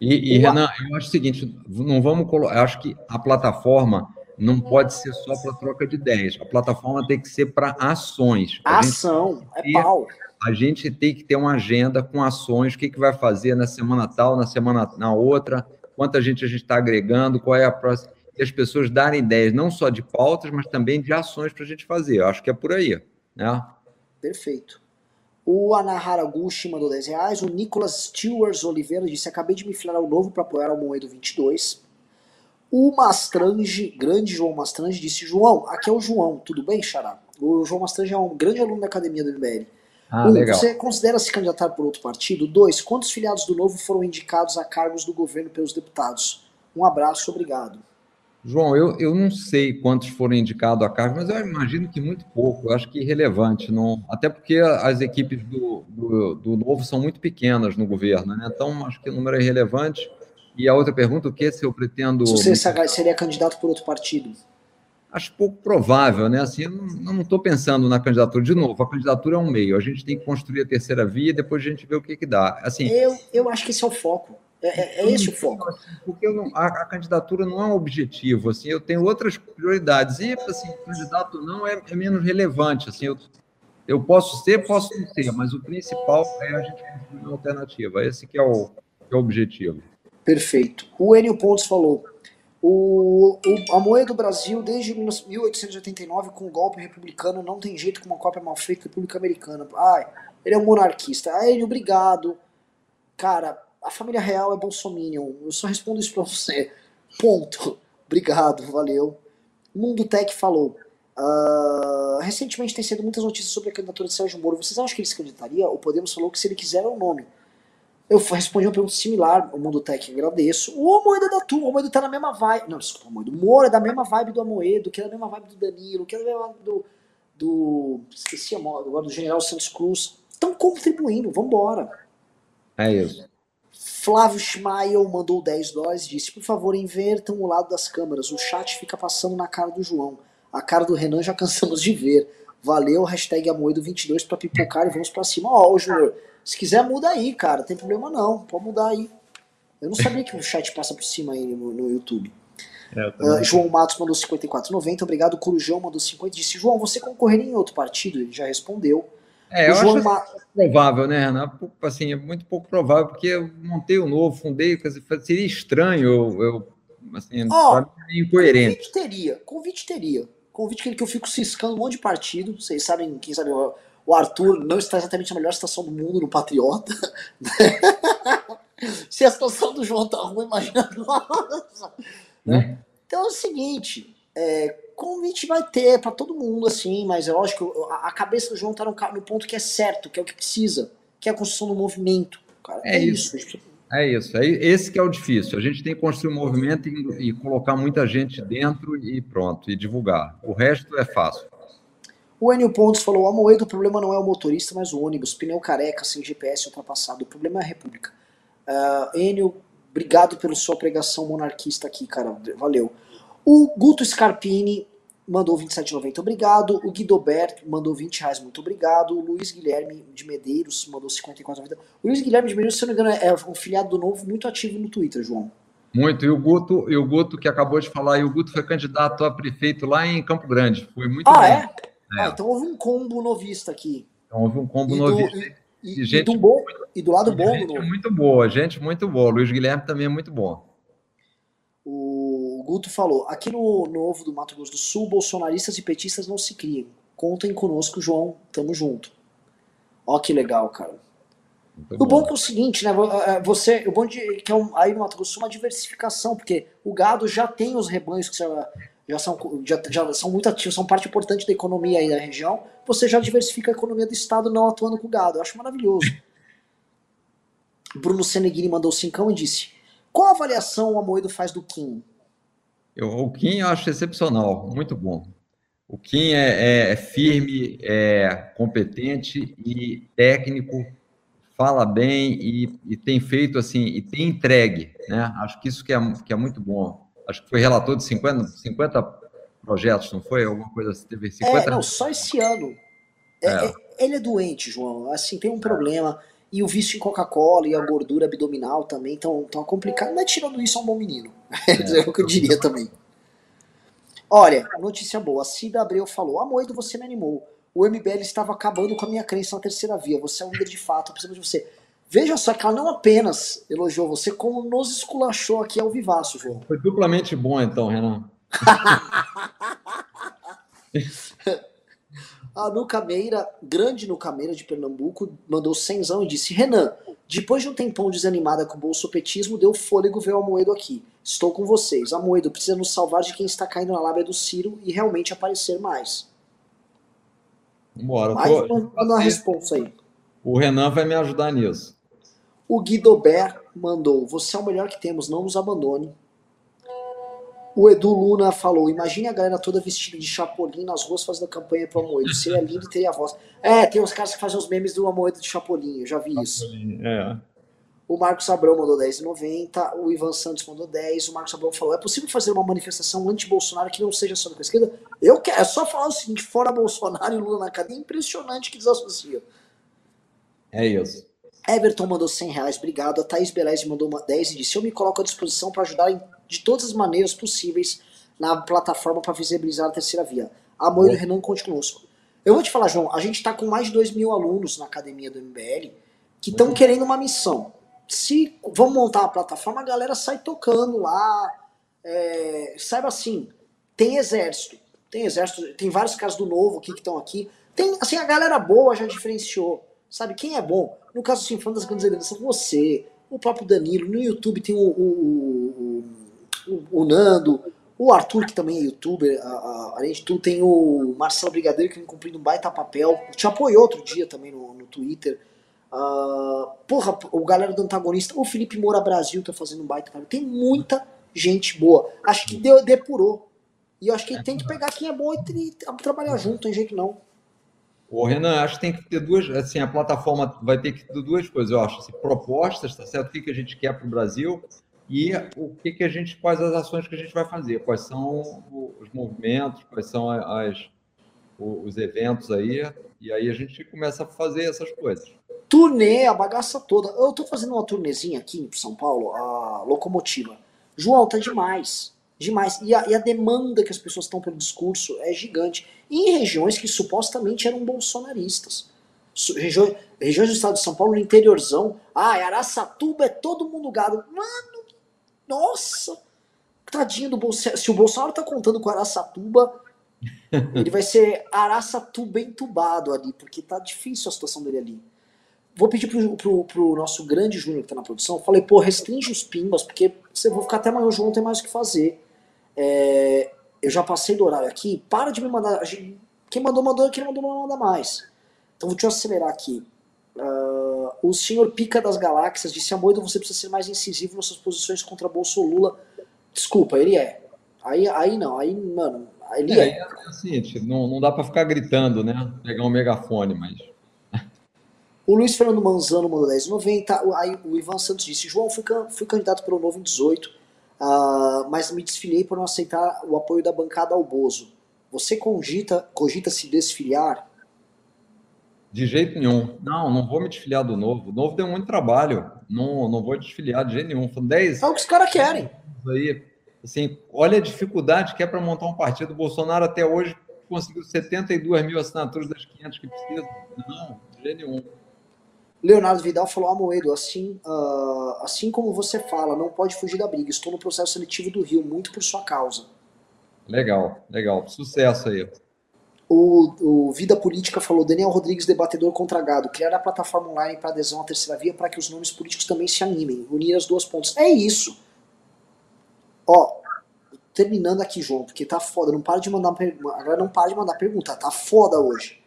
E, e Renan, eu acho o seguinte, não vamos colocar, acho que a plataforma não pode ser só para troca de ideias. A plataforma tem que ser para ações. A Ação, é pau. A gente tem que ter uma agenda com ações, o que, que vai fazer na semana tal, na semana na outra, quanta gente a gente está agregando, qual é a próxima. E as pessoas darem ideias não só de pautas, mas também de ações para a gente fazer. Eu acho que é por aí. Né? Perfeito. O Anahara Gushi mandou 10 reais. O Nicolas Stewart Oliveira disse: Acabei de me filar ao novo para apoiar o Moedo 22. O Mastrange, grande João Mastrange, disse: João, aqui é o João, tudo bem, Xará? O João Mastrange é um grande aluno da academia do MBL. Ah, um, legal. Você considera se candidatar por outro partido? Dois, quantos filiados do Novo foram indicados a cargos do governo pelos deputados? Um abraço, obrigado. João, eu, eu não sei quantos foram indicados a cargo, mas eu imagino que muito pouco, eu acho que irrelevante, não, até porque as equipes do, do, do Novo são muito pequenas no governo, né? então acho que o número é irrelevante. E a outra pergunta, o que se eu pretendo... Se você seria candidato por outro partido? Acho pouco provável, né? Assim, eu não estou pensando na candidatura. De novo, a candidatura é um meio, a gente tem que construir a terceira via e depois a gente vê o que, que dá. Assim, eu, eu acho que esse é o foco. É, é, é esse o foco. Porque não, a, a, candidatura não é um objetivo, assim, eu tenho outras prioridades. E, assim, candidato não é, é menos relevante, assim, eu, eu posso ser, posso não ser, mas o principal é a gente construir uma alternativa. Esse que é o, que é o objetivo. Perfeito. O Enio Pontes falou, o, o, a moeda do Brasil, desde 1889, com o golpe republicano, não tem jeito com uma cópia mal feita da República Americana. Ai, ele é um monarquista. Ai, ele, obrigado. Cara, a família real é bolsominion. Eu só respondo isso pra você. Ponto. Obrigado, valeu. Mundo Tech falou. Uh, recentemente tem sido muitas notícias sobre a candidatura de Sérgio Moro. Vocês acham que ele se candidataria? O Podemos falou que se ele quiser é o nome. Eu respondi uma pergunta similar ao Mundo Tech, agradeço. O Amoedo é da turma, o Amoedo tá na mesma vibe. Não, desculpa, o Amoedo. O Moro é da mesma vibe do Amoedo, que é da mesma vibe do Danilo, que é da mesma vibe do. do esqueci a moda, agora do General Santos Cruz. Estão contribuindo, vambora. É isso. Flávio Schmael mandou 10 dólares e disse: Por favor, invertam o lado das câmeras. O chat fica passando na cara do João. A cara do Renan já cansamos de ver. Valeu, hashtag Amoedo22 pra pipocar e vamos pra cima. Ó, oh, Júnior, se quiser muda aí, cara. Não tem problema não. Pode mudar aí. Eu não sabia que o chat passa por cima aí no, no YouTube. É, uh, João Matos mandou 54,90. Obrigado. Corujão mandou 50. Disse: João, você concorreria em outro partido? Ele já respondeu. É, eu João acho Ma... provável, né, Renan? Assim, é muito pouco provável, porque eu montei o um novo, fundei, seria estranho eu, eu assim, oh, é incoerente. Convite teria, convite teria. Convite que eu fico ciscando um monte de partido, vocês sabem, quem sabe, o Arthur não está exatamente na melhor situação do mundo no Patriota. Se a situação do João tá ruim, imagina nossa. Né? Então é o seguinte, é, convite vai ter para todo mundo, assim, mas é lógico, a, a cabeça do João tá no, no, ponto que é certo, que é o que precisa, que é a construção do movimento. Cara, é, é isso. isso. É isso, é esse que é o difícil. A gente tem que construir um movimento e, e, colocar muita gente dentro e pronto, e divulgar. O resto é fácil. O Enio Pontes falou: Amoedo, o problema não é o motorista, mas o ônibus, pneu careca, sem GPS ultrapassado. O problema é a República. Uh, Enio, obrigado pela sua pregação monarquista aqui, cara. Valeu. O Guto Scarpini mandou 27,90, obrigado. O Guidoberto mandou 20 reais, muito obrigado. O Luiz Guilherme de Medeiros mandou 54,90. O Luiz Guilherme de Medeiros, se não me engano, é um filiado do Novo muito ativo no Twitter, João. Muito. E o Guto, e o Guto que acabou de falar, e o Guto foi candidato a prefeito lá em Campo Grande. Foi muito ah, bom. É? É? Ah, então houve um combo novista aqui. Então houve um combo e novista. Do, e, e, gente, e, do bom, e do lado bom gente muito boa, gente muito boa. Luiz Guilherme também é muito bom. O Guto falou: aqui no Novo do Mato Grosso do Sul, bolsonaristas e petistas não se criam. Contem conosco, João, tamo junto. Ó que legal, cara. Muito o bom. bom é, é o seguinte, né? É, você, o bom de, que é um, aí no Mato Grosso uma diversificação, porque o gado já tem os rebanhos que já, já são, já, já são muito ativos, são parte importante da economia aí da região. Você já diversifica a economia do estado não atuando com o gado. Eu acho maravilhoso. Bruno Seneghini mandou cincão e disse: qual avaliação o Amoedo faz do Kim? Eu, o Kim eu acho excepcional, muito bom. O Kim é, é, é firme, é competente e técnico, fala bem e, e, tem feito assim, e tem entregue, né? Acho que isso que é, que é muito bom. Acho que foi relator de 50, 50 projetos, não foi? Alguma coisa assim, teve 50... É, não, só esse ano. É, é. é. ele é doente, João, assim, tem um problema E o vício em Coca-Cola e a gordura abdominal também estão tão complicado. Mas tirando isso, é um bom menino. É, é o que eu diria também. Olha, notícia boa. A Cida Abreu falou: Amoedo, você me animou. O MBL estava acabando com a minha crença na terceira via. Você é um líder de fato, precisamos de você. Veja só que ela não apenas elogiou você, como nos esculachou aqui ao vivaço, João. Foi duplamente bom, então, Renan. A Nucameira, grande Nucameira de Pernambuco, mandou cenzão e disse: Renan, depois de um tempão desanimada com o bolsopetismo, deu fôlego ver o Amoedo aqui. Estou com vocês. Amoedo precisa nos salvar de quem está caindo na lábia do Ciro e realmente aparecer mais. Bora, Mais tô... uma, uma resposta aí. O Renan vai me ajudar nisso. O Guidobert mandou: Você é o melhor que temos, não nos abandone. O Edu Luna falou: imagine a galera toda vestida de Chapolin nas ruas fazendo campanha pro Amoedo. Seria lindo e teria voz. É, tem uns caras que fazem os memes do Amoedo de Chapolin, eu já vi isso. É. O Marcos Abrão mandou 10,90, o Ivan Santos mandou 10, o Marcos Abrão falou: é possível fazer uma manifestação anti-Bolsonaro que não seja só com a esquerda? Eu quero, é só falar o seguinte: fora Bolsonaro e Lula na cadeia, é impressionante que desassocia. É isso. Everton mandou 100 reais, obrigado. A Thaís Beleza mandou 10 e disse: Eu me coloco à disposição para ajudar de todas as maneiras possíveis na plataforma para visibilizar a terceira via. Amor e Renan, conte conosco. Eu vou te falar, João, a gente está com mais de 2 mil alunos na academia do MBL que estão querendo uma missão. Se vamos montar uma plataforma, a galera sai tocando lá. É, saiba assim, tem exército, tem exército, tem vários caras do novo aqui que estão aqui. Tem, assim, a galera boa já diferenciou. Sabe quem é bom? No caso, assim, falando das grandes lideranças, você, o próprio Danilo. No YouTube tem o, o, o o, Nando, o Arthur, que também é youtuber, a, a, além de tudo, tem o Marcelo Brigadeiro, que vem cumprindo um baita papel, te apoiou outro dia também no, no Twitter. Uh, porra, o galera do antagonista, o Felipe Moura Brasil tá fazendo um baita papel. Tem muita gente boa. Acho que deu, depurou. E eu acho que tem que pegar quem é bom e, e trabalhar junto, não tem jeito não. O Renan, acho que tem que ter duas, assim, a plataforma vai ter que ter duas coisas, eu acho, assim, propostas, tá certo? O que, que a gente quer para o Brasil e o que, que a gente, quais as ações que a gente vai fazer, quais são os movimentos, quais são as, os eventos aí, e aí a gente começa a fazer essas coisas. Turnê, a bagaça toda. Eu estou fazendo uma turnezinha aqui em São Paulo, a locomotiva. João, tá demais. Demais. E a, e a demanda que as pessoas estão pelo discurso é gigante. E em regiões que supostamente eram bolsonaristas. Regiões, regiões do estado de São Paulo, no interiorzão. Ah, Araçatuba é todo mundo gado. Mano, nossa, tadinho do Bolsonaro. Se o Bolsonaro tá contando com Araçatuba, ele vai ser Araçatuba entubado ali, porque tá difícil a situação dele ali. Vou pedir pro, pro, pro nosso grande Júnior que tá na produção, falei, pô, restringe os pimbas, porque você vou ficar até amanhã, o João não tem mais o que fazer. É, eu já passei do horário aqui, para de me mandar. Quem mandou, mandou, quem mandou, não manda mais. Então vou te acelerar aqui. Uh, o senhor Pica das Galáxias disse: Amoedo, você precisa ser mais incisivo nas suas posições contra Bolso Lula. Desculpa, ele é. Aí, aí não, aí, mano, ele é. É, é assim, não, não dá para ficar gritando, né? Pegar um megafone, mas. O Luiz Fernando Manzano mandou 10,90. Aí o Ivan Santos disse: João, fui, fui candidato pelo Novo em 18, uh, mas me desfilei por não aceitar o apoio da bancada ao Bozo. Você cogita, cogita se desfiliar? De jeito nenhum. Não, não vou me desfiliar do novo. O novo deu muito trabalho. Não, não vou desfiliar de jeito nenhum. São 10. É o que os caras querem. Aí, assim, olha a dificuldade que é para montar um partido. O Bolsonaro até hoje conseguiu 72 mil assinaturas das 500 que precisa. Não, de jeito nenhum. Leonardo Vidal falou: Amoedo, assim, uh, assim como você fala, não pode fugir da briga. Estou no processo seletivo do Rio, muito por sua causa. Legal, legal. Sucesso aí. O, o, Vida Política falou, Daniel Rodrigues, debatedor contra gado, criar a plataforma online para adesão à terceira via para que os nomes políticos também se animem, unir as duas pontas. É isso. Ó, terminando aqui, João, porque tá foda, não para de mandar agora não para de mandar pergunta, tá foda hoje.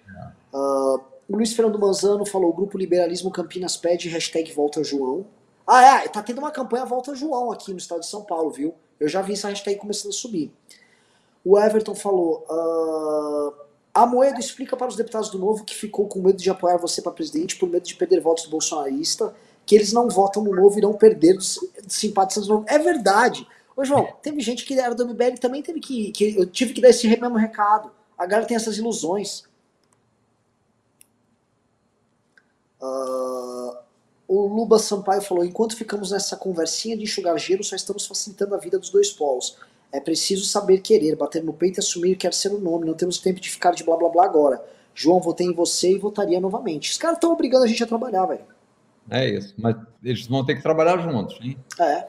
Uh, o Luiz Fernando Manzano falou, Grupo Liberalismo Campinas pede hashtag Volta João. Ah, é, tá tendo uma campanha Volta João aqui no estado de São Paulo, viu? Eu já vi essa hashtag começando a subir. O Everton falou, uh, a Moedo explica para os deputados do Novo que ficou com medo de apoiar você para presidente por medo de perder votos do bolsonarista, que eles não votam no Novo e irão perder dos simpatizantes do Novo. É verdade. Ô, João, teve gente que era do MBL também teve que, que. Eu tive que dar esse mesmo recado. A galera tem essas ilusões. Uh, o Luba Sampaio falou: enquanto ficamos nessa conversinha de enxugar gelo, só estamos facilitando a vida dos dois polos. É preciso saber querer, bater no peito e assumir que quer ser o nome. Não temos tempo de ficar de blá blá blá agora. João, votei em você e votaria novamente. Os caras estão obrigando a gente a trabalhar, velho. É isso. Mas eles vão ter que trabalhar juntos, hein? É.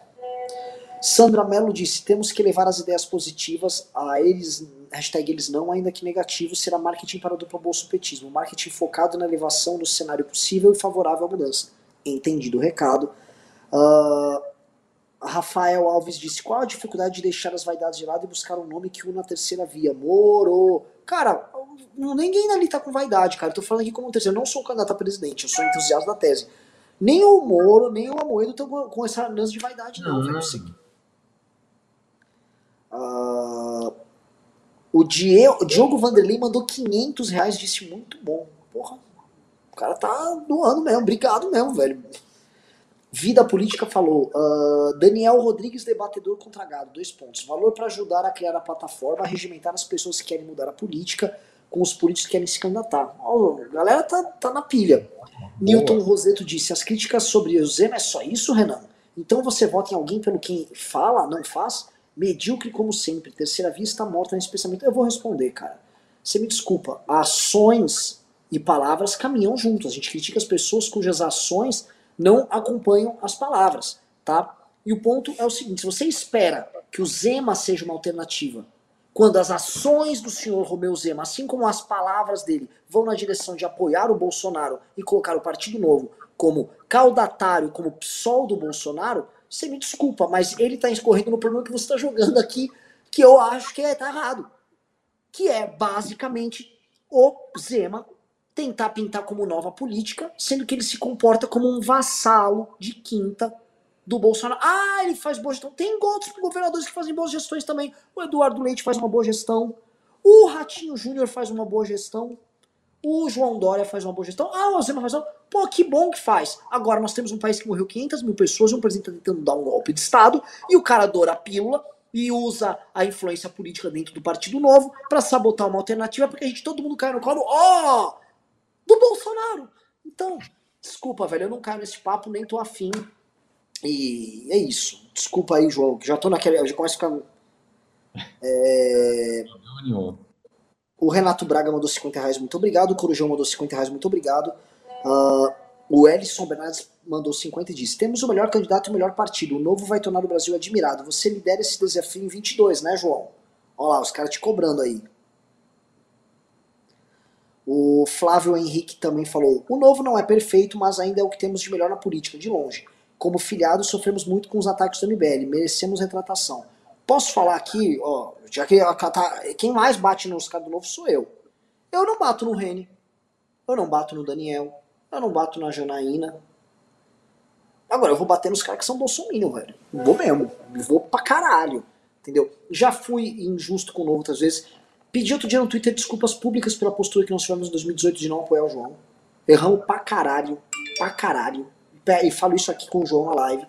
Sandra Mello disse: temos que levar as ideias positivas a eles, hashtag eles não, ainda que negativo, será marketing para o duplo bolsopetismo. Marketing focado na elevação do cenário possível e favorável à mudança. Entendido o recado. Uh, Rafael Alves disse: qual a dificuldade de deixar as vaidades de lado e buscar um nome que una a terceira via? Moro. Cara, ninguém ali tá com vaidade, cara. Eu tô falando aqui como um terceiro. Eu não sou candidato a presidente, eu sou entusiasta da tese. Nem o Moro, nem o Amoedo estão com, essa lance de vaidade, não, velho. Uh, o Diego, Diogo Vanderlei mandou 500 reais, disse muito bom. Porra, o cara tá doando mesmo, obrigado mesmo, velho. Vida Política falou, uh, Daniel Rodrigues, debatedor contra gado, dois pontos. Valor para ajudar a criar a plataforma, a regimentar as pessoas que querem mudar a política com os políticos que querem se candidatar. Oh, a galera tá, tá na pilha. Boa. Newton Roseto disse, as críticas sobre o Zema é só isso, Renan? Então você vota em alguém pelo quem fala, não faz? Medíocre como sempre, terceira via está morta nesse pensamento. Eu vou responder, cara. Você me desculpa, ações e palavras caminham juntos. A gente critica as pessoas cujas ações não acompanham as palavras, tá? E o ponto é o seguinte: se você espera que o Zema seja uma alternativa, quando as ações do senhor Romeu Zema, assim como as palavras dele, vão na direção de apoiar o Bolsonaro e colocar o Partido Novo como caudatário, como PSOL do Bolsonaro, você me desculpa, mas ele está escorrendo no problema que você está jogando aqui, que eu acho que é, tá errado. Que é basicamente o Zema tentar pintar como nova política, sendo que ele se comporta como um vassalo de quinta do Bolsonaro. Ah, ele faz boa gestão. Tem outros governadores que fazem boas gestões também. O Eduardo Leite faz uma boa gestão. O Ratinho Júnior faz uma boa gestão. O João Dória faz uma boa gestão. Ah, o Zema faz uma... Pô, que bom que faz. Agora, nós temos um país que morreu 500 mil pessoas um presidente tentando dar um golpe de Estado e o cara adora a pílula e usa a influência política dentro do Partido Novo para sabotar uma alternativa porque a gente, todo mundo cai no colo. Ó! Oh! do Bolsonaro. Então, desculpa, velho, eu não caio nesse papo, nem tô afim. E é isso. Desculpa aí, João, que já tô naquela. Já começo a ficar. É... O Renato Braga mandou 50 reais, muito obrigado. O Corujão mandou 50 reais, muito obrigado. Uh, o Ellison Bernardes mandou 50 e disse: Temos o melhor candidato e o melhor partido. O novo vai tornar o Brasil admirado. Você lidera esse desafio em 22, né, João? Olha lá, os caras te cobrando aí. O Flávio Henrique também falou: o novo não é perfeito, mas ainda é o que temos de melhor na política, de longe. Como filiados, sofremos muito com os ataques do MBL, merecemos retratação. Posso falar aqui, ó, já que tá, quem mais bate nos caras do novo sou eu. Eu não bato no Rene, eu não bato no Daniel, eu não bato na Janaína. Agora, eu vou bater nos caras que são bolsominion, velho. Vou mesmo, vou pra caralho, entendeu? Já fui injusto com o novo outras vezes. Pedi outro dia no Twitter desculpas públicas pela postura que nós tivemos em 2018 de não apoiar o João. Erramos pra caralho, pra caralho. E falo isso aqui com o João na live.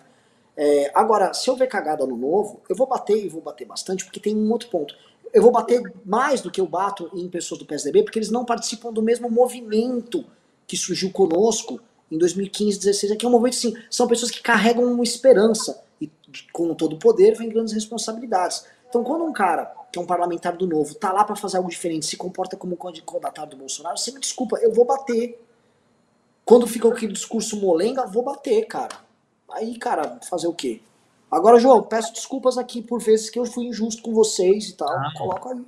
É, agora, se eu ver cagada no novo, eu vou bater e vou bater bastante, porque tem um outro ponto. Eu vou bater mais do que eu bato em pessoas do PSDB, porque eles não participam do mesmo movimento que surgiu conosco em 2015, 2016, que é um movimento assim, são pessoas que carregam uma esperança e com todo o poder vem grandes responsabilidades. Então, quando um cara que é um parlamentar do novo, tá lá para fazer algo diferente, se comporta como um candidato do Bolsonaro, você me desculpa, eu vou bater. Quando fica aquele discurso molenga, vou bater, cara. Aí, cara, fazer o quê? Agora, João, peço desculpas aqui por vezes que eu fui injusto com vocês e tal. Ah, Coloca aí.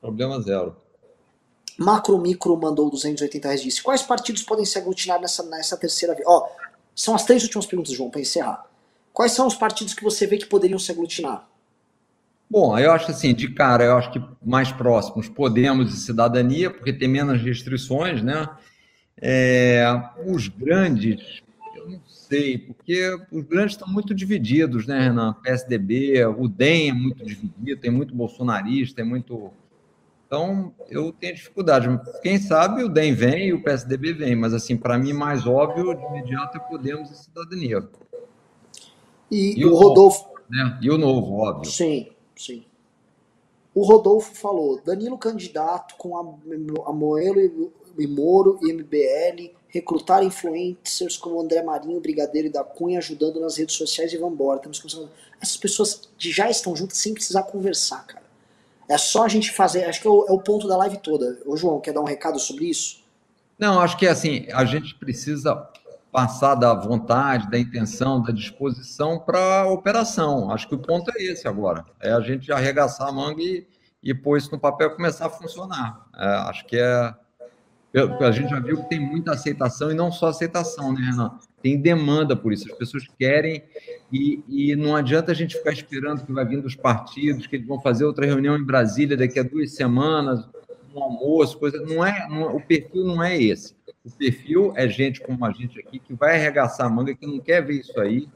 Problema zero. Macro Micro mandou 280 reais disse: Quais partidos podem se aglutinar nessa, nessa terceira vez? Ó, são as três últimas perguntas, João, para encerrar. Quais são os partidos que você vê que poderiam se aglutinar? Bom, eu acho assim, de cara, eu acho que mais próximos Podemos e Cidadania, porque tem menos restrições, né? É, os grandes, sei, porque os grandes estão muito divididos, né, Renan? PSDB, o DEM é muito dividido, tem muito bolsonarista, tem muito. Então, eu tenho dificuldade. Quem sabe o DEM vem e o PSDB vem, mas, assim, para mim, mais óbvio, de imediato, é Podemos e Cidadania. E, e o Rodolfo. Novo, né? E o novo, óbvio. Sim. Sim. O Rodolfo falou: Danilo candidato com a, a Moelo e, e Moro e MBL recrutar influencers como André Marinho, Brigadeiro e da Cunha ajudando nas redes sociais e vambora. Temos começando... Essas pessoas já estão juntas sem precisar conversar, cara. É só a gente fazer. Acho que é o, é o ponto da live toda. Ô, João, quer dar um recado sobre isso? Não, acho que é assim, a gente precisa passar da vontade, da intenção, da disposição para a operação. Acho que o ponto é esse agora. É a gente arregaçar a manga e, e pôr isso no papel e começar a funcionar. É, acho que é. A gente já viu que tem muita aceitação e não só aceitação, né, Renan? Tem demanda por isso. As pessoas querem e, e não adianta a gente ficar esperando que vai vir dos partidos, que eles vão fazer outra reunião em Brasília daqui a duas semanas, um almoço, coisa. Não é, não, o perfil não é esse. O perfil é gente como a gente aqui que vai arregaçar a manga, que não quer ver isso aí,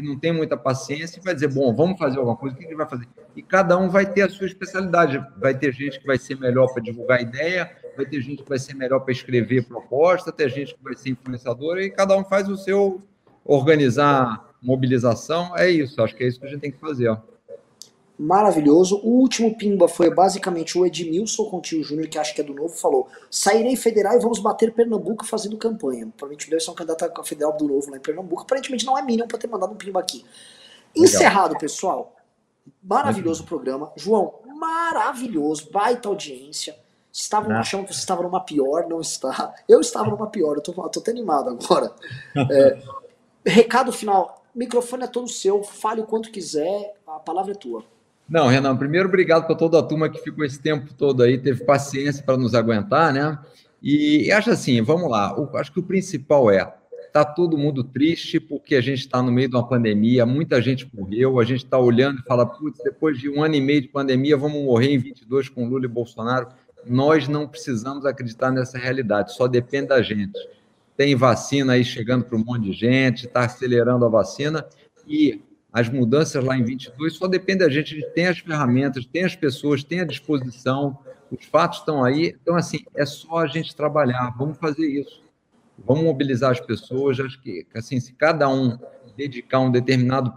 que não tem muita paciência e vai dizer, bom, vamos fazer alguma coisa, o que ele vai fazer? E cada um vai ter a sua especialidade. Vai ter gente que vai ser melhor para divulgar ideia, vai ter gente que vai ser melhor para escrever proposta, ter gente que vai ser influenciadora, e cada um faz o seu, organizar mobilização, é isso, acho que é isso que a gente tem que fazer. Ó maravilhoso. O último pimba foi basicamente o Edmilson Contil Júnior, que acho que é do Novo, falou: sairei federal e vamos bater Pernambuco fazendo campanha. Provavelmente deve ser um candidato a federal do Novo lá em Pernambuco. Aparentemente não é Minion para ter mandado um pimba aqui. Encerrado, pessoal. Maravilhoso o programa. João, maravilhoso, baita audiência. Estavam achando que você estava numa pior, não está. Eu estava numa pior, eu tô, tô até animado agora. É, recado final: microfone é todo seu, fale o quanto quiser, a palavra é tua. Não, Renan, primeiro, obrigado para toda a turma que ficou esse tempo todo aí, teve paciência para nos aguentar, né? E, acho assim, vamos lá, o, acho que o principal é, está todo mundo triste porque a gente está no meio de uma pandemia, muita gente morreu, a gente está olhando e fala, putz, depois de um ano e meio de pandemia, vamos morrer em 22 com Lula e Bolsonaro. Nós não precisamos acreditar nessa realidade, só depende da gente. Tem vacina aí chegando para um monte de gente, está acelerando a vacina, e as mudanças lá em 22 só depende da gente, a gente tem as ferramentas, tem as pessoas, tem a disposição, os fatos estão aí. Então, assim, é só a gente trabalhar, vamos fazer isso. Vamos mobilizar as pessoas. Acho que, assim, se cada um dedicar um determinado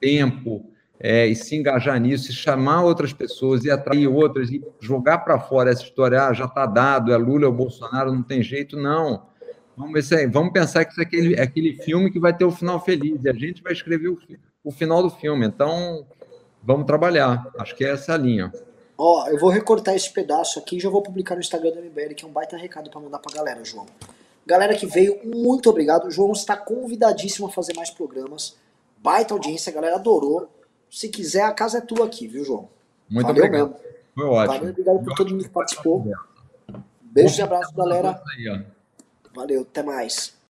tempo é, e se engajar nisso, e chamar outras pessoas e atrair outras e jogar para fora essa história, ah, já está dado, é Lula ou Bolsonaro, não tem jeito, não. Vamos, ver vamos pensar que isso é aquele, é aquele filme que vai ter o final feliz, e a gente vai escrever o filme o final do filme. Então, vamos trabalhar. Acho que é essa a linha. Ó, eu vou recortar esse pedaço aqui e já vou publicar no Instagram do MBL, que é um baita recado para mandar pra galera, João. Galera que veio, muito obrigado. O João está convidadíssimo a fazer mais programas. Baita audiência, a galera adorou. Se quiser, a casa é tua aqui, viu, João? Muito Valeu obrigado. Mesmo. Foi ótimo. Valeu, obrigado por todo mundo que participou. Beijo e abraço, galera. Valeu, até mais.